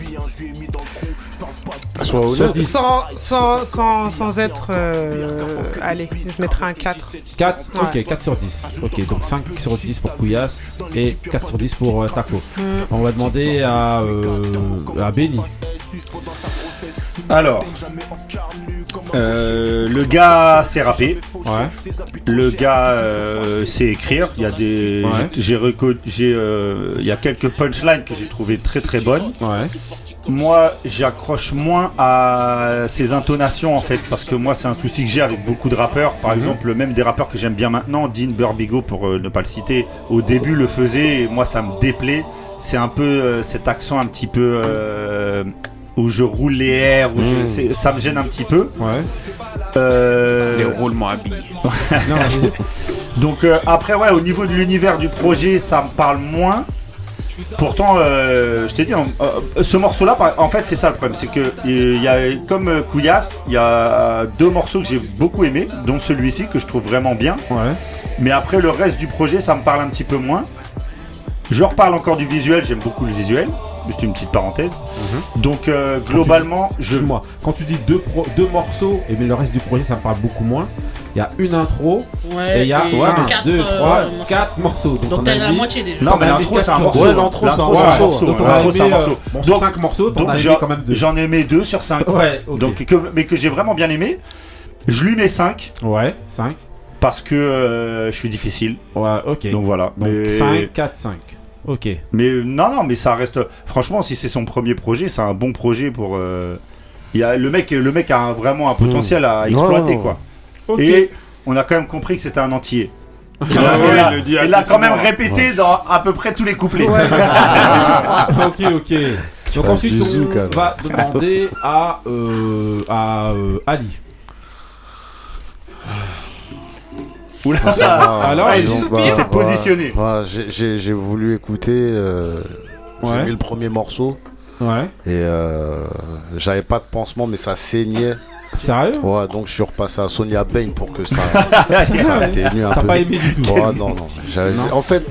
Speaker 3: Sur
Speaker 9: honnête.
Speaker 3: 10.
Speaker 4: Sans, sans, sans, sans être. euh, allez, je mettrai un 4.
Speaker 3: 4
Speaker 4: Ouais.
Speaker 3: Ok, 4 sur 10. Ok, donc 5 sur 10 pour Couillasse et 4 sur 10 pour euh, Taco.
Speaker 4: Mm.
Speaker 3: On va demander à, euh, à Benny.
Speaker 5: Alors, euh, le gars sait rapper.
Speaker 3: Ouais.
Speaker 5: Le gars euh, sait écrire. Il y a des,
Speaker 3: Ouais.
Speaker 5: j'ai, euh, il y a quelques punchlines que j'ai trouvé très très bonnes.
Speaker 3: Ouais.
Speaker 5: Moi, j'accroche moins à ses intonations en fait, parce que moi, c'est un souci que j'ai avec beaucoup de rappeurs. Par
Speaker 3: Mhm.
Speaker 5: exemple, même des rappeurs que j'aime bien maintenant, Dean Burbigo pour euh, ne pas le citer, au début le faisait. Et moi, ça me déplaît. C'est un peu cet accent un petit peu où je roule les airs, où je- c'est- ça me gêne un petit peu.
Speaker 3: Ouais.
Speaker 5: Euh,
Speaker 7: Les roulements habillés.
Speaker 3: Non,
Speaker 5: Donc euh, après, ouais, au niveau de l'univers du projet, ça me parle moins. Pourtant, euh, je t'ai dit, ce morceau-là, en fait, c'est ça le problème, c'est que il y a, comme Couillasse, il y a deux morceaux que j'ai beaucoup aimés, dont celui-ci que je trouve vraiment bien. Mais après, le reste du projet, ça me parle un petit peu moins. Je reparle encore du visuel, j'aime beaucoup le visuel. Juste une petite parenthèse. Donc euh, globalement, je.
Speaker 3: Excuse-moi, quand tu dis deux, pro- deux morceaux, et mais le reste du projet ça me parle beaucoup moins, il y a une intro,
Speaker 6: Ouais,
Speaker 3: et il y a
Speaker 6: et
Speaker 3: 1,
Speaker 6: quatre,
Speaker 3: 2,
Speaker 6: euh,
Speaker 3: 3,
Speaker 6: morceaux.
Speaker 3: 4 morceaux.
Speaker 6: Donc
Speaker 3: on
Speaker 6: t'as la
Speaker 3: mis-
Speaker 6: moitié déjà.
Speaker 5: Non,
Speaker 3: on
Speaker 5: mais l'intro, c'est un morceau. Ouais, l'intro, c'est un morceau.
Speaker 3: Donc on
Speaker 5: c'est un
Speaker 3: euh,
Speaker 5: morceau.
Speaker 3: sur 5 morceaux,
Speaker 5: donc j'en-
Speaker 3: quand même deux.
Speaker 5: J'en ai aimé 2 sur 5.
Speaker 3: Ouais,
Speaker 5: donc, que- mais que j'ai vraiment bien aimé. Je lui mets 5.
Speaker 3: Ouais, 5.
Speaker 5: Parce que euh, je suis difficile.
Speaker 3: Ouais, ok.
Speaker 5: Donc voilà.
Speaker 3: Donc
Speaker 5: Mais-
Speaker 3: 5, 4, 5. Ok.
Speaker 5: Mais euh, non, non, mais ça reste. Franchement, si c'est son premier projet, c'est un bon projet pour. euh, Il y a, le, mec, le mec a un- vraiment un potentiel à
Speaker 9: Ouais,
Speaker 5: exploiter, quoi.
Speaker 3: Ok.
Speaker 5: Et on a quand même compris que c'était un entier. Il
Speaker 10: Ah
Speaker 5: l'a-
Speaker 10: ouais,
Speaker 5: il l'a-
Speaker 10: il
Speaker 5: quand même répété dans à peu près tous les couplets.
Speaker 3: ok, ok. Donc ensuite,
Speaker 9: du
Speaker 3: on
Speaker 9: zouk, alors.
Speaker 3: va demander à, euh, à euh, Ali.
Speaker 5: Oula,
Speaker 9: Ah,
Speaker 3: Alors,
Speaker 9: bah,
Speaker 3: il
Speaker 9: bah,
Speaker 5: s'est positionné.
Speaker 9: bah, j'ai- voulu écouter. euh,
Speaker 3: Ouais.
Speaker 9: J'ai mis le premier morceau.
Speaker 3: Ouais.
Speaker 9: Et euh, j'avais pas de pansement, mais ça saignait.
Speaker 3: Sérieux?
Speaker 9: Ouais, donc je suis repassé à Sonia Bain pour que ça, ça atténue un
Speaker 3: T'as
Speaker 9: peu.
Speaker 3: pas aimé du tout.
Speaker 9: Ouais, non, non. En fait,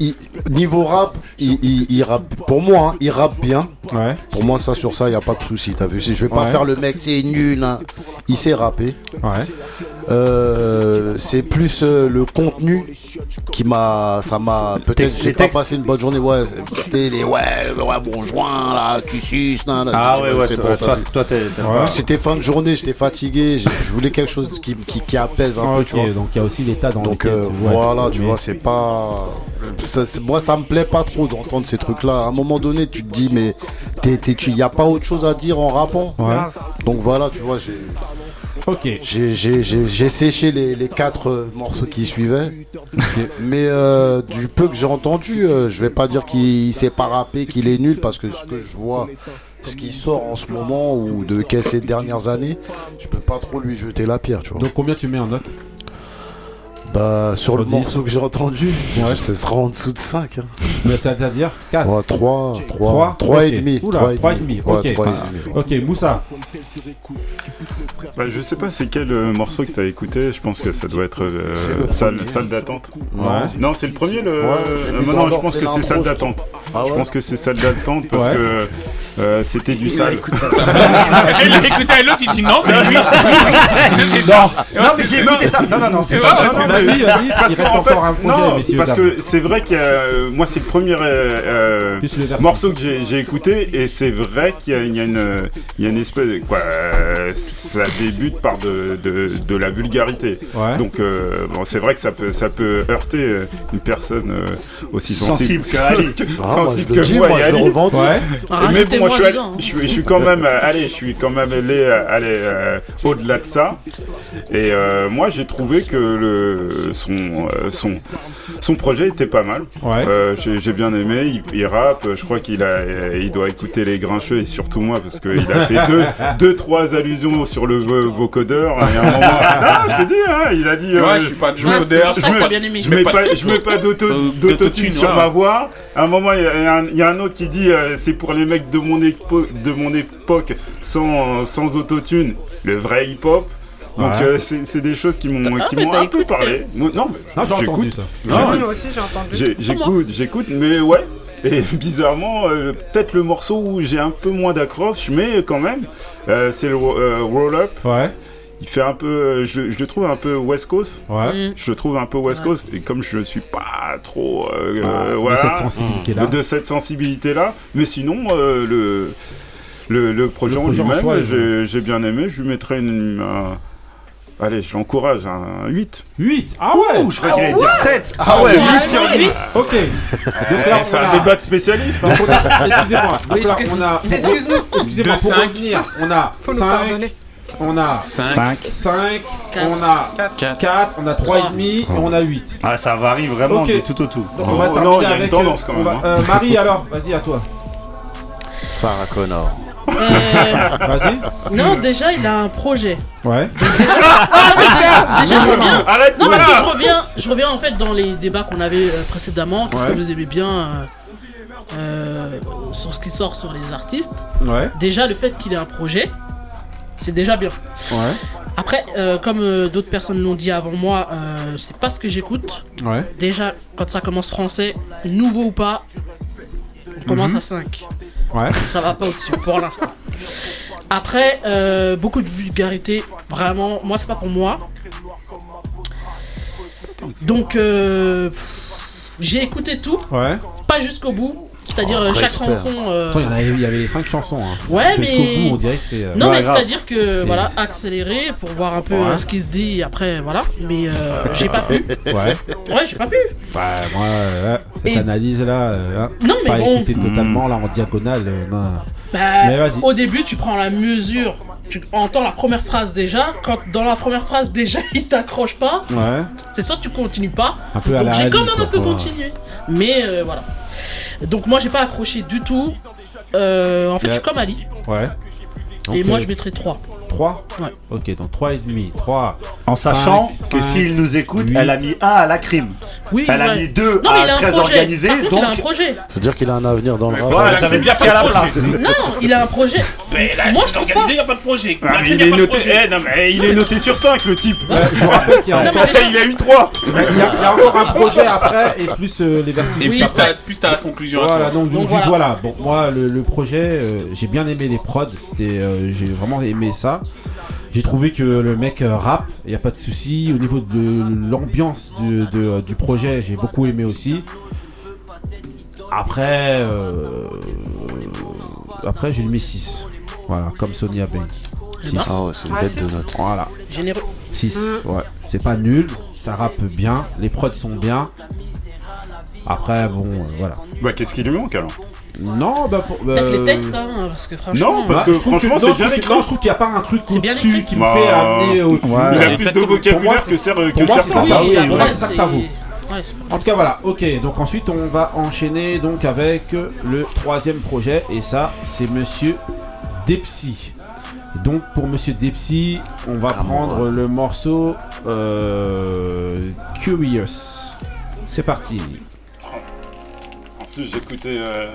Speaker 9: il- niveau rap, il, il- il rappe. Pour moi, hein, il rappe bien.
Speaker 3: Ouais.
Speaker 9: Pour moi, ça sur ça, il y a pas de souci. T'as vu Si je vais pas
Speaker 3: Ouais.
Speaker 9: faire le mec, c'est nul. hein. Il sait rapper.
Speaker 3: Ouais.
Speaker 9: Euh, c'est plus euh, le contenu qui m'a ça m'a peut-être j'ai pas passé une bonne journée ouais c'était les ouais ouais bon joint là tu suces.
Speaker 5: Ah ouais, ouais,
Speaker 9: c'est
Speaker 5: toi,
Speaker 9: bon,
Speaker 5: toi,
Speaker 9: t'as
Speaker 5: toi, t'es- t'es-
Speaker 3: Ouais.
Speaker 9: c'était fin de journée j'étais fatigué je voulais quelque chose qui, qui, qui apaise un peu tu vois
Speaker 3: Ok, donc il y a aussi l'état dans
Speaker 9: donc euh, voilà tu vois c'est pas ça, moi ça me plaît pas trop d'entendre ces trucs là à un moment donné tu te dis mais il y a pas autre chose à dire en rappant
Speaker 3: Ouais.
Speaker 9: donc voilà tu vois j'ai
Speaker 3: Ok.
Speaker 9: j'ai- séché les, les quatre euh, morceaux qui suivaient. Mais euh, du peu que j'ai entendu, euh, je vais pas dire qu'il sait pas rapper, qu'il est nul, parce que ce que je vois, ce qui sort en ce moment ou de ces dernières années, je peux pas trop lui jeter la pierre, tu vois.
Speaker 3: Donc combien tu mets en note?
Speaker 9: Bah, sur le
Speaker 3: dix.
Speaker 9: morceau que j'ai entendu,
Speaker 3: Ouais.
Speaker 9: ce sera en dessous de 5. Hein.
Speaker 3: Mais c'est-à-dire 4
Speaker 9: Ouais, 3, 3,
Speaker 3: 3
Speaker 9: 3 et demi.
Speaker 3: Oula, 3 et demi.
Speaker 9: Ouais,
Speaker 3: Ok.
Speaker 9: demi.
Speaker 3: Ok, Moussa.
Speaker 10: Bah, je sais pas c'est quel euh, morceau que t'as écouté, je pense que ça doit être euh, salle, salle d'attente.
Speaker 3: Ouais.
Speaker 10: Non, c'est le premier le. Euh, non, je pense que c'est salle d'attente.
Speaker 9: Ah
Speaker 10: Je pense que c'est salle d'attente parce
Speaker 3: Ouais.
Speaker 10: que euh, c'était du sale.
Speaker 7: Il a écouté à l'autre, il dit non, mais ça.
Speaker 5: Non, mais j'ai écouté ça. Non, non, non, c'est
Speaker 7: ça.
Speaker 3: Vas-y, vas-y,
Speaker 10: Parce fait,
Speaker 3: un projet,
Speaker 10: non, parce
Speaker 3: dames.
Speaker 10: que c'est vrai que euh, moi c'est le premier euh, euh,
Speaker 3: le
Speaker 10: morceau que j'ai écouté et c'est vrai qu'il y, a- il y a une il y a une espèce quoi ça débute par de, de, de la vulgarité
Speaker 3: Ouais.
Speaker 10: donc euh, bon c'est vrai que ça peut ça peut heurter une personne euh, aussi sensible, que,
Speaker 9: Ah, moi,
Speaker 10: sensible que moi,
Speaker 9: moi,
Speaker 10: et Ali.
Speaker 6: Ah,
Speaker 10: mais bon,
Speaker 6: rajoutez-moi,
Speaker 10: je suis, allé- je, quand même, allez, je suis quand même allé, allez, euh, au-delà de ça. Et euh, moi, j'ai trouvé que le, son, euh, son, son projet était pas mal.
Speaker 3: Ouais.
Speaker 10: Euh, j'ai, bien aimé. Il, il rappe. Je crois qu'il a, euh, il doit écouter les grincheux et surtout moi parce qu'il a fait deux, deux, trois allusions sur le vo- vocodeur. Et à un moment, ah, non, je te dis, hein, il a dit. euh,
Speaker 7: Ouais, je suis pas de
Speaker 6: ça
Speaker 10: je me-
Speaker 6: t'as bien aimé.
Speaker 10: je mets pas, je mets pas d'auto-
Speaker 7: Euh,
Speaker 10: d'autotune sur
Speaker 7: ouais.
Speaker 10: ma voix. À un moment, il y, a un- il y a un autre qui dit euh, c'est pour les mecs de mon, épo- de mon époque sans, sans autotune, le vrai hip-hop. Donc
Speaker 3: Ouais.
Speaker 10: euh, c'est des choses qui m'ont
Speaker 6: Ah,
Speaker 10: un peu
Speaker 6: écouté.
Speaker 10: parlé. Non, non, mais
Speaker 3: Non, j'ai entendu
Speaker 10: j'écoute.
Speaker 3: ça.
Speaker 10: J'écoute.
Speaker 4: Ouais, moi aussi j'ai entendu.
Speaker 10: J'écoute, j'écoute, mais ouais. Et bizarrement, euh, peut-être le morceau où j'ai un peu moins d'accroche, mais quand même, euh, c'est le euh, Roll Up.
Speaker 3: Ouais.
Speaker 10: Il fait un peu, je, le- je le trouve un peu West Coast.
Speaker 3: Ouais.
Speaker 6: Mm.
Speaker 10: Je le trouve un peu West
Speaker 6: Ouais.
Speaker 10: Coast et comme je ne suis pas trop euh,
Speaker 3: Ah, de cette sensibilité-là.
Speaker 10: de cette mais sinon euh, le, le le projet
Speaker 3: projet
Speaker 10: lui-même, j'ai bien aimé. Je lui mettrais une, un- allez, je l'encourage un 8.
Speaker 3: 8 Ah ouais
Speaker 5: Ouh, je croyais qu'il allait dire 7.
Speaker 3: Ah ouais,
Speaker 6: ouais,
Speaker 3: 8 sur
Speaker 6: ouais,
Speaker 3: 10 Ok. Donc là,
Speaker 10: c'est
Speaker 3: on
Speaker 10: un
Speaker 3: a-
Speaker 10: débat de spécialistes. hein.
Speaker 3: Excusez-moi.
Speaker 6: Oui,
Speaker 3: Donc là,
Speaker 6: excuse-
Speaker 3: on a.
Speaker 7: De
Speaker 3: pour
Speaker 7: cinq.
Speaker 3: revenir, on a
Speaker 4: Faut nous
Speaker 3: 5,
Speaker 4: pardonner.
Speaker 3: on a
Speaker 7: 5.
Speaker 3: 5,
Speaker 6: Quatre.
Speaker 3: on a
Speaker 4: Quatre.
Speaker 3: 4, on a 3,5 et on a 8.
Speaker 5: Ah, ça varie vraiment
Speaker 3: Ok.
Speaker 5: de tout au tout.
Speaker 3: Donc on va
Speaker 10: Oh,
Speaker 3: terminer
Speaker 10: non, il y a une tendance
Speaker 3: euh,
Speaker 10: quand
Speaker 3: on
Speaker 10: même,
Speaker 3: va- euh, Marie alors, vas-y à toi.
Speaker 9: Sarah Connor.
Speaker 6: Euh,
Speaker 3: Vas-y.
Speaker 6: Non, déjà, il a un projet.
Speaker 3: Ouais.
Speaker 6: Ah, déjà, c'est bien.
Speaker 10: Arrête,
Speaker 6: non, parce que je reviens, je reviens en fait dans les débats qu'on avait euh, précédemment. Qu'est-ce
Speaker 3: Ouais.
Speaker 6: que vous aimez bien euh, euh, sur ce qui sort sur les artistes
Speaker 3: Ouais.
Speaker 6: Déjà, le fait qu'il ait un projet, c'est déjà bien.
Speaker 3: Ouais.
Speaker 6: Après, euh, comme euh, d'autres personnes l'ont dit avant moi, euh, c'est pas ce que j'écoute.
Speaker 3: Ouais.
Speaker 6: Déjà, quand ça commence français, nouveau ou pas, on commence
Speaker 3: Mhm.
Speaker 6: à 5.
Speaker 3: Ouais.
Speaker 6: Ça va pas au-dessus pour l'instant. Après, euh, beaucoup de vulgarité, vraiment, moi c'est pas pour moi. Donc, euh, j'ai écouté tout,
Speaker 3: Ouais.
Speaker 6: pas jusqu'au bout. C'est-à-dire euh, chaque chanson. euh,
Speaker 3: Attends, il y, avait, il y avait 5 chansons. Hein.
Speaker 6: Ouais, mais.
Speaker 3: bout, on dirait que c'est. euh,
Speaker 6: Non, mais c'est-à-dire que voilà, accélérer pour voir un peu
Speaker 3: Ouais.
Speaker 6: euh, ce qui se dit après, voilà. Mais euh, j'ai pas pu.
Speaker 3: Ouais.
Speaker 6: Ouais, j'ai pas pu.
Speaker 3: Ouais, moi, cette
Speaker 6: Et-
Speaker 3: analyse là, euh, hein,
Speaker 6: Non, mais
Speaker 3: pas
Speaker 6: bon.
Speaker 3: totalement là en diagonale. euh, non.
Speaker 6: Bah,
Speaker 3: Mais vas-y.
Speaker 6: au début, tu prends la mesure. Tu entends la première phrase déjà. Quand dans la première phrase déjà il t'accroche pas,
Speaker 3: Ouais.
Speaker 6: c'est soit tu continues pas.
Speaker 3: Un peu à
Speaker 6: donc j'ai quand même un peu continué. Mais euh, voilà. Donc moi j'ai pas accroché du tout. Euh, en fait,
Speaker 3: Yeah.
Speaker 6: je suis comme Ali.
Speaker 3: Ouais.
Speaker 6: Et moi
Speaker 3: euh,
Speaker 6: je mettrais 3.
Speaker 3: 3
Speaker 6: Ouais.
Speaker 3: Ok, donc 3 et demi. 3.
Speaker 5: En sachant que s'il nous écoute, elle a mis 1 à la crime.
Speaker 6: Oui,
Speaker 5: elle a
Speaker 6: ouais.
Speaker 5: mis 2
Speaker 6: Non, mais
Speaker 5: à
Speaker 6: il a un
Speaker 5: très
Speaker 6: projet.
Speaker 5: organisé.
Speaker 6: Par contre,
Speaker 5: donc
Speaker 6: il a un projet.
Speaker 9: C'est-à-dire qu'il a un avenir dans le rap.
Speaker 5: voilà, ça veut dire qu'il y a la place.
Speaker 6: Non, il a un projet. moi je trouve pas.
Speaker 7: il n'y a pas de projet.
Speaker 10: Ah, mais il est noté, eh, non, mais il est noté sur 5 le type.
Speaker 3: je vous rappelle qu'il y a
Speaker 6: Non, mais
Speaker 3: encore-
Speaker 6: déjà-
Speaker 10: Il a eu 3.
Speaker 3: il y a, encore un projet après et plus euh, les versions.
Speaker 7: Et plus t'as plus t'as la conclusion
Speaker 3: Voilà, donc, juste
Speaker 6: voilà.
Speaker 3: Bon, moi, le, projet, euh, j'ai bien aimé les prods. C'était, j'ai vraiment aimé ça. J'ai trouvé que le mec euh, rap, il y a pas de souci. Au niveau de l'ambiance du, de- du projet, j'ai beaucoup aimé aussi. Après, euh, après, j'ai mis 6. Voilà, comme Sonia Bay.
Speaker 6: Eh ben.
Speaker 9: Ah ouais, c'est une bête de note.
Speaker 3: Voilà.
Speaker 6: Généreux.
Speaker 3: 6, ouais. C'est pas nul, ça rappe bien, les prods sont bien. Après, bon, euh, voilà.
Speaker 10: Bah, qu'est-ce qui lui manque alors?
Speaker 3: Non, bah pour.
Speaker 6: Peut-être
Speaker 3: euh,
Speaker 6: les textes, hein, parce que franchement.
Speaker 10: Non, parce
Speaker 3: bah,
Speaker 10: que
Speaker 3: je trouve
Speaker 10: franchement, c'est bien écrit.
Speaker 3: Non, je trouve qu'il n'y a pas un truc au-dessus qui me
Speaker 10: Bah,
Speaker 3: fait amener au-dessus.
Speaker 5: ouais.
Speaker 10: Il a plus de vocabulaire que, certains.
Speaker 3: ça.
Speaker 10: Ah
Speaker 3: Oui,
Speaker 10: oui,
Speaker 3: après,
Speaker 10: ouais.
Speaker 3: c'est ça que ça vaut.
Speaker 6: Ouais,
Speaker 3: En tout cas, voilà, ok. Donc ensuite, on va enchaîner donc avec euh, le troisième projet. Et ça, c'est Monsieur Depsy. Donc pour Monsieur Depsy, on va
Speaker 9: Ah,
Speaker 3: prendre
Speaker 9: ouais.
Speaker 3: le morceau euh, Curious. C'est parti.
Speaker 10: J'écoutais. euh,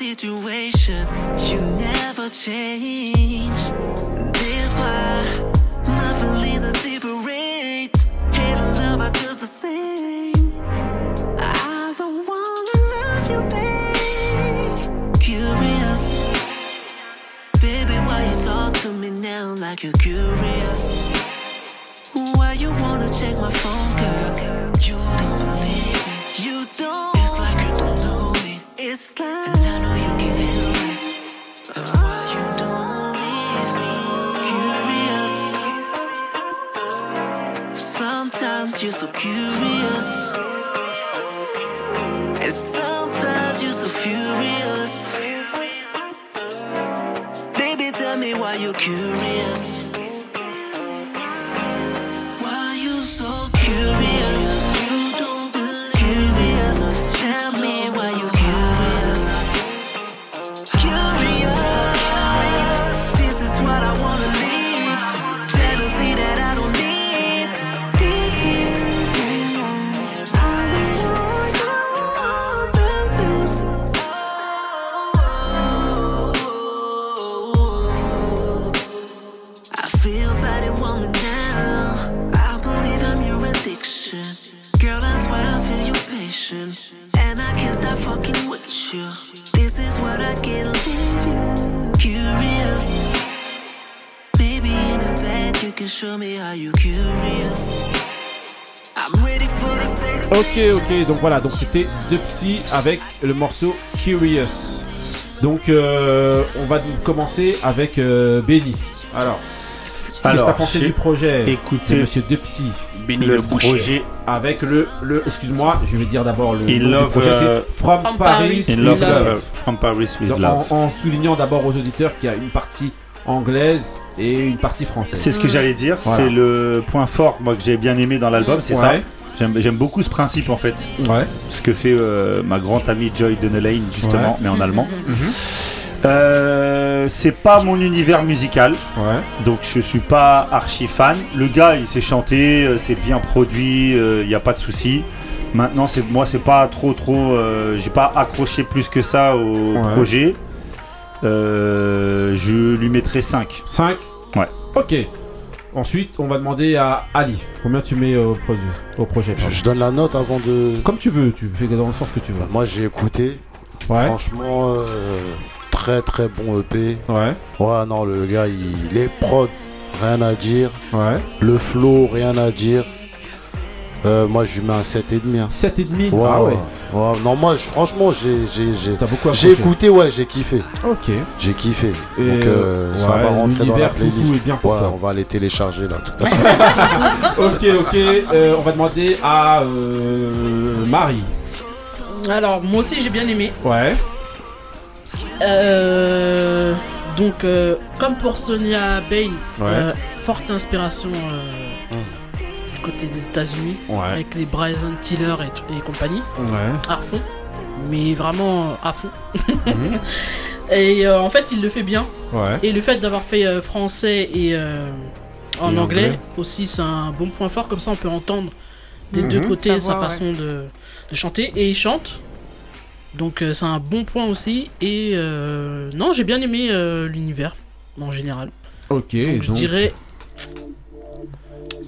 Speaker 8: situation. You never change. Like you're curious? Why you wanna check my phone, girl? You don't believe me. You don't. It's like you don't know me. It's like. And I know you can handle it. That's why you don't leave me. Curious. Sometimes you're so curious.
Speaker 3: Donc voilà, donc c'était The Psy avec le morceau Curious. Donc euh, on va commencer avec euh, Benny. Alors, qu'est-ce que t'as pensé du projet
Speaker 5: écouté
Speaker 3: de Monsieur De Psy
Speaker 7: Benny
Speaker 5: le
Speaker 7: le boucher.
Speaker 5: projet
Speaker 3: avec le, le excuse-moi, je vais dire d'abord le
Speaker 5: In
Speaker 3: nom du
Speaker 5: Love,
Speaker 3: projet,
Speaker 5: euh,
Speaker 3: c'est From,
Speaker 6: From
Speaker 3: Paris,
Speaker 6: Paris
Speaker 3: with
Speaker 5: Love,
Speaker 6: Love.
Speaker 5: From Paris with
Speaker 3: Donc,
Speaker 5: Love.
Speaker 3: en, en soulignant d'abord aux auditeurs qu'il y a une partie anglaise et une partie française.
Speaker 5: C'est ce que j'allais dire,
Speaker 3: Voilà.
Speaker 5: c'est le point fort moi que j'ai bien aimé dans l'album, c'est ça?
Speaker 3: Ouais.
Speaker 5: J'aime j'aime beaucoup ce principe en fait.
Speaker 3: Ouais.
Speaker 5: Ce que fait euh, ma grande amie Joy Denelaine justement,
Speaker 3: Ouais.
Speaker 5: mais en allemand.
Speaker 3: Mhm.
Speaker 5: Euh, c'est pas mon univers musical, donc je suis pas archi fan. Le gars, il sait chanter, euh, c'est bien produit, il n'y a pas de souci. Maintenant, c'est moi, c'est pas trop trop, euh, j'ai pas accroché plus que ça au
Speaker 3: Ouais.
Speaker 5: projet. Euh, je lui mettrai 5.
Speaker 3: 5
Speaker 5: Ouais.
Speaker 3: Ok. Ensuite, on va demander à Ali. Combien tu mets au, projet au projet pardon.
Speaker 9: Je donne la note avant de.
Speaker 3: Comme tu veux, tu fais dans le sens que tu veux.
Speaker 9: Moi j'ai écouté.
Speaker 3: Ouais.
Speaker 9: Franchement, euh, très très bon EP.
Speaker 3: Ouais.
Speaker 9: Ouais, non, le gars, il est prod, rien à dire.
Speaker 3: Ouais.
Speaker 9: Le flow, rien à dire. Euh, moi, je lui mets un 7,5. Hein.
Speaker 3: 7,5
Speaker 9: ouais,
Speaker 3: Ah ouais.
Speaker 9: ouais. Non, moi, je- franchement, j'ai j'ai- j'ai-
Speaker 3: beaucoup
Speaker 9: j'ai écouté, ouais, j'ai kiffé.
Speaker 3: Ok.
Speaker 9: J'ai kiffé.
Speaker 3: Et,
Speaker 9: Donc, euh,
Speaker 3: ouais,
Speaker 9: ça va rentrer dans la playlist.
Speaker 3: est bien
Speaker 9: ouais, on va les télécharger là tout à l'heure.
Speaker 3: ok, ok. euh, on va demander à euh, Marie.
Speaker 6: Alors, moi aussi, j'ai bien aimé.
Speaker 3: Ouais.
Speaker 6: Euh, donc, euh, comme pour Sonia Bain,
Speaker 3: Ouais.
Speaker 6: euh, forte inspiration euh, du côté des États-Unis,
Speaker 3: Ouais.
Speaker 6: avec les Bryson Tiller et, et compagnie,
Speaker 3: Ouais.
Speaker 6: à fond, mais vraiment à fond.
Speaker 3: Mhm.
Speaker 6: et euh, en fait, il le fait bien.
Speaker 3: Ouais.
Speaker 6: Et le fait d'avoir fait euh, français et euh, en
Speaker 3: Et
Speaker 6: anglais,
Speaker 3: anglais.
Speaker 6: aussi, c'est un bon point fort. Comme ça, on peut entendre des
Speaker 3: Mhm.
Speaker 6: deux côtés
Speaker 4: Sa voix,
Speaker 6: façon de, de chanter. Et il chante. Donc, euh, c'est un bon point aussi. Et euh, non, j'ai bien aimé euh, l'univers en général.
Speaker 3: Ok.
Speaker 6: Donc, je dirais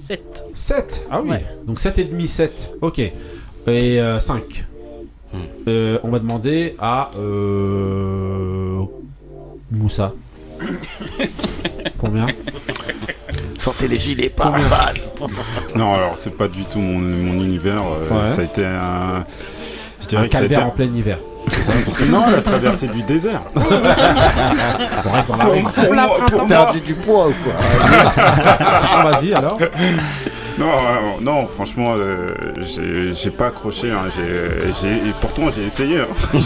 Speaker 6: 7.
Speaker 3: 7 Ah oui.
Speaker 6: Ouais.
Speaker 3: Donc 7,5, 7. Ok. Et euh, 5. Euh, on va demander à euh, Moussa. Combien?
Speaker 9: Sortez les gilets pas
Speaker 3: Combien?
Speaker 10: Non, alors c'est pas du tout mon, mon univers. euh,
Speaker 3: Ouais.
Speaker 10: Ça a été un. Je dirais
Speaker 3: Un
Speaker 10: que ça a été
Speaker 3: calvaire en plein hiver.
Speaker 10: Non, la traversée du désert.
Speaker 3: On reste dans la rue.
Speaker 9: Pour perdre du poids ou quoi
Speaker 3: Ah, Vas-y alors.
Speaker 10: Non, euh, non, franchement, euh, j'ai pas accroché. hein, et pourtant, j'ai essayé. hein.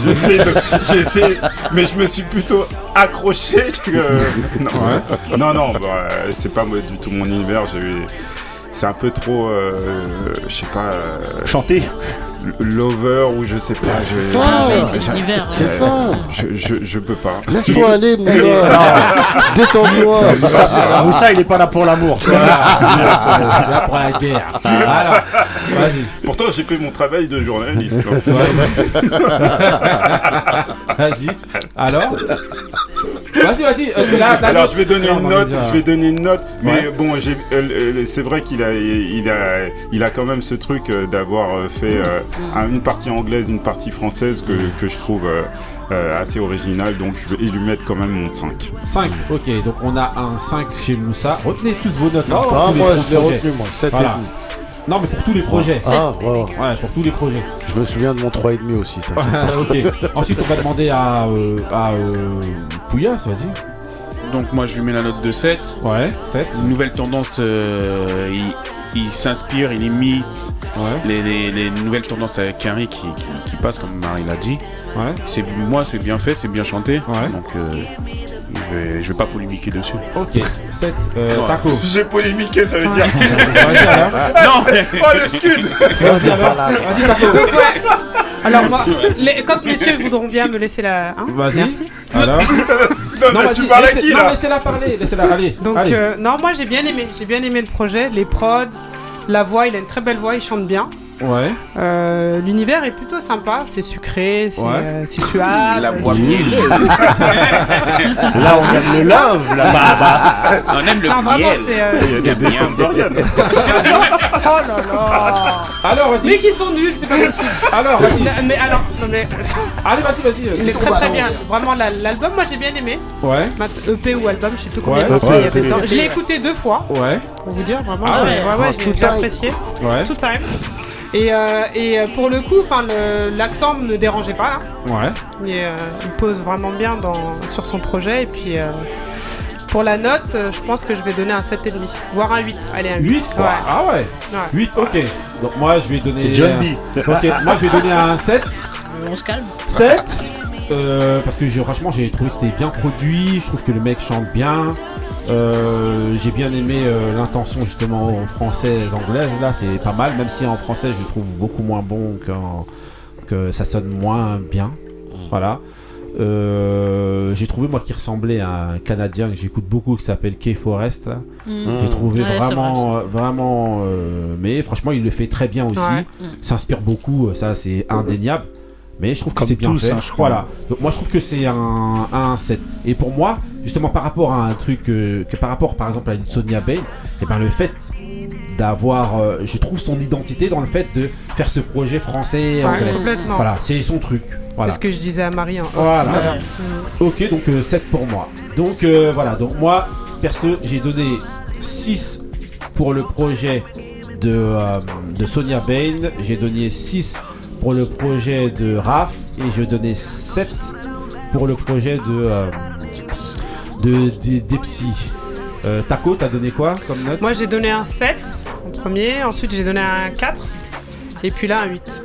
Speaker 10: J'ai essayé, mais je me suis plutôt accroché que. Non,
Speaker 3: Ouais.
Speaker 10: non, non, bah, c'est pas moi, du tout mon univers. C'est un peu trop, euh, je sais pas. euh,
Speaker 5: Chanter.
Speaker 10: Lover ou je sais pas. je-
Speaker 9: c'est ça.
Speaker 6: Ah c'est l'univers.
Speaker 9: C'est ça.
Speaker 10: Je, je, je peux pas.
Speaker 9: Laisse-toi aller, Moussa. Détends-toi.
Speaker 5: Moussa, Moussa, il est pas là pour l'amour. tu vois.
Speaker 3: Là pour la guerre.
Speaker 10: Pourtant, j'ai fait mon travail de journaliste. hein.
Speaker 3: Vas-y. Alors Vas-y, vas-y. euh,
Speaker 10: Alors je vais donner une note, je vais donner une note, mais bon, j'ai- euh, euh, c'est vrai qu'il a, il a, il a quand même ce truc d'avoir euh, fait un- une partie anglaise, une partie française que, que je trouve euh, euh, assez original, donc je vais lui mettre quand même mon 5.
Speaker 3: 5, ok, donc on a un 5 chez Moussa. Retenez tous vos notes. hein,
Speaker 9: Ah,
Speaker 3: tous les
Speaker 9: moi, je l'ai retenu, moi, sept et
Speaker 3: Voilà.
Speaker 9: demi.
Speaker 3: Non, mais pour tous les projets.
Speaker 9: Ah, ouais.
Speaker 3: Ouais, pour tous les projets.
Speaker 9: Je me souviens de mon 3,5 aussi.
Speaker 3: ok. Ensuite, on va demander à, euh, à euh, Pouillas, vas-y.
Speaker 7: Donc moi je lui mets la note de 7.
Speaker 3: Ouais, 7.
Speaker 7: Une nouvelle tendance, euh, il s'inspire, il imite les, les- les nouvelles tendances avec Henry qui, qui, qui passent comme Marie l'a dit.
Speaker 3: Ouais.
Speaker 7: C'est, moi c'est bien fait, c'est bien chanté. Donc euh, je, vais, je vais pas polémiquer dessus.
Speaker 3: Ok, 7. Euh, Taco.
Speaker 10: J'ai polémiqué, ça veut dire. Non, mais oh le scud
Speaker 3: Vas-y alors. Vas-y Taco.
Speaker 4: Alors, moi, les- quand messieurs voudront bien me laisser la. hein,
Speaker 3: Vas-y.
Speaker 4: Merci.
Speaker 3: Alors.
Speaker 10: Non, mais tu parles à qui,
Speaker 3: Non,
Speaker 10: là
Speaker 3: laissez-la parler, laissez-la. Allez.
Speaker 4: Donc,
Speaker 3: allez.
Speaker 4: euh, non, moi j'ai bien aimé. J'ai bien aimé le projet, les prods, la voix. Il a une très belle voix, il chante bien.
Speaker 3: Ouais.
Speaker 4: Euh, L'univers est plutôt sympa, c'est sucré, c'est
Speaker 3: Ouais.
Speaker 4: euh, c'est suave.
Speaker 7: La mielleuse.
Speaker 5: Là, on aime le love, là-bas.
Speaker 7: On aime le
Speaker 4: Non, vraiment,
Speaker 7: miel.
Speaker 4: c'est. euh,
Speaker 5: Il y a des dessins de Dorian.
Speaker 4: oh là là
Speaker 3: Alors, vas-y.
Speaker 4: Mais qui sont nuls, c'est pas possible.
Speaker 3: Alors, vas-y.
Speaker 4: Non, Mais alors, non mais.
Speaker 3: Allez, vas-y, vas-y.
Speaker 4: Il est très très bien. Vraiment, la- l'album, moi j'ai bien aimé.
Speaker 3: Ouais.
Speaker 4: Mat- EP ou album, je sais plus combien
Speaker 3: Ouais,
Speaker 4: de morceaux
Speaker 3: EP,
Speaker 4: il y avait
Speaker 3: EP.
Speaker 4: dedans. Je l'ai écouté deux fois,
Speaker 3: Ouais.
Speaker 4: pour vous dire, vraiment.
Speaker 3: Ah
Speaker 4: j'ai-
Speaker 3: ouais.
Speaker 4: ouais, ouais,
Speaker 9: Oh,
Speaker 4: j'ai apprécié.
Speaker 3: Ouais.
Speaker 4: Two time. Et, euh, et euh, pour le coup, l'accent me dérangeait pas là.
Speaker 3: Ouais.
Speaker 4: Et, euh, il pose vraiment bien dans, sur son projet. Et puis euh, pour la note, euh, je pense que je vais donner un 7,5, voire un 8. Allez, un 8.
Speaker 3: 8
Speaker 4: Ouais.
Speaker 3: Ah ouais.
Speaker 4: Ouais.
Speaker 3: 8, ok. Donc moi je vais donner.
Speaker 5: C'est John
Speaker 3: euh,
Speaker 5: B.
Speaker 3: Ok, moi je vais donner un 7.
Speaker 6: Euh, on se calme.
Speaker 3: 7 euh, parce que franchement j'ai trouvé que c'était bien produit, je trouve que le mec chante bien. Euh, j'ai bien aimé euh, l'intention justement française anglaise là c'est pas mal même si en français je trouve beaucoup moins bon qu'en- que ça sonne moins bien voilà Euh, j'ai trouvé moi qui ressemblait à un canadien que j'écoute beaucoup qui s'appelle Kay Forest.
Speaker 6: Mm.
Speaker 3: j'ai trouvé
Speaker 6: Ouais,
Speaker 3: vraiment vraiment euh, mais franchement il le fait très bien aussi
Speaker 6: Ouais.
Speaker 3: S'inspire beaucoup ça c'est indéniable mais je trouve que c'est bien
Speaker 5: tous,
Speaker 3: fait
Speaker 5: hein, je crois.
Speaker 3: voilà donc moi je trouve que c'est un, un 7. Et pour moi, justement par rapport à un truc euh, que par rapport par exemple à une Sonia Bain, et ben le fait d'avoir, euh, je trouve son identité dans le fait de faire ce projet français
Speaker 4: Ouais,
Speaker 3: anglais.
Speaker 4: complètement.
Speaker 3: Voilà, c'est son truc. Voilà.
Speaker 4: C'est ce que je disais à Marie off
Speaker 3: Voilà. Ok, donc euh, 7 pour moi. Donc euh, voilà, donc moi, perso, j'ai donné 6 pour le projet de, euh, de Sonia Bain, j'ai donné 6 pour le projet de Raph, et je donnais 7 pour le projet de, euh, de, de- Depsy. Euh, Taco, t'as donné quoi comme note?
Speaker 4: Moi j'ai donné un 7 en premier, ensuite j'ai donné un 4 et puis là un 8.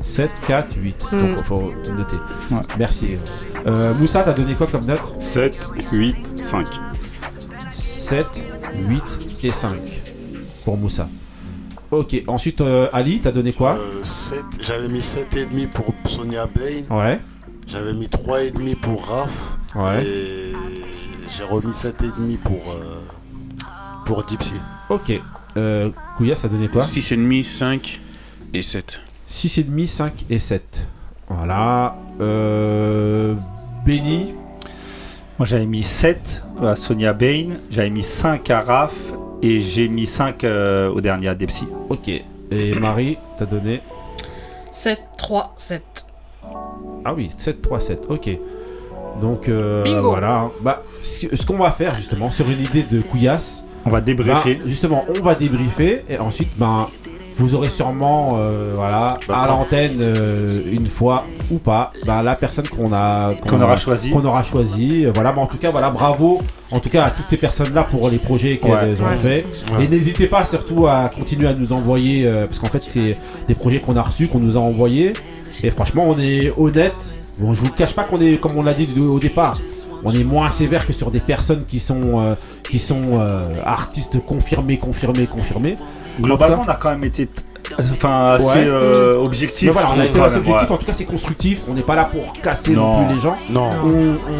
Speaker 3: 7, 4, 8.
Speaker 4: Hmm.
Speaker 3: Donc il faut noter. Merci. Euh, Moussa, t'as donné quoi comme note?
Speaker 10: 7, 8, 5.
Speaker 3: 7, 8 et 5 pour Moussa. Ok, ensuite euh, Ali, t'as donné quoi
Speaker 9: Euh, sept- J'avais mis 7,5 pour Sonia Bain.
Speaker 3: Ouais.
Speaker 9: J'avais mis 3,5 pour Raph.
Speaker 3: Ouais.
Speaker 9: Et j'ai remis 7,5 pour, euh, pour Dipsy.
Speaker 3: Ok. Euh, Kouya, ça donnait quoi
Speaker 7: 6,5, 5 et 7.
Speaker 3: 6,5, 5 et 7. Voilà. Euh, Benny
Speaker 5: Moi j'avais mis 7 à Sonia Bain, j'avais mis 5 à Raph et j'ai mis 5 euh, au dernier à Depsy.
Speaker 3: Ok. Et Marie, t'as donné
Speaker 6: 7, 3, 7.
Speaker 3: Ah oui, 7, 3, 7. Ok. Donc euh,
Speaker 6: Bingo.
Speaker 3: voilà. Bah, ce qu'on va faire justement sur une idée de Couillasse.
Speaker 5: On va débriefer.
Speaker 3: bah, justement, on va débriefer et ensuite, ben, vous aurez sûrement, euh, voilà, à l'antenne euh, une fois ou pas, ben, la personne qu'on a,
Speaker 5: Qu'on aura choisi.
Speaker 3: qu'on aura choisi. Euh, Voilà, mais en tout cas, voilà, bravo. En tout cas, à toutes ces personnes-là pour les projets qu'elles
Speaker 5: Ouais.
Speaker 3: ont
Speaker 5: Ouais.
Speaker 3: fait.
Speaker 5: Ouais.
Speaker 3: Et n'hésitez pas surtout à continuer à nous envoyer, euh, parce qu'en fait, c'est des projets qu'on a reçus, qu'on nous a envoyés. Et franchement, on est honnête. Bon, je vous cache pas qu'on est, comme on l'a dit au départ, on est moins sévère que sur des personnes qui sont, euh, qui sont euh, artistes confirmés, confirmés, confirmés.
Speaker 5: Globalement, on a quand même été enfin, assez
Speaker 3: Ouais.
Speaker 5: euh, objectif.
Speaker 3: Mais voilà, on a été assez objectif,
Speaker 5: ouais.
Speaker 3: en tout cas c'est constructif, on n'est pas là pour casser non,
Speaker 5: Non.
Speaker 3: plus les gens.
Speaker 5: Non.
Speaker 3: On,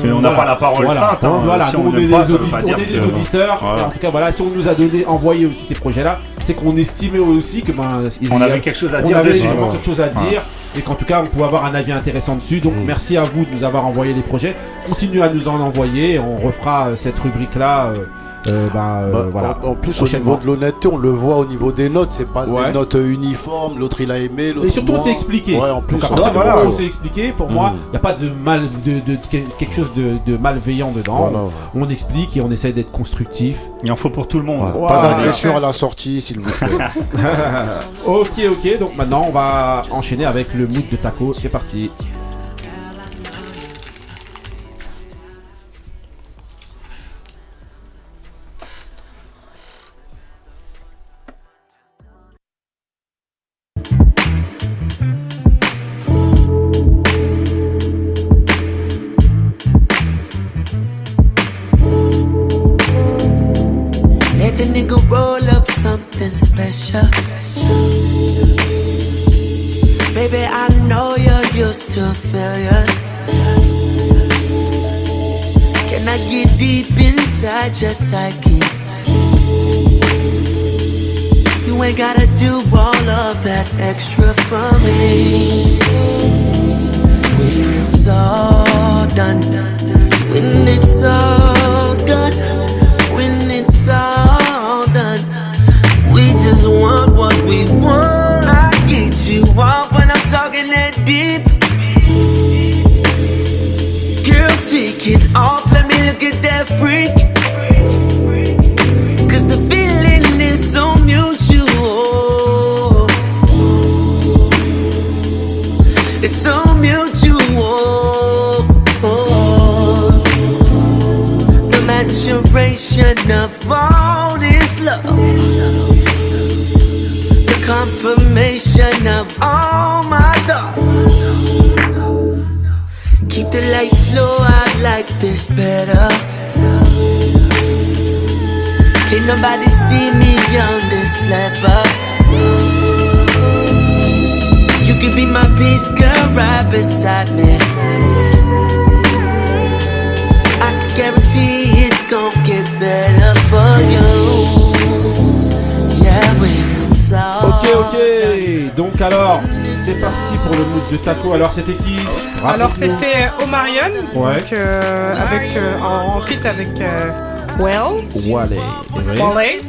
Speaker 5: Mais on n'a pas la parole sainte, hein.
Speaker 3: Voilà,
Speaker 5: Si
Speaker 3: nous,
Speaker 5: on
Speaker 3: on, est
Speaker 5: pas,
Speaker 3: on est des auditeurs.
Speaker 5: Voilà.
Speaker 3: Et en tout cas, voilà, si on nous a donné, envoyé aussi ces projets-là, c'est qu'on estimait aussi que ben, ils-
Speaker 5: On
Speaker 3: il y
Speaker 5: avait
Speaker 3: a-
Speaker 5: quelque chose à
Speaker 3: on
Speaker 5: dire
Speaker 3: avait justement
Speaker 5: Voilà.
Speaker 3: quelque chose à
Speaker 5: Voilà.
Speaker 3: dire. Et qu'en tout cas, on pouvait avoir un avis intéressant dessus. Donc, merci à vous de nous avoir envoyé les projets. Continuez à nous en envoyer. On refera euh, cette rubrique-là. euh, euh, euh,
Speaker 9: Bah,
Speaker 3: voilà.
Speaker 9: en, en plus, au niveau de l'honnêteté, on le voit au niveau des notes. C'est pas
Speaker 3: Ouais.
Speaker 9: des notes euh, uniformes. L'autre il a aimé, l'autre
Speaker 3: Et surtout, on s'est expliqué.
Speaker 9: Ouais, en plus.
Speaker 3: Donc,
Speaker 9: on- voilà.
Speaker 3: s'est expliqué, pour moi, il n'y a pas de mal, de, de- de- quelque chose de, de malveillant dedans.
Speaker 9: Voilà.
Speaker 3: On explique et on essaie d'être constructif.
Speaker 5: Il en faut pour tout le monde.
Speaker 9: Ouais, Pas d'agression à la sortie, s'il vous plaît.
Speaker 3: ok, ok. Donc maintenant, on va enchaîner avec le mood de taco. C'est parti.
Speaker 4: Feat avec euh, Well.
Speaker 3: Wale. Ouais.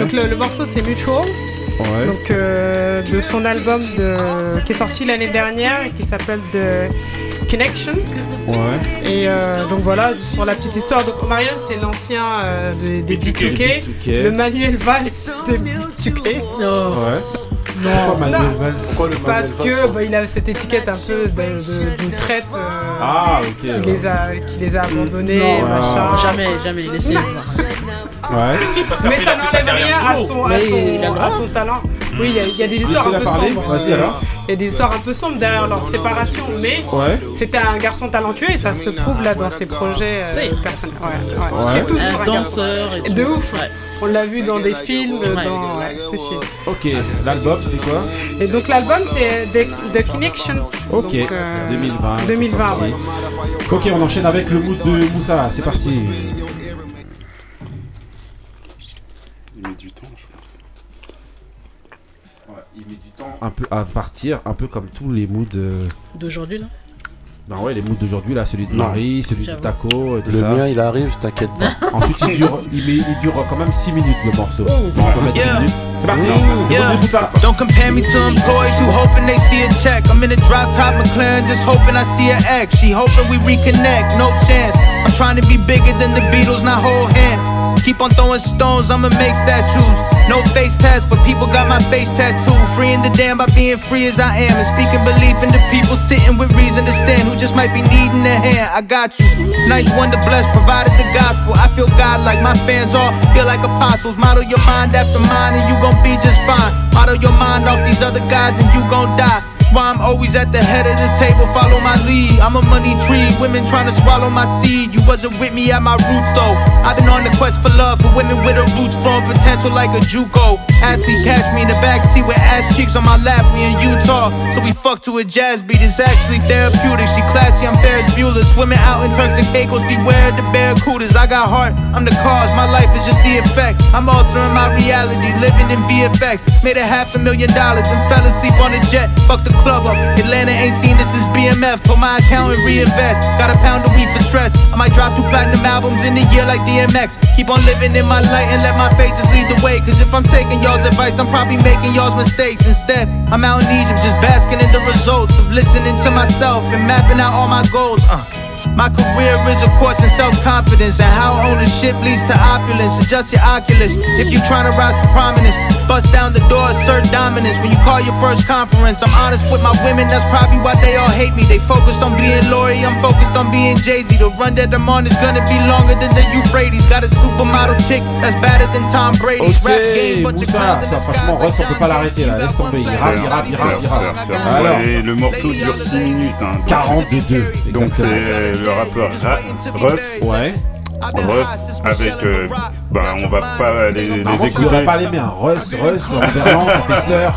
Speaker 4: Donc le, le morceau c'est Mutual.
Speaker 3: Ouais.
Speaker 4: Donc euh, de son album de, qui est sorti l'année dernière et qui s'appelle The Connection.
Speaker 3: Ouais.
Speaker 4: Et euh, donc voilà, pour la petite histoire, donc Omarion c'est l'ancien euh, des, des B2K,
Speaker 3: B2K.
Speaker 4: le Manuel Valls des B2K.
Speaker 3: Ouais.
Speaker 4: Non,
Speaker 3: Pourquoi Manuel
Speaker 4: non.
Speaker 3: Valls Pourquoi le
Speaker 4: Parce
Speaker 3: Manuel
Speaker 4: que
Speaker 3: Valls
Speaker 4: bah, il a cette étiquette un peu d'une traite
Speaker 3: Ah, ok,
Speaker 4: qui,
Speaker 3: ouais.
Speaker 4: les a, qui les a abandonnés,
Speaker 6: Non,
Speaker 4: machin.
Speaker 6: jamais, jamais, laissez.
Speaker 3: Ouais.
Speaker 7: parce
Speaker 4: Mais
Speaker 7: qu'après,
Speaker 4: ça n'enlève rien à son, à
Speaker 6: Mais
Speaker 4: son- à son talent. Oui, il y, a- il y a des histoires un peu
Speaker 3: parler.
Speaker 4: sombres. Il y a des histoires un peu sombres derrière leur séparation, mais
Speaker 3: Ouais.
Speaker 4: c'était un garçon talentueux et ça se prouve là dans ses projets euh,
Speaker 6: C'est-
Speaker 4: personnels. Ouais, ouais.
Speaker 3: Ouais.
Speaker 4: C'est tout
Speaker 6: Un danseur et
Speaker 4: De ouf.
Speaker 6: Ouais.
Speaker 4: On l'a vu dans des films,
Speaker 6: Ouais.
Speaker 4: dans.
Speaker 3: Ok. L'album c'est quoi
Speaker 4: Et donc l'album c'est The, The Connection.
Speaker 3: Ok.
Speaker 4: Donc, euh,
Speaker 3: 2020.
Speaker 4: 2020,
Speaker 3: sorti.
Speaker 4: ouais.
Speaker 3: Ok, on enchaîne avec le mood de Moussa. C'est parti.
Speaker 7: Il met du temps, je pense.
Speaker 3: il met du temps un peu à partir, un peu comme tous les moods. euh,
Speaker 6: D'aujourd'hui, là
Speaker 3: Ben ouais, les moods d'aujourd'hui là, celui de
Speaker 9: Non.
Speaker 3: Marie, celui de
Speaker 6: J'avoue.
Speaker 3: Taco, et tout
Speaker 9: Le
Speaker 3: ça.
Speaker 9: mien, il arrive, t'inquiète pas.
Speaker 3: Ensuite, il dure, il, met- il dure quand même 6 minutes le morceau.
Speaker 6: Oh.
Speaker 3: On peut mettre 6
Speaker 16: Yeah.
Speaker 3: minutes. C'est parti.
Speaker 16: Yeah.
Speaker 3: On écoute ça.
Speaker 16: Don't compare me to employees who hoping they see a check. I'm in a drop top McLaren, just hoping I see an X. She hoping we reconnect, no chance. I'm trying to be bigger than the Beatles, not hold hands. Keep on throwing stones, I'ma make statues. No face tats, but people got my face tattooed. Freeing the damn by being free as I am. And speaking belief in the people sitting with reason to stand who just might be needing a hand. I got you. Ninth wonder blessed, provided the gospel. I feel God like my fans all feel like apostles. Model your mind after mine and you gon' be just fine. Model your mind off these other guys and you gon' die. Why I'm always at the head of the table, follow my lead. I'm a money tree, women trying to swallow my seed. You wasn't with me at my roots though. I've been on the quest for love for women with her roots from potential like a Juco. Athlete catch me in the backseat with ass cheeks on my lap, we in Utah. So we fuck to a jazz beat, it's actually therapeutic. She classy, I'm Ferris Bueller. Swimming out in Turks and Caicos, beware the barracudas. I got heart, I'm the cause, my life is just the effect. I'm altering my reality, living in VFX. Made a half a million dollars and fell asleep on a jet. Fuck the up. Atlanta ain't seen this since BMF. Told my accountant reinvest. Got a pound of weed for stress. I might drop two platinum albums in a year like DMX. Keep on living in my light and let my faith just lead the way. Cause if I'm taking y'all's advice, I'm probably making y'all's mistakes. Instead, I'm out in Egypt just basking in the results of listening to myself and mapping out all my goals. Uh. My career is a course in self-confidence and how ownership leads to opulence. Adjust your oculus if you trying to rise to prominence. Bust down the door, assert dominance. When you call your first conference, I'm honest with my women. That's probably why they all hate me. They focused on being Lori, I'm focused on being Jay Z. The run that I'm on is gonna be longer than the Euphrates. Got a supermodel chick that's better than Tom Brady's rap game.
Speaker 3: Ok,
Speaker 16: But your
Speaker 3: Moussa,
Speaker 16: clowns in the
Speaker 3: Attends, franchement, Russ, on peut pas l'arrêter là, laisse tomber. Il rappe, il rappe, il rappe, il rappe.
Speaker 10: Certes, certes.
Speaker 3: Alors,
Speaker 10: Et le morceau dure 6 minutes. Hein, donc
Speaker 3: 42,
Speaker 10: Donc c'est le rappeur Ra- Russ.
Speaker 3: Ouais.
Speaker 10: Russ avec. euh, bah on va pas les, les
Speaker 3: Normalement, tu
Speaker 10: écouter.
Speaker 3: devrais pas les bien. Russ, Russ, en ça fait sœur. Sœur,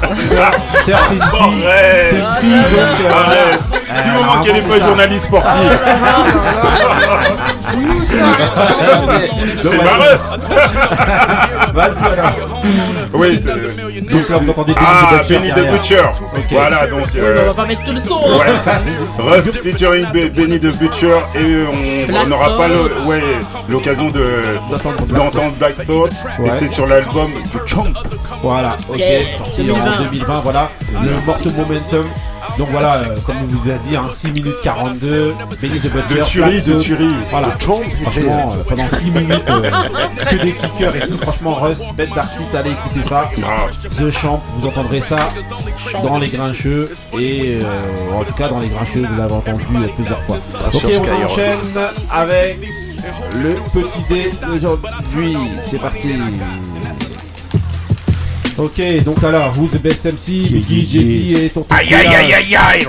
Speaker 3: sœur, c'est une fille. C'est une fille, donc. euh,
Speaker 10: Arrête.
Speaker 3: voilà.
Speaker 10: Du
Speaker 3: Euh,
Speaker 10: moment qu'elle est
Speaker 3: c'est
Speaker 10: pas journaliste sportive. C'est ma Russ.
Speaker 3: Vas-y alors.
Speaker 10: Oui, c'est.
Speaker 3: Donc là, vous entendez Benny
Speaker 10: Ah, Benny the. Butcher. Voilà, donc.
Speaker 6: On
Speaker 10: euh,
Speaker 6: va pas mettre tout le son.
Speaker 10: Ouais,
Speaker 6: hein.
Speaker 10: Russ featuring Be- Benny the Butcher et on- on n'aura pas le- ouais, l'occasion de- d'entendre Black Thought
Speaker 3: Ouais.
Speaker 10: et c'est sur l'album du Chomp.
Speaker 3: Voilà, ok, sorti
Speaker 6: 2020.
Speaker 3: en 2020, voilà. Le morceau Momentum. Donc voilà, euh, comme on vous a dit, hein, 6 minutes 42, Benny the Butcher.
Speaker 10: De tuerie, de tuerie.
Speaker 3: Voilà,
Speaker 10: De chomp,
Speaker 3: franchement, euh, pendant 6 minutes, euh, que des kickers et tout. Franchement, Russ, bête d'artiste, allez écouter ça. The Champ, vous entendrez ça dans les grincheux. Et euh, en tout cas, dans les grincheux, vous l'avez entendu plusieurs fois. Ok, on enchaîne avec le petit dé d'aujourd'hui. C'est parti. Ok, donc alors, who's the best MC Biggie. Jay-Z et Tonton
Speaker 7: Aïe aïe aïe aïe aïe,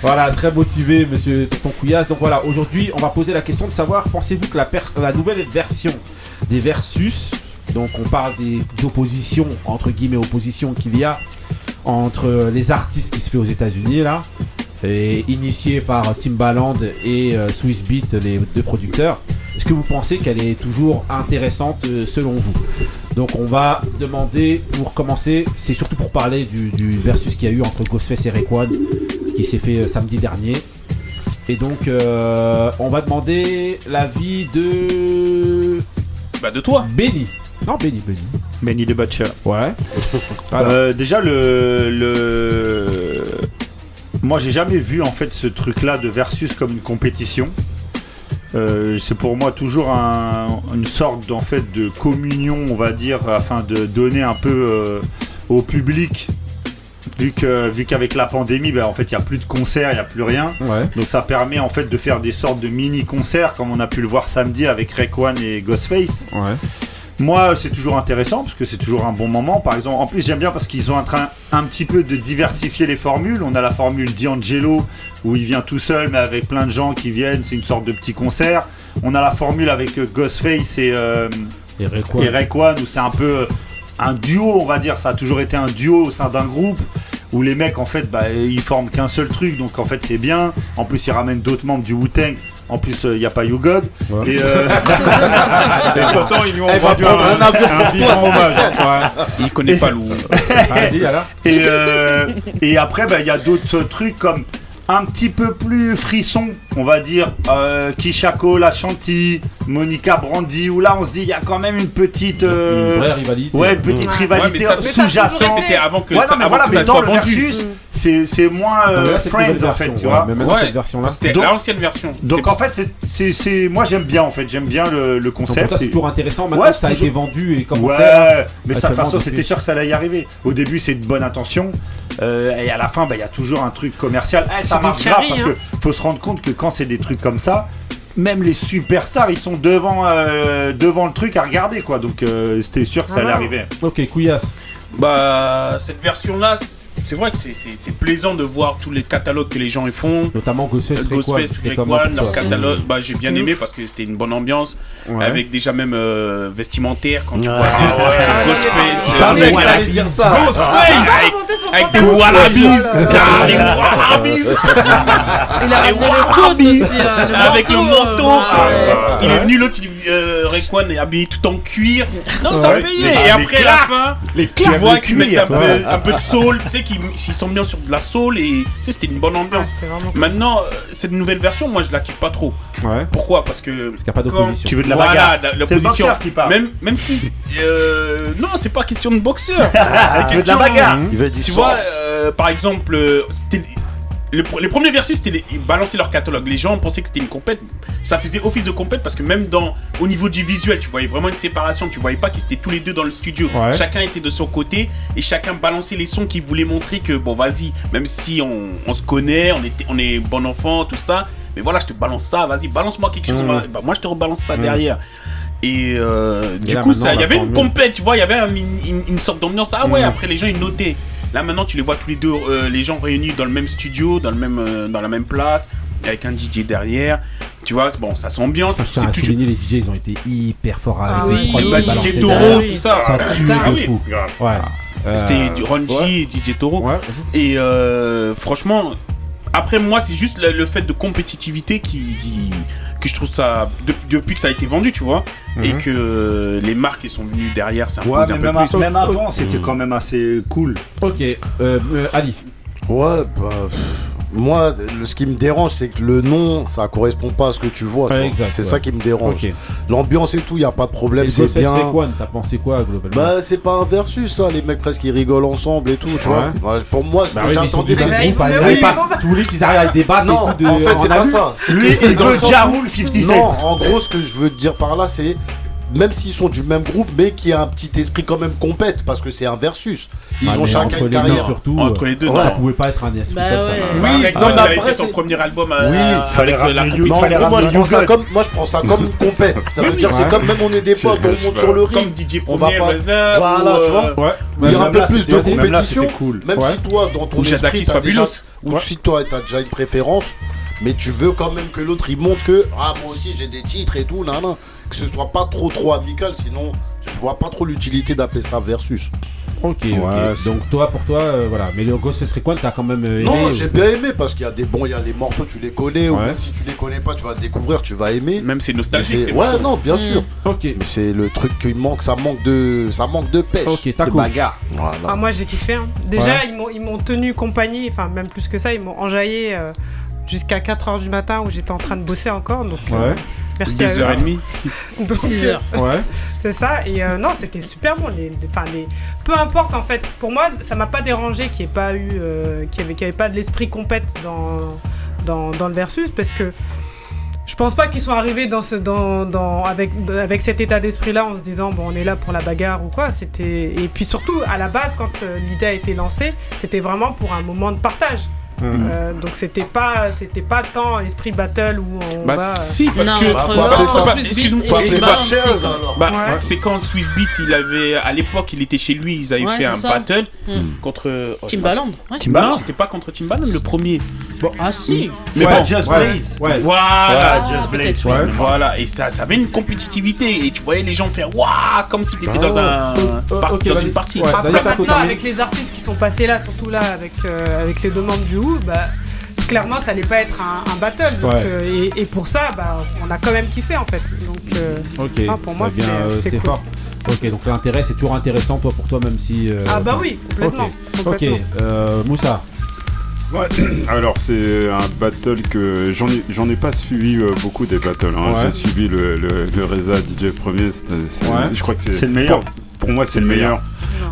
Speaker 3: Voilà, très motivé, monsieur Tonton Couillasse. Donc voilà, aujourd'hui, on va poser la question de savoir, pensez-vous que la, per- la nouvelle version des Versus, donc on parle des oppositions, entre guillemets oppositions qu'il y a entre les artistes qui se fait aux États-Unis là, et initié par Timbaland et euh, Swiss Beat, les deux producteurs. Est-ce que vous pensez qu'elle est toujours intéressante euh, selon vous? Donc on va demander pour commencer, c'est surtout pour parler du, du versus qu'il y a eu entre Ghostface et Rayquan qui s'est fait euh, samedi dernier. Et donc euh, on va demander l'avis de
Speaker 7: Bah de toi.
Speaker 3: Benny. Non Benny, Benny.
Speaker 5: Benny the Butcher.
Speaker 3: Ouais.
Speaker 5: Euh, déjà le, le... moi j'ai jamais vu en fait ce truc là de versus comme une compétition. Euh, c'est pour moi toujours un- une sorte en fait de communion on va dire afin de donner un peu euh, au public. Vu que vu qu'avec la pandémie ben, en fait il y a plus de concerts il y a plus rien. Donc ça permet en fait de faire des sortes de mini concerts comme on a pu le voir samedi avec Rayquan et Ghostface moi, c'est toujours intéressant parce que c'est toujours un bon moment. Par exemple, en plus, j'aime bien parce qu'ils sont en train un petit peu de diversifier les formules. On a la formule D'Angelo où il vient tout seul, mais avec plein de gens qui viennent. C'est une sorte de petit concert. On a la formule avec euh, Ghostface et, euh,
Speaker 3: Et
Speaker 5: où c'est un peu euh, un duo, on va dire. Ça a toujours été un duo au sein d'un groupe où les mecs, en fait, bah, ils forment qu'un seul truc. Donc, en fait, c'est bien. En plus, ils ramènent d'autres membres du Wu-Tang. En plus, il n'y a pas You God. Et, euh,
Speaker 7: Et pourtant, ils lui ont vendu
Speaker 5: prendre
Speaker 7: un, vivant hommage. Ouais. Il connaît pas Lou.
Speaker 3: Vas-y, alors.
Speaker 5: Et, euh, et après, bah, il y a d'autres trucs comme un petit peu plus frisson, on va dire, euh, Kishako, La Chanty, Monica Brandy, où là on se dit il y a quand même une petite. euh,
Speaker 3: Une vraie rivalité.
Speaker 5: Ouais, une petite
Speaker 3: Ouais.
Speaker 5: rivalité
Speaker 7: Ouais, mais ça,
Speaker 5: sous-jacente.
Speaker 7: ça, c'était avant que
Speaker 5: Ouais,
Speaker 7: ça-
Speaker 5: non, mais
Speaker 7: avant
Speaker 5: voilà,
Speaker 7: que
Speaker 5: mais
Speaker 7: ça
Speaker 5: dans
Speaker 7: soit
Speaker 5: le
Speaker 7: vendu.
Speaker 5: versus, c'est c'est moins euh,
Speaker 3: là, c'est une
Speaker 5: Friends en fait,
Speaker 3: version,
Speaker 5: tu
Speaker 3: ouais,
Speaker 5: vois.
Speaker 7: C'était l'ancienne version.
Speaker 5: Donc
Speaker 7: C'est
Speaker 5: en fait, c'est- moi j'aime bien en fait, j'aime bien le, concept.
Speaker 3: c'est
Speaker 5: et-
Speaker 3: toujours intéressant maintenant
Speaker 5: Ouais,
Speaker 3: que ça a été vendu et commencé
Speaker 5: Ouais, mais ça, de toute façon, c'était sûr que ça allait y arriver. Au début, c'est de bonne intention. Euh, et à la fin, bah, il y a toujours un truc commercial. Eh, ça marche grave parce
Speaker 4: hein.
Speaker 5: que faut se rendre compte que quand c'est des trucs comme ça, même les superstars, ils sont devant, euh, devant le truc à regarder, quoi. Donc, euh, c'était sûr que ça allait
Speaker 7: Ah.
Speaker 5: arriver.
Speaker 3: Ok, Couillasse.
Speaker 7: Bah, cette version-là, c'est- c'est vrai que c'est- plaisant de voir tous les catalogues que les gens y font.
Speaker 3: Notamment Ghostface,
Speaker 7: Euh, Ghostface,
Speaker 3: Rayquan,
Speaker 7: Rayquan,
Speaker 3: Rayquan,
Speaker 7: leur catalogue, bah, j'ai bien aimé parce que c'était une bonne ambiance,
Speaker 3: Ouais.
Speaker 7: avec déjà même euh, vestimentaire quand tu
Speaker 3: Ah
Speaker 7: vois
Speaker 3: ouais.
Speaker 7: Ghostface,
Speaker 3: Je
Speaker 7: euh,
Speaker 3: savais
Speaker 7: les
Speaker 3: que t'allais
Speaker 7: Wallabies.
Speaker 3: dire ça.
Speaker 7: Ghostface,
Speaker 3: Ah.
Speaker 7: Avec, avec des wallabies, ça, les wallabies.
Speaker 6: Il a ramené le aussi, hein,
Speaker 7: avec le
Speaker 6: manteau,
Speaker 7: manteau.
Speaker 6: euh,
Speaker 7: quoi.
Speaker 6: ouais.
Speaker 7: Il est venu l'autre, il- euh, Rayquan est habillé tout en cuir. Non, ça payait. Et après la fin,
Speaker 5: les
Speaker 7: tu vois qu'ils mettent un peu, de soul, tu sais qu'ils sont bien sur de la soul et tu sais c'était une bonne ambiance. Maintenant, euh, cette nouvelle version, moi je la kiffe pas trop.
Speaker 3: Ouais.
Speaker 7: Pourquoi? Parce que
Speaker 3: Parce qu'il n'y a pas d'opposition.
Speaker 5: Tu veux de la
Speaker 7: voilà,
Speaker 5: bagarre.
Speaker 7: la-
Speaker 5: C'est le
Speaker 7: l'opposition.
Speaker 5: boxeur qui parle.
Speaker 7: Même, même si. euh, non, c'est pas question de boxeur.
Speaker 5: Tu veux de la bagarre.
Speaker 9: Il veut du
Speaker 7: Tu vois, euh, par exemple, euh, c'était. le- les premiers versus, c'était les- ils balançaient leur catalogue. Les gens pensaient que c'était une compète. Ça faisait office de compète parce que même dans, au niveau du visuel, tu voyais vraiment une séparation. Tu voyais pas qu'ils étaient tous les deux dans le studio.
Speaker 3: Ouais.
Speaker 7: Chacun était de son côté et chacun balançait les sons qu'il voulait montrer que, bon, vas-y, même si on, on se connaît, on, était, on est bon enfant, tout ça. Mais voilà, je te balance ça, vas-y, balance-moi quelque chose.
Speaker 3: Mhm.
Speaker 7: moi- bah, moi, je te rebalance ça
Speaker 3: Mhm.
Speaker 7: derrière. Et euh, du
Speaker 3: là,
Speaker 7: coup, il y avait une compète, tu vois, il y avait un- une, sorte d'ambiance. Ah ouais,
Speaker 3: Mhm.
Speaker 7: après les gens ils notaient. Là maintenant, tu les vois tous les deux, euh, les gens réunis dans le même studio, dans, le même, euh, dans la même place, avec un DJ derrière. Tu vois, c'est bon, ça s'ambiance.
Speaker 3: À
Speaker 7: C'est toujours.
Speaker 3: les DJ, ils ont été hyper forts avec
Speaker 6: Ah oui, oui,
Speaker 3: balançaient
Speaker 7: DJ Toro, tout ça.
Speaker 3: Ça
Speaker 7: Ah,
Speaker 3: tue
Speaker 7: ah
Speaker 3: de fou. Ouais. Euh,
Speaker 7: C'était du Ronji
Speaker 3: ouais.
Speaker 7: et DJ Toro.
Speaker 3: Ouais.
Speaker 7: Et euh, franchement, après moi, c'est juste le, le fait de compétitivité qui, qui- que je trouve ça de- depuis que ça a été vendu, tu vois, et
Speaker 3: Mhm.
Speaker 7: que les marques qui sont venues derrière
Speaker 5: Ouais,
Speaker 7: s'imposent
Speaker 5: mais
Speaker 7: un peu
Speaker 5: même,
Speaker 7: plus.
Speaker 5: même avant, c'était quand même assez cool.
Speaker 3: Ok, euh, euh, Ali.
Speaker 9: Ouais, bah, moi, le- ce qui me dérange, c'est que le nom, ça correspond pas à ce que tu vois. tu
Speaker 3: Ouais,
Speaker 9: c'est
Speaker 3: ouais.
Speaker 9: ça qui me dérange. L'ambiance et tout, il y a pas de problème,
Speaker 3: le
Speaker 9: c'est bien.
Speaker 3: T'as pensé quoi globalement
Speaker 9: Bah, c'est pas un versus, ça. Les mecs presque ils rigolent ensemble et tout, tu
Speaker 3: Ouais.
Speaker 9: vois. Pour moi, ce
Speaker 3: Bah
Speaker 9: que
Speaker 3: oui, mais ils sont
Speaker 9: j'attendais,
Speaker 3: du
Speaker 9: c'est.
Speaker 3: même
Speaker 4: Mais
Speaker 3: groupe,
Speaker 4: oui,
Speaker 3: hein,
Speaker 4: mais
Speaker 3: ils avaient
Speaker 4: oui,
Speaker 3: pas-
Speaker 9: même s'ils sont du même groupe, mais qui a un petit esprit quand même compète, parce que c'est un versus. Ils
Speaker 3: ah,
Speaker 9: ont chacun une carrière.
Speaker 3: surtout,
Speaker 7: entre les deux,
Speaker 3: euh,
Speaker 7: ça
Speaker 3: pouvait pas être un esprit
Speaker 6: bah
Speaker 3: comme ça. Bah,
Speaker 9: oui, non, mais après,
Speaker 7: son premier album. À...
Speaker 9: Oui,
Speaker 5: fallait
Speaker 7: euh,
Speaker 5: que
Speaker 9: la moi, je moi, je prends ça comme compète. Ça veut dire,
Speaker 3: ouais.
Speaker 9: c'est comme même on est des potes, on monte bah, sur le ring.
Speaker 7: Comme DJ
Speaker 9: on va pas. Voilà, tu vois.
Speaker 7: Euh,
Speaker 9: il y a un peu plus de compétition. Même si toi, dans ton esprit, ou si toi, t'as déjà une préférence mais tu veux quand même que l'autre il montre que ah moi aussi j'ai des titres et tout nan, nan que ce soit pas trop trop amical, sinon je vois pas trop l'utilité d'appeler ça versus.
Speaker 3: Ok. Donc toi, pour toi, euh, voilà. Mais le Ghost Recon, t'as quand même euh, aimé
Speaker 9: Non, j'ai bien aimé parce qu'il y a des bons, il y a les morceaux, tu les connais, ou même si tu les connais pas, tu vas découvrir, tu vas aimer.
Speaker 7: Même c'est nostalgique.
Speaker 9: Ouais, non, bien mm. sûr.
Speaker 3: Ok.
Speaker 9: Mais c'est le truc qui manque, ça manque de, ça manque de pêche.
Speaker 3: Ok, t'as cool.
Speaker 1: bagarre.
Speaker 9: Voilà.
Speaker 4: Ah, moi, j'ai kiffé. Hein. Déjà,
Speaker 3: ouais.
Speaker 4: ils m'ont tenu compagnie, enfin même plus que ça, ils m'ont enjaillé. Euh, jusqu'à 4h du matin où j'étais en train de bosser encore. Donc, Merci
Speaker 7: Deux heures et demie
Speaker 4: Donc,
Speaker 6: heures.
Speaker 4: Euh,
Speaker 3: ouais.
Speaker 4: C'est ça. Et euh, non, c'était super bon. Les, les- peu importe, en fait. Pour moi, ça m'a pas dérangé qu'il n'y ait pas eu. Euh, qu'il n'y avait, pas de l'esprit compète dans, dans, dans le Versus parce que. Je pense pas qu'ils sont arrivés dans ce, dans, dans, avec, avec cet état d'esprit-là en se disant bon on est là pour la bagarre ou quoi. C'était et puis surtout à la base quand l'idée a été lancée, c'était vraiment pour un moment de partage.
Speaker 3: Mhm.
Speaker 4: Euh, donc c'était pas c'était pas tant esprit battle où on
Speaker 7: bah, si parce que bah, c'est quand Swiss Beat il avait à l'époque il était chez lui ils avaient fait un battle contre euh,
Speaker 6: Timbaland ouais.
Speaker 5: Timbaland
Speaker 7: c'était pas contre Timbaland le premier.
Speaker 6: Ah si.
Speaker 5: Mm.
Speaker 3: Mais
Speaker 5: bon Just Blaze.
Speaker 7: Voilà.
Speaker 5: Just Blaze
Speaker 7: voilà. Et ça ça avait une compétitivité. Et tu voyais les gens faire waouh comme si t'étais
Speaker 3: bah
Speaker 7: dans un oh,
Speaker 3: oh,
Speaker 7: dans une partie.
Speaker 3: Bah,
Speaker 4: maintenant avec les artistes qui sont passés là surtout là avec euh, avec les demandes du bah, clairement, ça n'allait pas être un, battle. Donc, euh, et, pour ça, bah, on a quand même kiffé en fait. Donc, euh, pour moi,
Speaker 3: bah,
Speaker 4: c'était
Speaker 3: euh, fort. Ok, donc l'intérêt, c'est toujours intéressant toi pour toi, même si.
Speaker 4: ah bah oui, complètement.
Speaker 3: Ok, Moussa.
Speaker 10: Ouais. Alors c'est un battle que j'en ai, j'en ai pas suivi beaucoup des battles. Hein. J'ai suivi le, le, Reza DJ premier.
Speaker 3: C.
Speaker 10: Je crois que c'est,
Speaker 5: le meilleur
Speaker 10: pour moi, c'est le meilleur.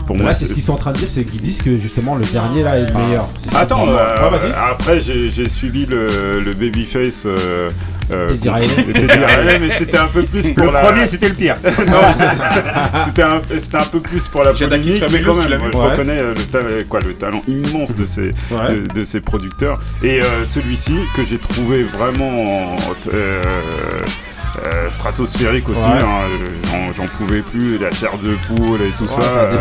Speaker 10: Pour moi,
Speaker 3: c'est ce qu'ils sont en train de dire, c'est qu'ils disent que justement le dernier là est le
Speaker 10: ah.
Speaker 3: meilleur.
Speaker 10: Attends, euh, après j'ai suivi le, babyface. Euh, euh mais c'était un peu plus pour
Speaker 5: le premier, c'était le pire.
Speaker 10: c'était un, un peu plus pour la polémique, mais quand même, je reconnais euh, le, quoi, le talent immense de ces, de, ces producteurs. Et celui-ci que j'ai trouvé vraiment euh, stratosphérique aussi. Hein, euh, J'en pouvais plus, la chair de poule et tout ça.
Speaker 3: Euh,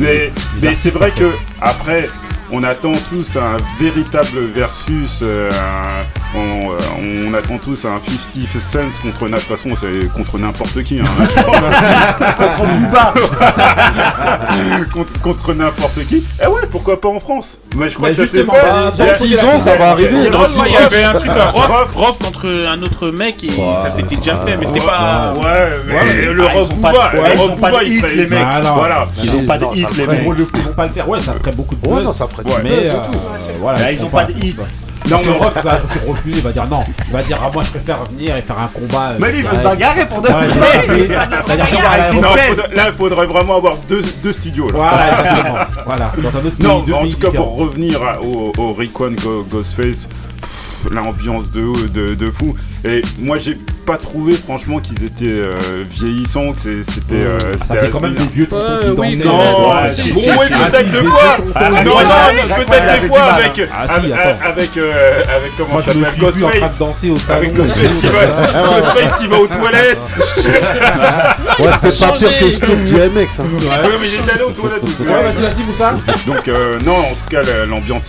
Speaker 10: mais, mais c'est vrai que après, on attend tous un véritable versus. Euh, on, euh, on, attend tous un 50 cents contre de toute façon c'est contre n'importe qui. Hein,
Speaker 5: contre Booba
Speaker 10: Contre, contre n'importe qui. Eh ouais, pourquoi pas en France? Mais je crois
Speaker 3: Mais
Speaker 10: que ça s'est fait.
Speaker 9: Ils ça va arriver.
Speaker 10: Il y
Speaker 7: avait un truc à
Speaker 10: Rof
Speaker 7: contre un autre mec et ça s'était déjà fait. Mais c'était pas.
Speaker 10: Ouais, le
Speaker 5: ah,
Speaker 10: Rof Booba. Le Rof Booba, ils
Speaker 5: les mecs. Ils ont pas de hit, les mecs.
Speaker 3: Ils vont pas le faire. Ouais, ça ferait beaucoup de buzz
Speaker 9: entre
Speaker 10: ouais,
Speaker 9: bah,
Speaker 3: euh, voilà, ils, bah,
Speaker 5: ont pas, de hit.
Speaker 3: Non, mais Rock va se refuser, il va dire non, il va dire ah, moi je préfère venir et faire un combat. Euh,
Speaker 5: mais lui il veut se bagarrer pour
Speaker 10: deux Là il faudrait vraiment avoir deux, studios. Là.
Speaker 3: Voilà, voilà, dans un autre
Speaker 10: Non, en tout cas pour revenir au, au Ghostface l'ambiance de, de, de, fou. Et moi, j'ai pas trouvé, franchement, qu'ils étaient euh, vieillissants, que c'était. Euh,
Speaker 3: quand même des vieux
Speaker 6: euh.
Speaker 10: Non,
Speaker 3: ouais,
Speaker 10: peut-être des fois. Non, non, peut-être des fois avec. Avec. Euh, avec comment ça s'appelle Ghostface. Avec Ghostface qui va aux toilettes.
Speaker 9: C'était pas pire que
Speaker 10: Ouais, mais allé aux toilettes.
Speaker 3: Ouais, vas-y, vas-y, ça.
Speaker 10: Donc, non, en tout cas, l'ambiance,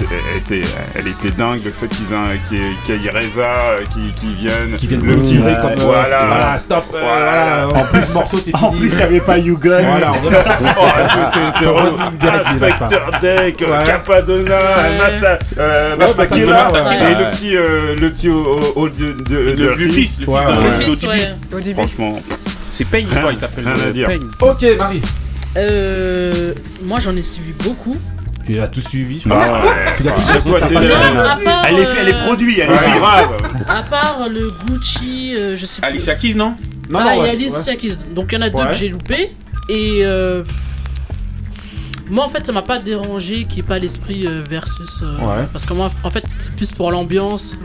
Speaker 10: elle était dingue. Le fait qu'ils aient hein, qui, qui, qui Reza, euh, qui, qui viennent,
Speaker 3: qui viennent
Speaker 10: le petit
Speaker 3: riz comme
Speaker 10: voilà,
Speaker 3: voilà, stop, euh,
Speaker 10: voilà.
Speaker 3: En plus, morceau, c'est
Speaker 5: En plus, il n'y avait pas You Gun.
Speaker 3: Voilà,
Speaker 10: oh, Inspecteur Deck, euh, Capadonna, Masta et le petit, le petit
Speaker 7: le fils, le fils
Speaker 10: Franchement,
Speaker 7: c'est Payne Peigne, il s'appelle.
Speaker 10: Rien à dire.
Speaker 3: Ok, Marie.
Speaker 6: Euh, moi, j'en ai suivi beaucoup.
Speaker 3: Tu as tout suivi.
Speaker 6: Ah ah,
Speaker 5: elle est,
Speaker 6: euh,
Speaker 5: produite, elle est
Speaker 10: grave.
Speaker 6: À part euh, le Gucci, euh, je sais plus.
Speaker 7: Alicia Keys, non
Speaker 6: ah, il y a
Speaker 3: Alice
Speaker 6: Keys. Donc il y en a deux que j'ai loupé. Et moi en fait ça m'a pas dérangé qu'il n'y ait pas l'esprit versus.
Speaker 3: Ouais.
Speaker 6: Parce que moi en fait c'est plus pour l'ambiance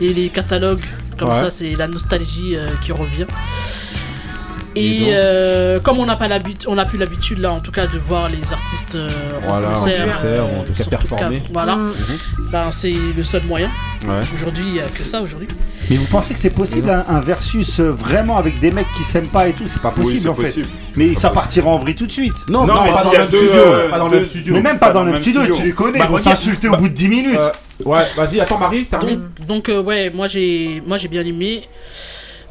Speaker 6: et les catalogues. Comme ça c'est la nostalgie qui revient. Et, euh, comme on n'a pas l'habitude, on n'a plus l'habitude là, en tout cas, de voir les artistes euh,
Speaker 3: Voilà, en
Speaker 6: en concert,
Speaker 3: concert, ou en
Speaker 6: euh,
Speaker 3: tout cas performer.
Speaker 6: voilà,
Speaker 3: Mhm.
Speaker 6: ben, c'est le seul moyen.
Speaker 3: Ouais.
Speaker 6: Aujourd'hui, il n'y a que ça aujourd'hui.
Speaker 5: Mais vous pensez que c'est possible un, un versus euh, vraiment avec des mecs qui s'aiment pas et tout? C'est pas possible en fait. Mais ça partira en vrille tout de suite.
Speaker 3: Non,
Speaker 10: Non,
Speaker 3: non,
Speaker 10: mais
Speaker 3: pas dans
Speaker 10: y
Speaker 3: le
Speaker 10: a
Speaker 3: même
Speaker 10: deux,
Speaker 3: studio.
Speaker 10: euh,
Speaker 3: Pas dans le
Speaker 10: deux-
Speaker 3: même studio.
Speaker 5: Mais même pas, dans le même studio, tu les connais,
Speaker 3: Bah,
Speaker 5: ils vont s'insulter
Speaker 3: bah,
Speaker 5: au bout de 10 minutes.
Speaker 3: euh, ouais, vas-y, attends Marie, termine.
Speaker 6: Donc, donc euh, ouais, moi j'ai, moi j'ai bien aimé.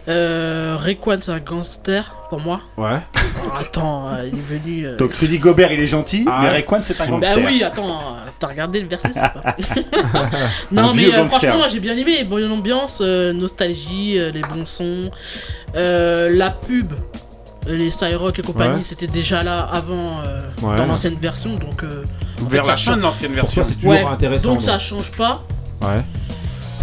Speaker 6: Euh, Rayquan, c'est un gangster pour moi.
Speaker 3: Ouais.
Speaker 6: Attends, euh, il est venu. euh,
Speaker 5: Donc Rudy Gobert il est gentil,
Speaker 3: Ah
Speaker 5: mais
Speaker 3: ouais.
Speaker 5: Rayquan c'est un
Speaker 6: Bah
Speaker 5: gangster.
Speaker 6: oui, attends, euh, t'as regardé le verset, c'est pas.
Speaker 5: Un
Speaker 6: non, mais
Speaker 5: vieux
Speaker 6: euh,
Speaker 5: gangster.
Speaker 6: franchement, moi j'ai bien aimé. Bonne ambiance, euh, nostalgie, euh, les bons sons. Euh, la pub, euh, les Cyrock et compagnie,
Speaker 3: Ouais.
Speaker 6: c'était déjà là avant euh,
Speaker 3: Ouais.
Speaker 6: dans l'ancienne version. Donc, euh,
Speaker 7: Vers
Speaker 6: fait,
Speaker 7: la
Speaker 6: ça
Speaker 7: fin de l'ancienne version.
Speaker 3: c'est toujours
Speaker 6: Ouais,
Speaker 3: intéressant.
Speaker 6: Donc ça change pas.
Speaker 3: Ouais.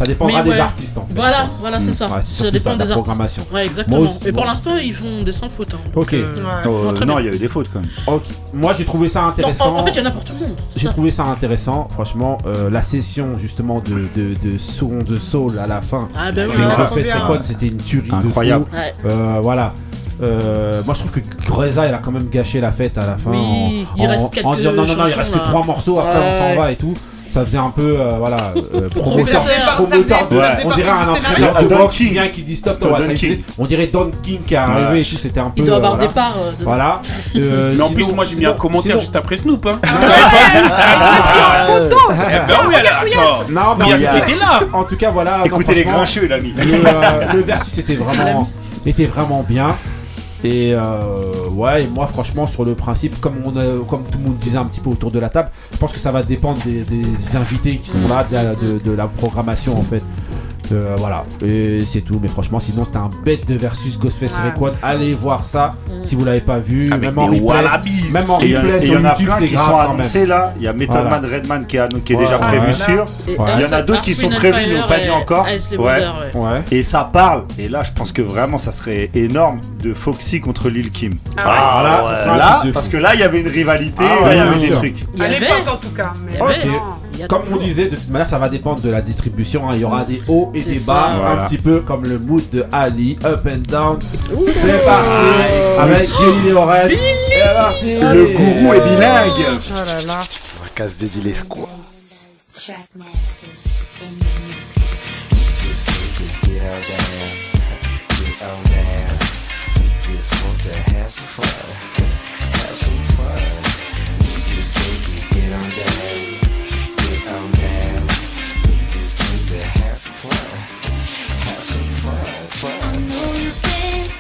Speaker 3: Ça dépendra des
Speaker 6: ouais.
Speaker 3: artistes en fait.
Speaker 6: Voilà, voilà, c'est
Speaker 3: Mm.
Speaker 6: ça.
Speaker 3: Ouais,
Speaker 6: ça dépend
Speaker 3: ça,
Speaker 6: des
Speaker 3: la
Speaker 6: artistes.
Speaker 3: programmation.
Speaker 6: Ouais, exactement.
Speaker 3: Moi aussi-
Speaker 6: Et pour l'instant, ils font des sans faute. hein.
Speaker 3: Ok.
Speaker 6: euh,
Speaker 5: Oh, non, il y a eu des fautes quand même.
Speaker 3: Ok. Moi j'ai trouvé ça
Speaker 6: Non,
Speaker 3: intéressant.
Speaker 6: en, en fait, il y en a pour tout le monde.
Speaker 3: J'ai trouvé ça intéressant, franchement, euh, la session justement de, de, de son de soul à la fin.
Speaker 6: Ah bah oui,
Speaker 3: de c'était une tuerie
Speaker 5: Incroyable.
Speaker 3: de fou.
Speaker 6: Ouais.
Speaker 3: Euh, voilà. Euh, moi je trouve que Greza il a quand même gâché la fête à la fin
Speaker 6: Oui,
Speaker 3: en,
Speaker 6: il
Speaker 3: en-
Speaker 6: reste
Speaker 3: en
Speaker 6: quelques
Speaker 3: disant non non non il reste que trois morceaux après on s'en va et tout ça faisait un peu euh, voilà euh,
Speaker 6: Professeur.
Speaker 3: promoteur on dirait un entraîneur de
Speaker 5: Don
Speaker 3: boxe qui vient qui dit stop il on dirait Don King qui est arrivé tout c'était un peu
Speaker 6: Il doit avoir
Speaker 3: voilà.
Speaker 6: des parts. euh,
Speaker 3: voilà Euh,
Speaker 7: Mais en
Speaker 3: sinon-
Speaker 7: plus, moi j'ai mis un commentaire
Speaker 3: sinon-
Speaker 7: juste après Snoop. Hein. A-.
Speaker 3: Non, mais
Speaker 7: Il a là.
Speaker 3: En tout cas, voilà.
Speaker 5: Écoutez les grincheux, l'ami.
Speaker 3: Le, euh, le versus était vraiment, était vraiment bien. Et euh, ouais, et moi franchement sur le principe, comme on a- comme tout le monde disait un petit peu autour de la table, je pense que ça va dépendre des, des invités qui sont là, de de- de la programmation en fait. Euh, voilà, et c'est tout. Mais franchement, sinon c'était un bête de versus Ghostface
Speaker 4: Ah.
Speaker 3: Rayquan. Allez voir ça si vous l'avez pas vu.
Speaker 7: Avec
Speaker 3: même en replay,
Speaker 7: wallabies.
Speaker 3: même en
Speaker 5: Et il y en-
Speaker 3: replay
Speaker 5: et il y
Speaker 3: sur
Speaker 5: en a
Speaker 3: YouTube,
Speaker 5: plein
Speaker 3: c'est
Speaker 5: qui sont
Speaker 3: grave même.
Speaker 5: annoncés là. Il y a Method
Speaker 3: Voilà.
Speaker 5: Man Redman qui est, anno- qui est
Speaker 3: Ouais,
Speaker 5: déjà prévu
Speaker 6: Voilà.
Speaker 5: sûr.
Speaker 6: Et
Speaker 5: Il y en a d'autres qui sont prévus, mais pas dit
Speaker 6: et
Speaker 5: encore.
Speaker 6: Ice
Speaker 5: Ouais.
Speaker 6: Wonder, ouais.
Speaker 3: Ouais.
Speaker 5: Et ça parle, et là je pense que vraiment ça serait énorme de Foxy contre Lil Kim.
Speaker 4: Ah
Speaker 5: Là,
Speaker 3: de
Speaker 5: parce que là il y avait une rivalité,
Speaker 3: Ah
Speaker 5: il y avait des trucs.
Speaker 6: Il y
Speaker 4: À
Speaker 6: avait-
Speaker 4: l'époque en tout cas.
Speaker 3: Ok. Comme on disait, de toute manière, ça va dépendre de la distribution. hein. Il y aura des hauts et
Speaker 6: C'est
Speaker 3: des
Speaker 6: ça.
Speaker 3: bas, un petit peu comme le mood de Ali, up and down. C'est parti avec Gilles Léorel. C'est parti.
Speaker 5: Le gourou est bilingue.
Speaker 4: Oh là là.
Speaker 9: On va baby, have some
Speaker 12: fun, have some fun, fun. I know you've been.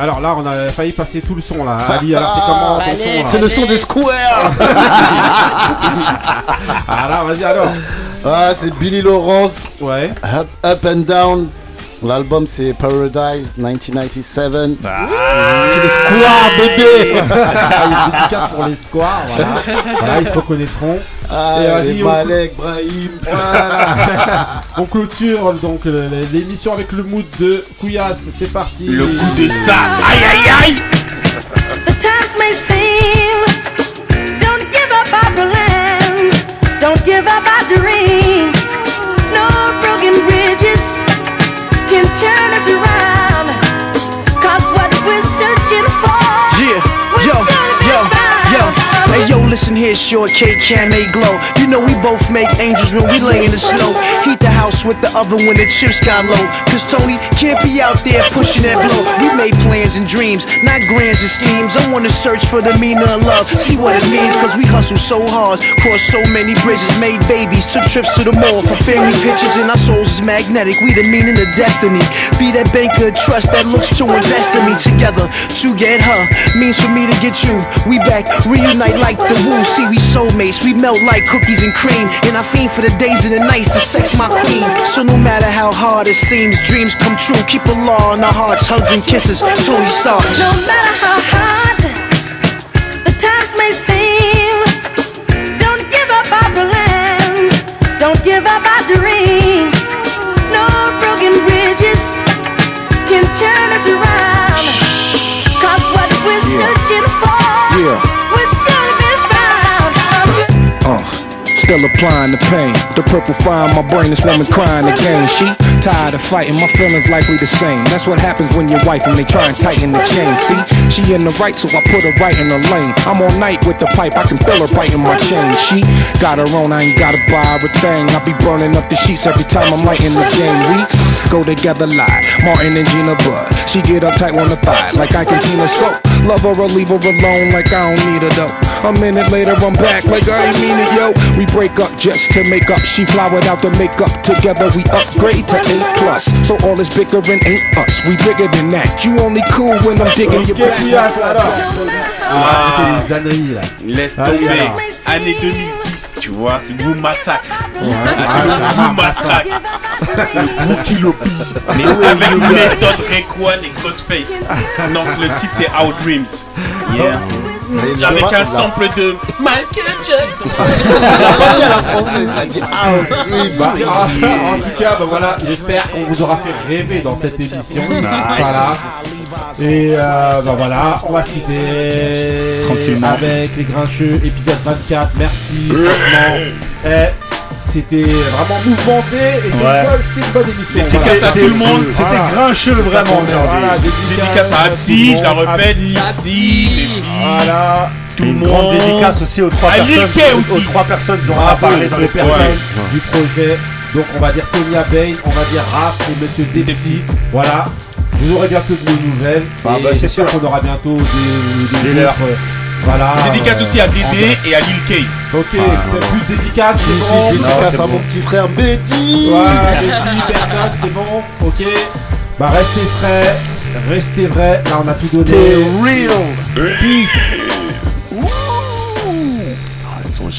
Speaker 3: Alors là on a failli passer tout le son là. Ali, alors c'est comment ton
Speaker 6: Allez,
Speaker 3: son là
Speaker 9: C'est le son des squares
Speaker 3: Ah là, vas-y alors.
Speaker 9: Ah, c'est Billy Lawrence,
Speaker 3: Ouais.
Speaker 9: Up, Up and Down. L'album c'est Paradise 1997. Ah, c'est les squares bébé.
Speaker 3: Ah, une ah, dédicace pour les squares. Voilà. voilà. ils se reconnaîtront.
Speaker 9: Ah,
Speaker 3: et
Speaker 9: les Malek. Brahim.
Speaker 3: Voilà. on clôture donc l'émission avec le mood de Kouyas. C'est parti.
Speaker 7: Le coup de ça. Aïe aïe aïe.
Speaker 17: The times may
Speaker 7: seem. Don't give up our plans. Don't give up our dreams. No broken bridges. can turn us around. Cause what we're searching for,
Speaker 16: yeah. we're Yo here, short cake, can they glow? You know we both make angels when we lay in the snow. Heat the house with the oven when the chips got low. Cause Tony can't be out there pushing that blow. We made plans and dreams, not grands and schemes. I wanna search for the meaning of love, see what it means. Cause we hustle so hard, crossed so many bridges, made babies, took trips to the mall for family pictures. And our souls is magnetic, we the meaning of destiny. Be that banker of trust that looks to invest in me together. To get her means for me to get you. We back, reunite like the woo. See, we soulmates, we melt like cookies and cream. And I fiend for the days and the nights to sex my queen. So no matter how hard it seems, dreams come true. Keep a law in our hearts, hugs and kisses. Tony Stark.
Speaker 8: No matter how hard the times may seem, don't give up our plans, don't give up our
Speaker 14: still applying the pain. The purple fire in my brain, this woman crying again. She tired of fighting, my feelings likely the same. That's what happens when you're wife and they try and tighten the chain. See, she in the right, so I put her right in the lane. I'm all night with the pipe, I can feel her biting my chain. She got her own, I ain't gotta buy a thing. I be burning up the sheets every time I'm lighting the game. We go together like Martin and Gina Bud. She get uptight on the thigh like I can Tina soap. Love her or leave her alone like I don't need her though. A minute later I'm back like I ain't mean it yo. We break up just to make up. She flowered out the makeup. Together we upgrade to A plus. So all this bickering ain't us. We bigger than that. You only cool when I'm digging your back.
Speaker 3: Ah, les âneries là.
Speaker 7: Laisse
Speaker 3: Allez,
Speaker 7: tomber.
Speaker 3: alors.
Speaker 7: Année 2010, tu vois, c'est Woo Massacre.
Speaker 3: Ouais.
Speaker 7: Ah, Massacre.
Speaker 3: Mais où est
Speaker 7: Avec méthode Rayquan et Ghostface. Donc le titre c'est Our Dreams. Yeah. Avec un sample de Michael Jackson.
Speaker 3: En, tout cas, bah, voilà, j'espère qu'on vous aura fait rêver dans cette émission. Voilà. Et euh, bah, voilà, on va se quitter
Speaker 5: Tranquillement.
Speaker 3: avec les grincheux, épisode 24. Merci. franchement. C'était vraiment mouvementé et c'est
Speaker 5: Ouais.
Speaker 3: une bonne- c'était une bonne émission.
Speaker 7: Dédicace à tout le monde.
Speaker 5: C'était grincheux, vraiment.
Speaker 3: Voilà,
Speaker 7: Dédicace à Absi, je la répète, Absi.
Speaker 3: Voilà.
Speaker 7: Tout le monde.
Speaker 5: grande dédicace aussi aux trois
Speaker 7: À
Speaker 5: personnes,
Speaker 7: Kay
Speaker 5: aux- aux
Speaker 7: aussi.
Speaker 5: trois personnes dont on a parlé dans les
Speaker 3: personnes
Speaker 5: Ouais.
Speaker 3: du projet. Donc on va dire Sonia Bain, on va dire Raph et Monsieur Dempsey. Voilà. Vous aurez bientôt de nos nouvelles.
Speaker 5: Bah,
Speaker 3: et
Speaker 5: bah, c'est sûr.
Speaker 3: qu'on aura bientôt des, des,
Speaker 5: Des
Speaker 3: groupes,
Speaker 5: leurs.
Speaker 3: Voilà.
Speaker 7: Dédicace
Speaker 3: euh,
Speaker 7: aussi à Dédé
Speaker 3: vrai.
Speaker 7: et à Lil K.
Speaker 3: Ok,
Speaker 9: Ah,
Speaker 3: plus de dédicace. C'est bon.
Speaker 9: dédicace
Speaker 3: Non,
Speaker 9: à mon petit frère Betty.
Speaker 3: Ouais, Betty, personne, c'est bon. Ok. Bah restez frais, restez vrai. Là on a tout donné.
Speaker 9: Stay real.
Speaker 3: Peace.
Speaker 9: Ah, ils sont.